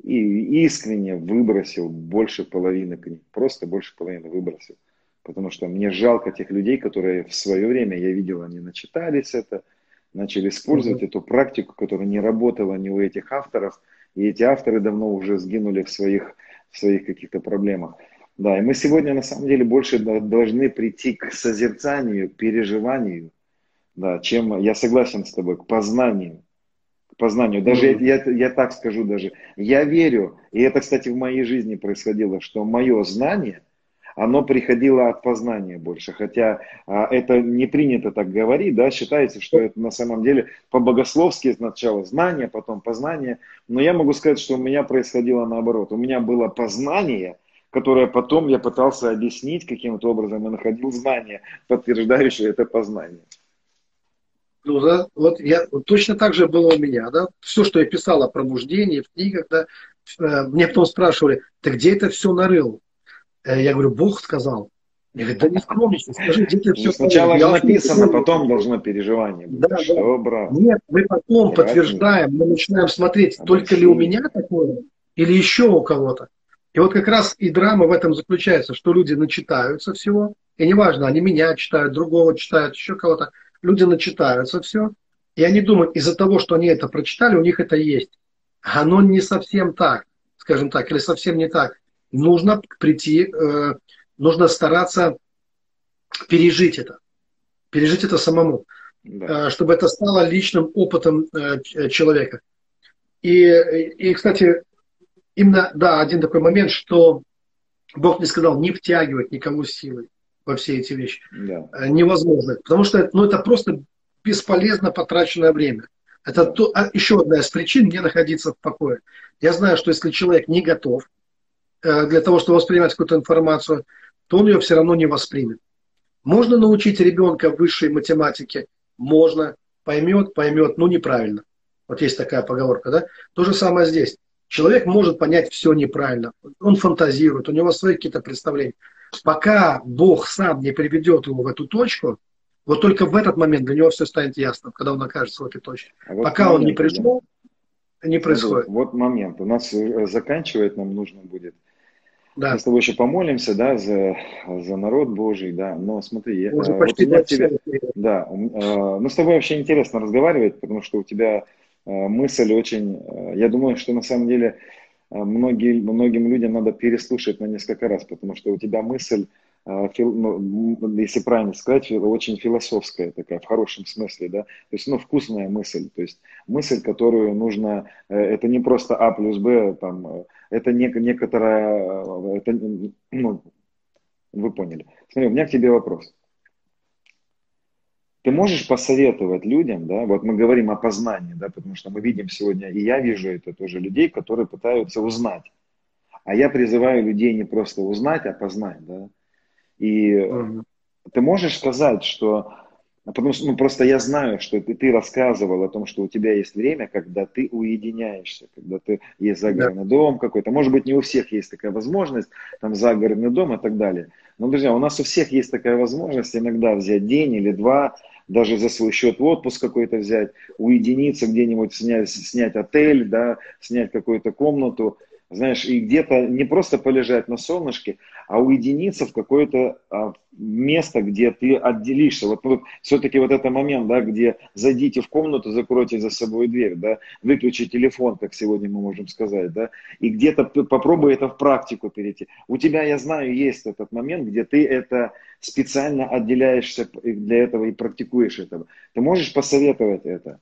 и искренне выбросил больше половины книг, просто больше половины выбросил. Потому что мне жалко тех людей, которые в свое время, я видел, они начитались это, начали использовать mm-hmm. эту практику, которая не работала ни у этих авторов, и эти авторы давно уже сгинули в своих, в своих каких-то проблемах. Да, и мы сегодня на самом деле больше должны прийти к созерцанию, переживанию, да, чем, я согласен с тобой, к познанию познанию. Даже mm-hmm. я, я так скажу даже. Я верю, и это, кстати, в моей жизни происходило, что мое знание, оно приходило от познания больше. Хотя а, это не принято так говорить, да, считается, что это на самом деле по-богословски сначала знание, потом познание. Но я могу сказать, что у меня происходило наоборот. У меня было познание, которое потом я пытался объяснить каким-то образом и находил знание, подтверждающее это познание. Ну, да, вот я вот точно так же было у меня, да. Все, что я писал о пробуждении в книгах, да, э, мне потом спрашивали, ты где это все нарыл? Э, я говорю, Бог сказал. Я говорю, да не скромничай, скажи, где ты все ну, Сначала же написано, потом должно переживание быть. Да, что, да. брат? Нет, мы потом Брат, подтверждаем, мы начинаем смотреть, Обучение. только ли у меня такое, или еще у кого-то. И вот как раз и драма в этом заключается, что люди начитаются всего, и неважно, они меня читают, другого читают, еще кого-то, люди начитаются все, и они думают, из-за того, что они это прочитали, у них это есть. Оно не совсем так, скажем так, или совсем не так. Нужно прийти, э, нужно стараться пережить это, пережить это самому, да. э, чтобы это стало личным опытом э, человека. И, и, кстати, именно, да, один такой момент, что Бог мне сказал не втягивать никого силой во все эти вещи. Да. Э, невозможно. Потому что ну, это просто бесполезно потраченное время. Это то, а, еще одна из причин мне находиться в покое. Я знаю, что если человек не готов э, для того, чтобы воспринимать какую-то информацию, то он ее все равно не воспримет. Можно научить ребенка высшей математике? Можно. Поймет, поймет, но неправильно. Вот есть такая поговорка, да? То же самое здесь. Человек может понять все неправильно. Он фантазирует, у него свои какие-то представления. Пока Бог сам не приведет его в эту точку, вот только в этот момент для него все станет ясно, когда он окажется в этой точке. А вот Пока момент, он не пришел, да. не происходит. Вот, вот момент. У нас э, заканчивать нам нужно будет. Да. Мы с тобой еще помолимся, да, за, за народ Божий, да. Но смотри, Уже а, почти вот тебе, да, а, ну с тобой вообще интересно разговаривать, потому что у тебя мысль очень, я думаю, что на самом деле многие, многим людям надо переслушать на несколько раз, потому что у тебя мысль ну, если правильно сказать, очень философская такая, в хорошем смысле, да, то есть, ну, вкусная мысль, то есть мысль, которую нужно, э, это не просто А плюс Б, там, э, это не, некоторая, э, это, ну, вы поняли. Смотри, у меня к тебе вопрос. Ты можешь посоветовать людям, да, вот мы говорим о познании, да, потому что мы видим сегодня, и я вижу это тоже людей, которые пытаются узнать. А я призываю людей не просто узнать, а познать, да. И угу. ты можешь сказать, что Потому что ну, просто я знаю, что ты, ты рассказывал о том, что у тебя есть время, когда ты уединяешься, когда ты есть загородный да. дом какой-то. Может быть, не у всех есть такая возможность, там загородный дом и так далее. Но, друзья, у нас у всех есть такая возможность иногда взять день или два, даже за свой счет в отпуск какой-то взять, уединиться где-нибудь, снять, снять отель, да, снять какую-то комнату знаешь, и где-то не просто полежать на солнышке, а уединиться в какое-то а, место, где ты отделишься. Вот, вот все-таки вот этот момент, да, где зайдите в комнату, закройте за собой дверь, да, выключи телефон, как сегодня мы можем сказать, да, и где-то попробуй это в практику перейти. У тебя, я знаю, есть этот момент, где ты это специально отделяешься для этого и практикуешь этого. Ты можешь посоветовать это?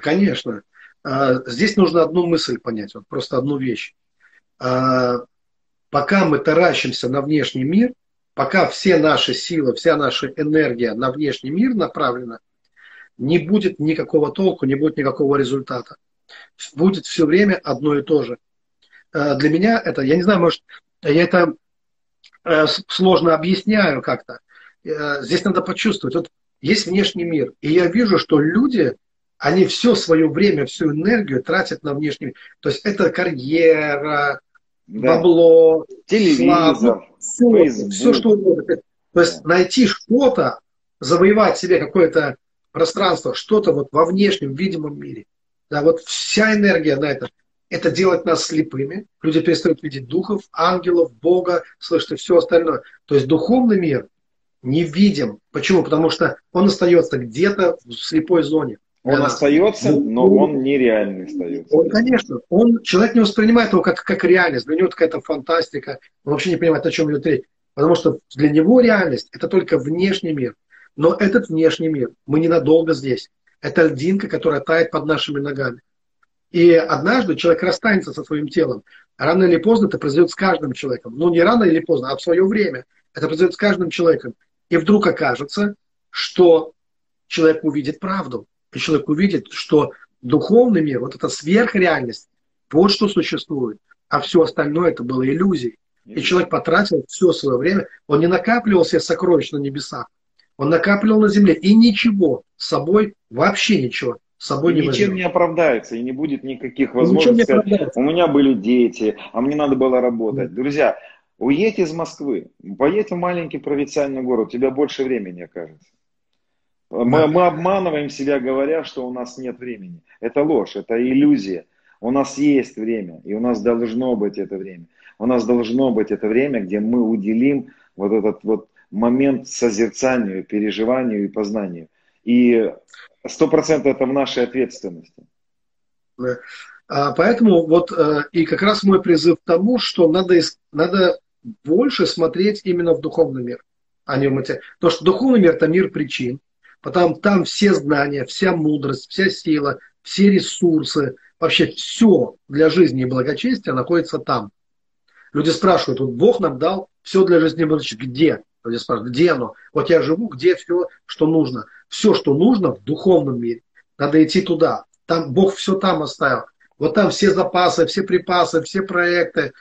Конечно. А, здесь нужно одну мысль понять, вот просто одну вещь. А, пока мы таращимся на внешний мир, пока все наши силы, вся наша энергия на внешний мир направлена, не будет никакого толку, не будет никакого результата. Будет все время одно и то же. А, для меня это, я не знаю, может, я это э, сложно объясняю как-то. Э, здесь надо почувствовать. Вот есть внешний мир, и я вижу, что люди они все свое время, всю энергию тратят на внешний мир. То есть это карьера, да. бабло, телевизор, слава, все, все что угодно. То есть найти что-то, завоевать себе какое-то пространство, что-то вот во внешнем, видимом мире. Да, вот вся энергия на это. Это делать нас слепыми. Люди перестают видеть духов, ангелов, Бога, слышать все остальное. То есть духовный мир не видим. Почему? Потому что он остается где-то в слепой зоне. Он да. остается, ну, но он нереальный остается. Он, конечно, он, человек не воспринимает его как, как реальность. Для него какая-то фантастика. Он вообще не понимает, о чем идет речь. Потому что для него реальность – это только внешний мир. Но этот внешний мир, мы ненадолго здесь. Это льдинка, которая тает под нашими ногами. И однажды человек расстанется со своим телом. Рано или поздно это произойдет с каждым человеком. Ну, не рано или поздно, а в свое время. Это произойдет с каждым человеком. И вдруг окажется, что человек увидит правду и человек увидит, что духовный мир, вот эта сверхреальность, вот что существует, а все остальное это было иллюзией. И человек потратил все свое время, он не накапливал себе сокровищ на небесах, он накапливал на земле, и ничего с собой, вообще ничего с собой не Ничем возьмет. не оправдается, и не будет никаких возможностей сказать, у меня были дети, а мне надо было работать. Друзья, уедь из Москвы, поедь в маленький провинциальный город, у тебя больше времени окажется. Мы, мы обманываем себя, говоря, что у нас нет времени. Это ложь, это иллюзия. У нас есть время, и у нас должно быть это время. У нас должно быть это время, где мы уделим вот этот вот момент созерцанию, переживанию и познанию. И сто процентов это в нашей ответственности. А поэтому вот э, и как раз мой призыв к тому, что надо, надо больше смотреть именно в духовный мир, а не в материальный. Потому что духовный мир – это мир причин, Потом там все знания, вся мудрость, вся сила, все ресурсы, вообще все для жизни и благочестия находится там. Люди спрашивают, вот Бог нам дал все для жизни и благочестия. Где? Люди спрашивают, где оно? Вот я живу, где все, что нужно? Все, что нужно в духовном мире. Надо идти туда. Там Бог все там оставил. Вот там все запасы, все припасы, все проекты,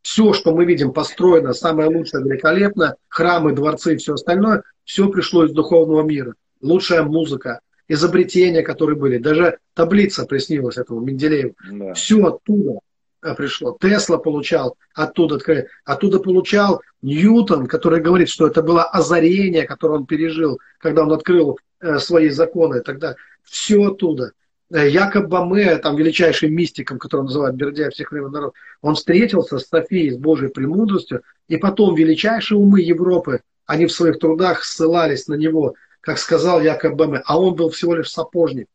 все, что мы видим построено, самое лучшее, великолепно, храмы, дворцы и все остальное, все пришло из духовного мира. Лучшая музыка, изобретения, которые были, даже таблица приснилась этому Менделееву. Да. Все оттуда э, пришло. Тесла получал оттуда, оттуда получал Ньютон, который говорит, что это было озарение, которое он пережил, когда он открыл э, свои законы и так далее. Все оттуда. Э, Якоб Баме, там величайшим мистиком, которого называют Бердяев всех времен народ, он встретился с Софией, с Божьей премудростью, и потом величайшие умы Европы, они в своих трудах ссылались на него, как сказал Якоб Баме, а он был всего лишь сапожник,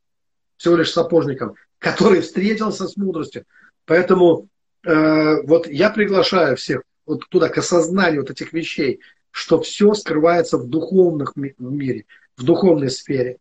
всего лишь сапожником, который встретился с мудростью. Поэтому э, вот я приглашаю всех вот туда, к осознанию вот этих вещей, что все скрывается в духовных в мире, в духовной сфере.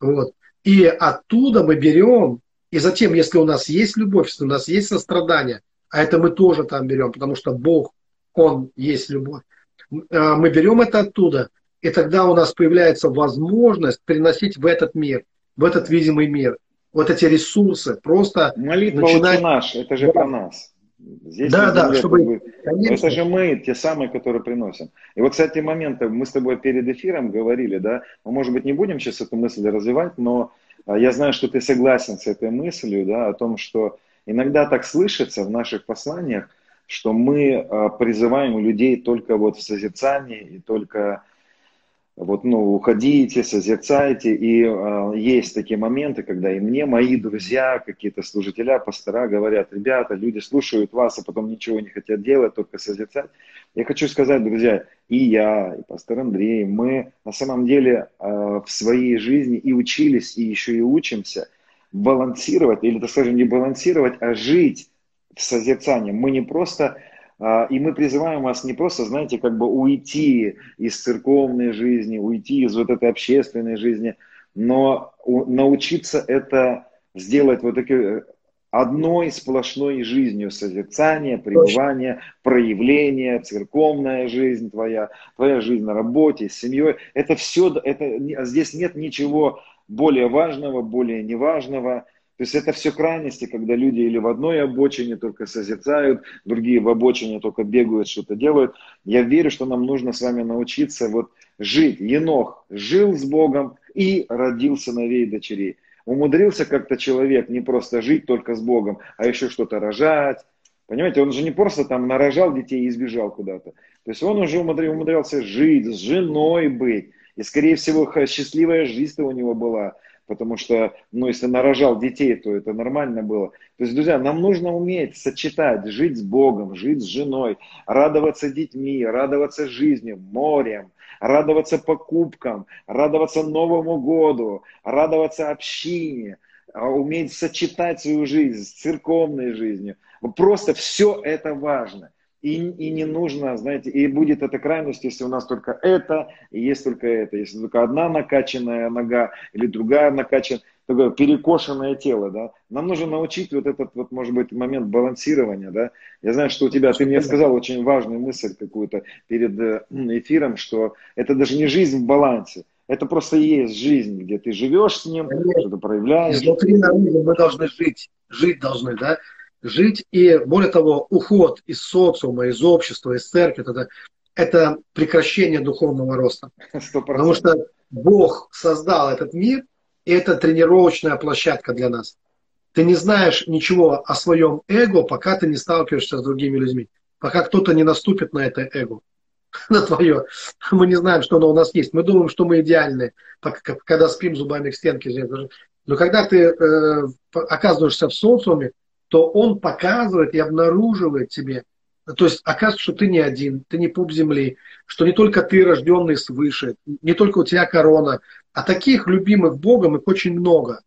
Вот. И оттуда мы берем, и затем, если у нас есть любовь, если у нас есть сострадание, а это мы тоже там берем, потому что Бог, Он есть любовь, э, мы берем это оттуда, и тогда у нас появляется возможность приносить в этот мир, в этот видимый мир, вот эти ресурсы, просто Молитва начинать... наш, это же да. про нас. Здесь да, да, чтобы... Это же мы, те самые, которые приносим. И вот, кстати, моменты, мы с тобой перед эфиром говорили, да, мы, может быть, не будем сейчас эту мысль развивать, но а, я знаю, что ты согласен с этой мыслью, да, о том, что иногда так слышится в наших посланиях, что мы а, призываем людей только вот в созерцании и только вот, ну, уходите, созерцайте, и э, есть такие моменты, когда и мне мои друзья, какие-то служителя, пастора говорят, ребята, люди слушают вас, а потом ничего не хотят делать, только созерцать. Я хочу сказать, друзья, и я, и пастор Андрей, мы на самом деле э, в своей жизни и учились, и еще и учимся балансировать, или, так скажем, не балансировать, а жить в созерцании. Мы не просто и мы призываем вас не просто, знаете, как бы уйти из церковной жизни, уйти из вот этой общественной жизни, но научиться это сделать вот такой одной сплошной жизнью созерцания, пребывания, проявления, церковная жизнь твоя, твоя жизнь на работе, с семьей. Это все, это, здесь нет ничего более важного, более неважного. То есть это все крайности, когда люди или в одной обочине только созерцают, другие в обочине только бегают, что-то делают. Я верю, что нам нужно с вами научиться вот жить. Енох жил с Богом и родил сыновей и дочерей. Умудрился как-то человек не просто жить только с Богом, а еще что-то рожать. Понимаете, он же не просто там нарожал детей и сбежал куда-то. То есть он уже умудрялся жить, с женой быть. И, скорее всего, счастливая жизнь у него была потому что, ну, если нарожал детей, то это нормально было. То есть, друзья, нам нужно уметь сочетать, жить с Богом, жить с женой, радоваться детьми, радоваться жизнью, морем, радоваться покупкам, радоваться Новому году, радоваться общине, а уметь сочетать свою жизнь с церковной жизнью. Просто все это важно. И, и не нужно, знаете, и будет эта крайность, если у нас только это, и есть только это. Если только одна накачанная нога или другая накачанная, такое перекошенное тело, да. Нам нужно научить вот этот вот, может быть, момент балансирования, да. Я знаю, что у тебя, ты мне сказал очень важную мысль какую-то перед э, эфиром, что это даже не жизнь в балансе, это просто и есть жизнь, где ты живешь с ним, что-то проявляешь. Изнутри наружу мы должны жить, жить должны, да жить. И более того, уход из социума, из общества, из церкви, это, это прекращение духовного роста. 100%. Потому что Бог создал этот мир, и это тренировочная площадка для нас. Ты не знаешь ничего о своем эго, пока ты не сталкиваешься с другими людьми. Пока кто-то не наступит на это эго, <laughs> на твое. Мы не знаем, что оно у нас есть. Мы думаем, что мы идеальны, когда спим зубами к стенке. Но когда ты э, оказываешься в социуме, то он показывает и обнаруживает тебе, то есть оказывается, что ты не один, ты не пуп земли, что не только ты рожденный свыше, не только у тебя корона, а таких любимых Богом их очень много.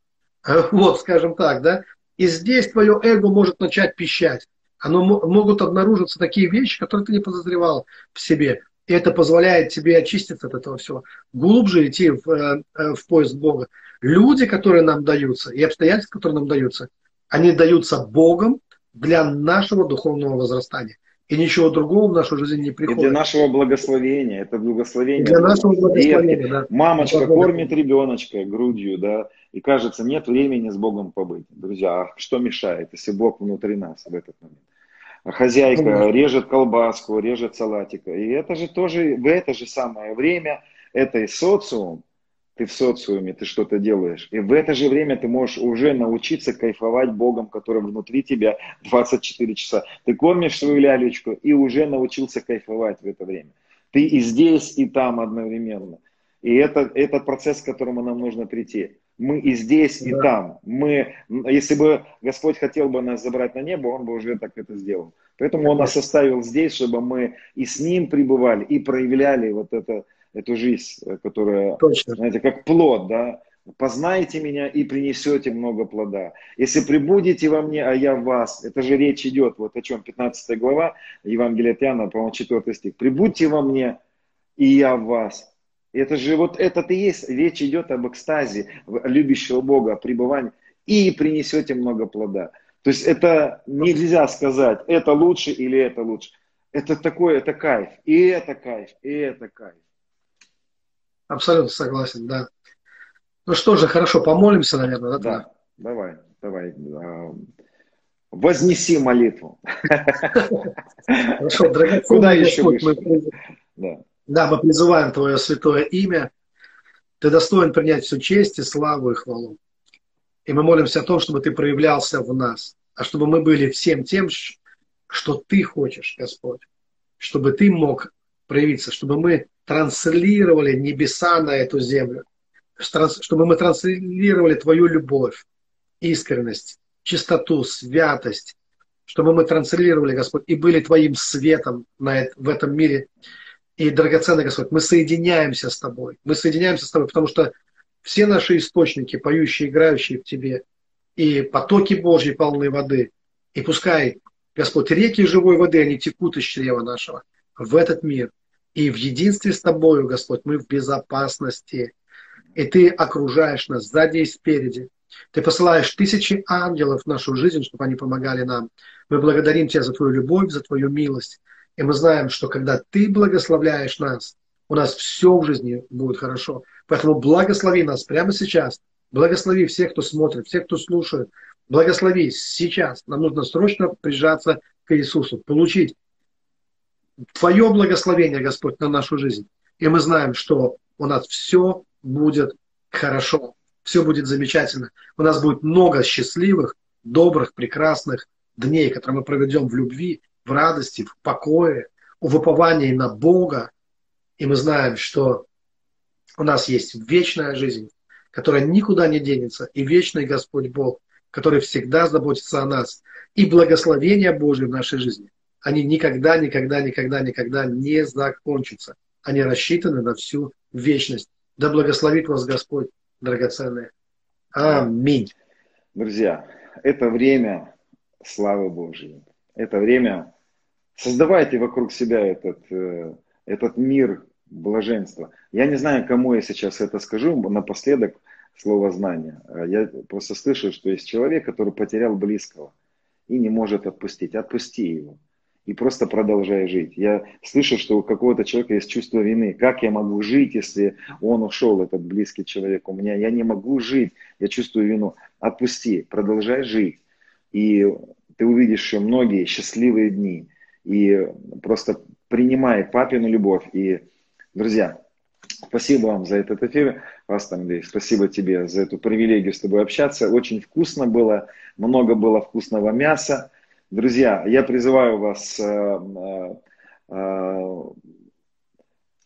<laughs> Вот, скажем так, да. И здесь твое эго может начать пищать. Оно могут обнаружиться такие вещи, которые ты не подозревал в себе. И это позволяет тебе очиститься от этого всего, глубже идти в, э, в поиск Бога. Люди, которые нам даются, и обстоятельства, которые нам даются, они даются Богом для нашего духовного возрастания. И ничего другого в нашу жизнь не приходит. И для нашего благословения. Это благословение. И для нашего благословения, да. Мамочка кормит ребеночка грудью, да, и кажется, нет времени с Богом побыть. Друзья, а что мешает, если Бог внутри нас в этот момент? Хозяйка Конечно. режет колбаску, режет салатика. И это же тоже, в это же самое время, это и социум, ты в социуме, ты что-то делаешь. И в это же время ты можешь уже научиться кайфовать Богом, который внутри тебя 24 часа. Ты кормишь свою лялечку и уже научился кайфовать в это время. Ты и здесь, и там одновременно. И это, это процесс, к которому нам нужно прийти. Мы и здесь, и да. там. Мы, если бы Господь хотел бы нас забрать на небо, Он бы уже так это сделал. Поэтому Он нас оставил здесь, чтобы мы и с Ним пребывали, и проявляли вот это, эту жизнь, э, которая, Точно. знаете, как плод, да, познайте меня и принесете много плода. Если прибудете во мне, а я в вас, это же речь идет, вот о чем 15 глава Евангелия от Иоанна, по-моему, 4 стих. Прибудьте во мне, и я в вас. Это же вот это и есть, речь идет об экстазе любящего Бога, пребывании, и принесете много плода. То есть это нельзя сказать, это лучше или это лучше. Это такое, это кайф, и это кайф, и это кайф. Абсолютно согласен, да. Ну что же, хорошо, помолимся, наверное, да? Да, давай, давай. Вознеси молитву. Хорошо, дорогой Куда еще мы, да. мы призываем Твое святое имя. Ты достоин принять всю честь и славу и хвалу. И мы молимся о том, чтобы Ты проявлялся в нас, а чтобы мы были всем тем, что Ты хочешь, Господь. Чтобы Ты мог проявиться, чтобы мы транслировали небеса на эту землю, чтобы мы транслировали Твою любовь, искренность, чистоту, святость, чтобы мы транслировали, Господь, и были Твоим светом на, в этом мире. И, драгоценный Господь, мы соединяемся с Тобой. Мы соединяемся с Тобой, потому что все наши источники, поющие, играющие в Тебе, и потоки Божьей полной воды, и пускай, Господь, реки живой воды, они текут из чрева нашего в этот мир – и в единстве с Тобою, Господь, мы в безопасности. И Ты окружаешь нас сзади и спереди. Ты посылаешь тысячи ангелов в нашу жизнь, чтобы они помогали нам. Мы благодарим Тебя за Твою любовь, за Твою милость. И мы знаем, что когда Ты благословляешь нас, у нас все в жизни будет хорошо. Поэтому благослови нас прямо сейчас. Благослови всех, кто смотрит, всех, кто слушает. Благослови сейчас. Нам нужно срочно прижаться к Иисусу, получить Твое благословение, Господь, на нашу жизнь. И мы знаем, что у нас все будет хорошо, все будет замечательно. У нас будет много счастливых, добрых, прекрасных дней, которые мы проведем в любви, в радости, в покое, в уповании на Бога. И мы знаем, что у нас есть вечная жизнь, которая никуда не денется, и вечный Господь Бог, который всегда заботится о нас, и благословение Божье в нашей жизни – они никогда, никогда, никогда, никогда не закончатся. Они рассчитаны на всю вечность. Да благословит вас Господь, драгоценные. Аминь. Друзья, это время славы Божьей. Это время, создавайте вокруг себя этот, э, этот мир блаженства. Я не знаю, кому я сейчас это скажу, напоследок слово знания. Я просто слышу, что есть человек, который потерял близкого и не может отпустить. Отпусти его и просто продолжай жить. Я слышу, что у какого-то человека есть чувство вины. Как я могу жить, если он ушел, этот близкий человек у меня? Я не могу жить, я чувствую вину. Отпусти, продолжай жить. И ты увидишь еще многие счастливые дни. И просто принимай папину любовь. И, друзья, спасибо вам за этот эфир. Андрей, спасибо тебе за эту привилегию с тобой общаться. Очень вкусно было, много было вкусного мяса. Друзья, я призываю вас э, э, э,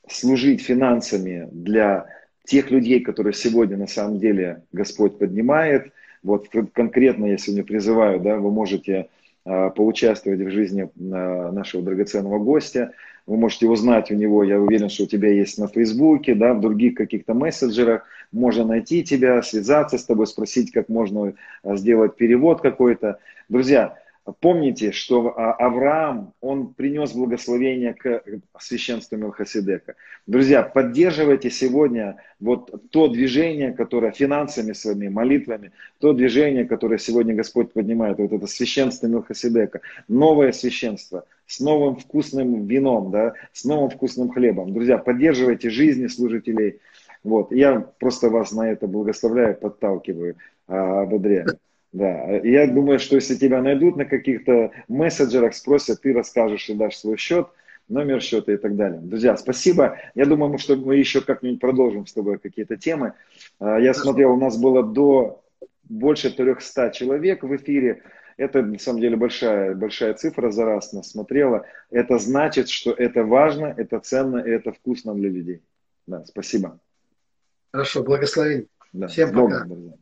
служить финансами для тех людей, которые сегодня на самом деле Господь поднимает. Вот конкретно я сегодня призываю, да, вы можете поучаствовать в жизни нашего драгоценного гостя. Вы можете узнать у него, я уверен, что у тебя есть на Фейсбуке, да, в других каких-то мессенджерах. Можно найти тебя, связаться с тобой, спросить, как можно сделать перевод какой-то. Друзья, Помните, что а, Авраам, он принес благословение к священству Мелхиседека. Друзья, поддерживайте сегодня вот то движение, которое финансами своими, молитвами, то движение, которое сегодня Господь поднимает, вот это священство Мелхиседека, новое священство с новым вкусным вином, да, с новым вкусным хлебом. Друзья, поддерживайте жизни служителей. Вот. Я просто вас на это благословляю, подталкиваю, а, ободряю. Да, я думаю, что если тебя найдут на каких-то мессенджерах, спросят, ты расскажешь и дашь свой счет, номер счета и так далее. Друзья, спасибо. Я думаю, что мы еще как-нибудь продолжим с тобой какие-то темы. А, я смотрел, у нас было до больше 300 человек в эфире. Это, на самом деле, большая, большая цифра за раз нас смотрела. Это значит, что это важно, это ценно и это вкусно для людей. Да, спасибо. Хорошо, благословение. Да, Всем пока. Богом,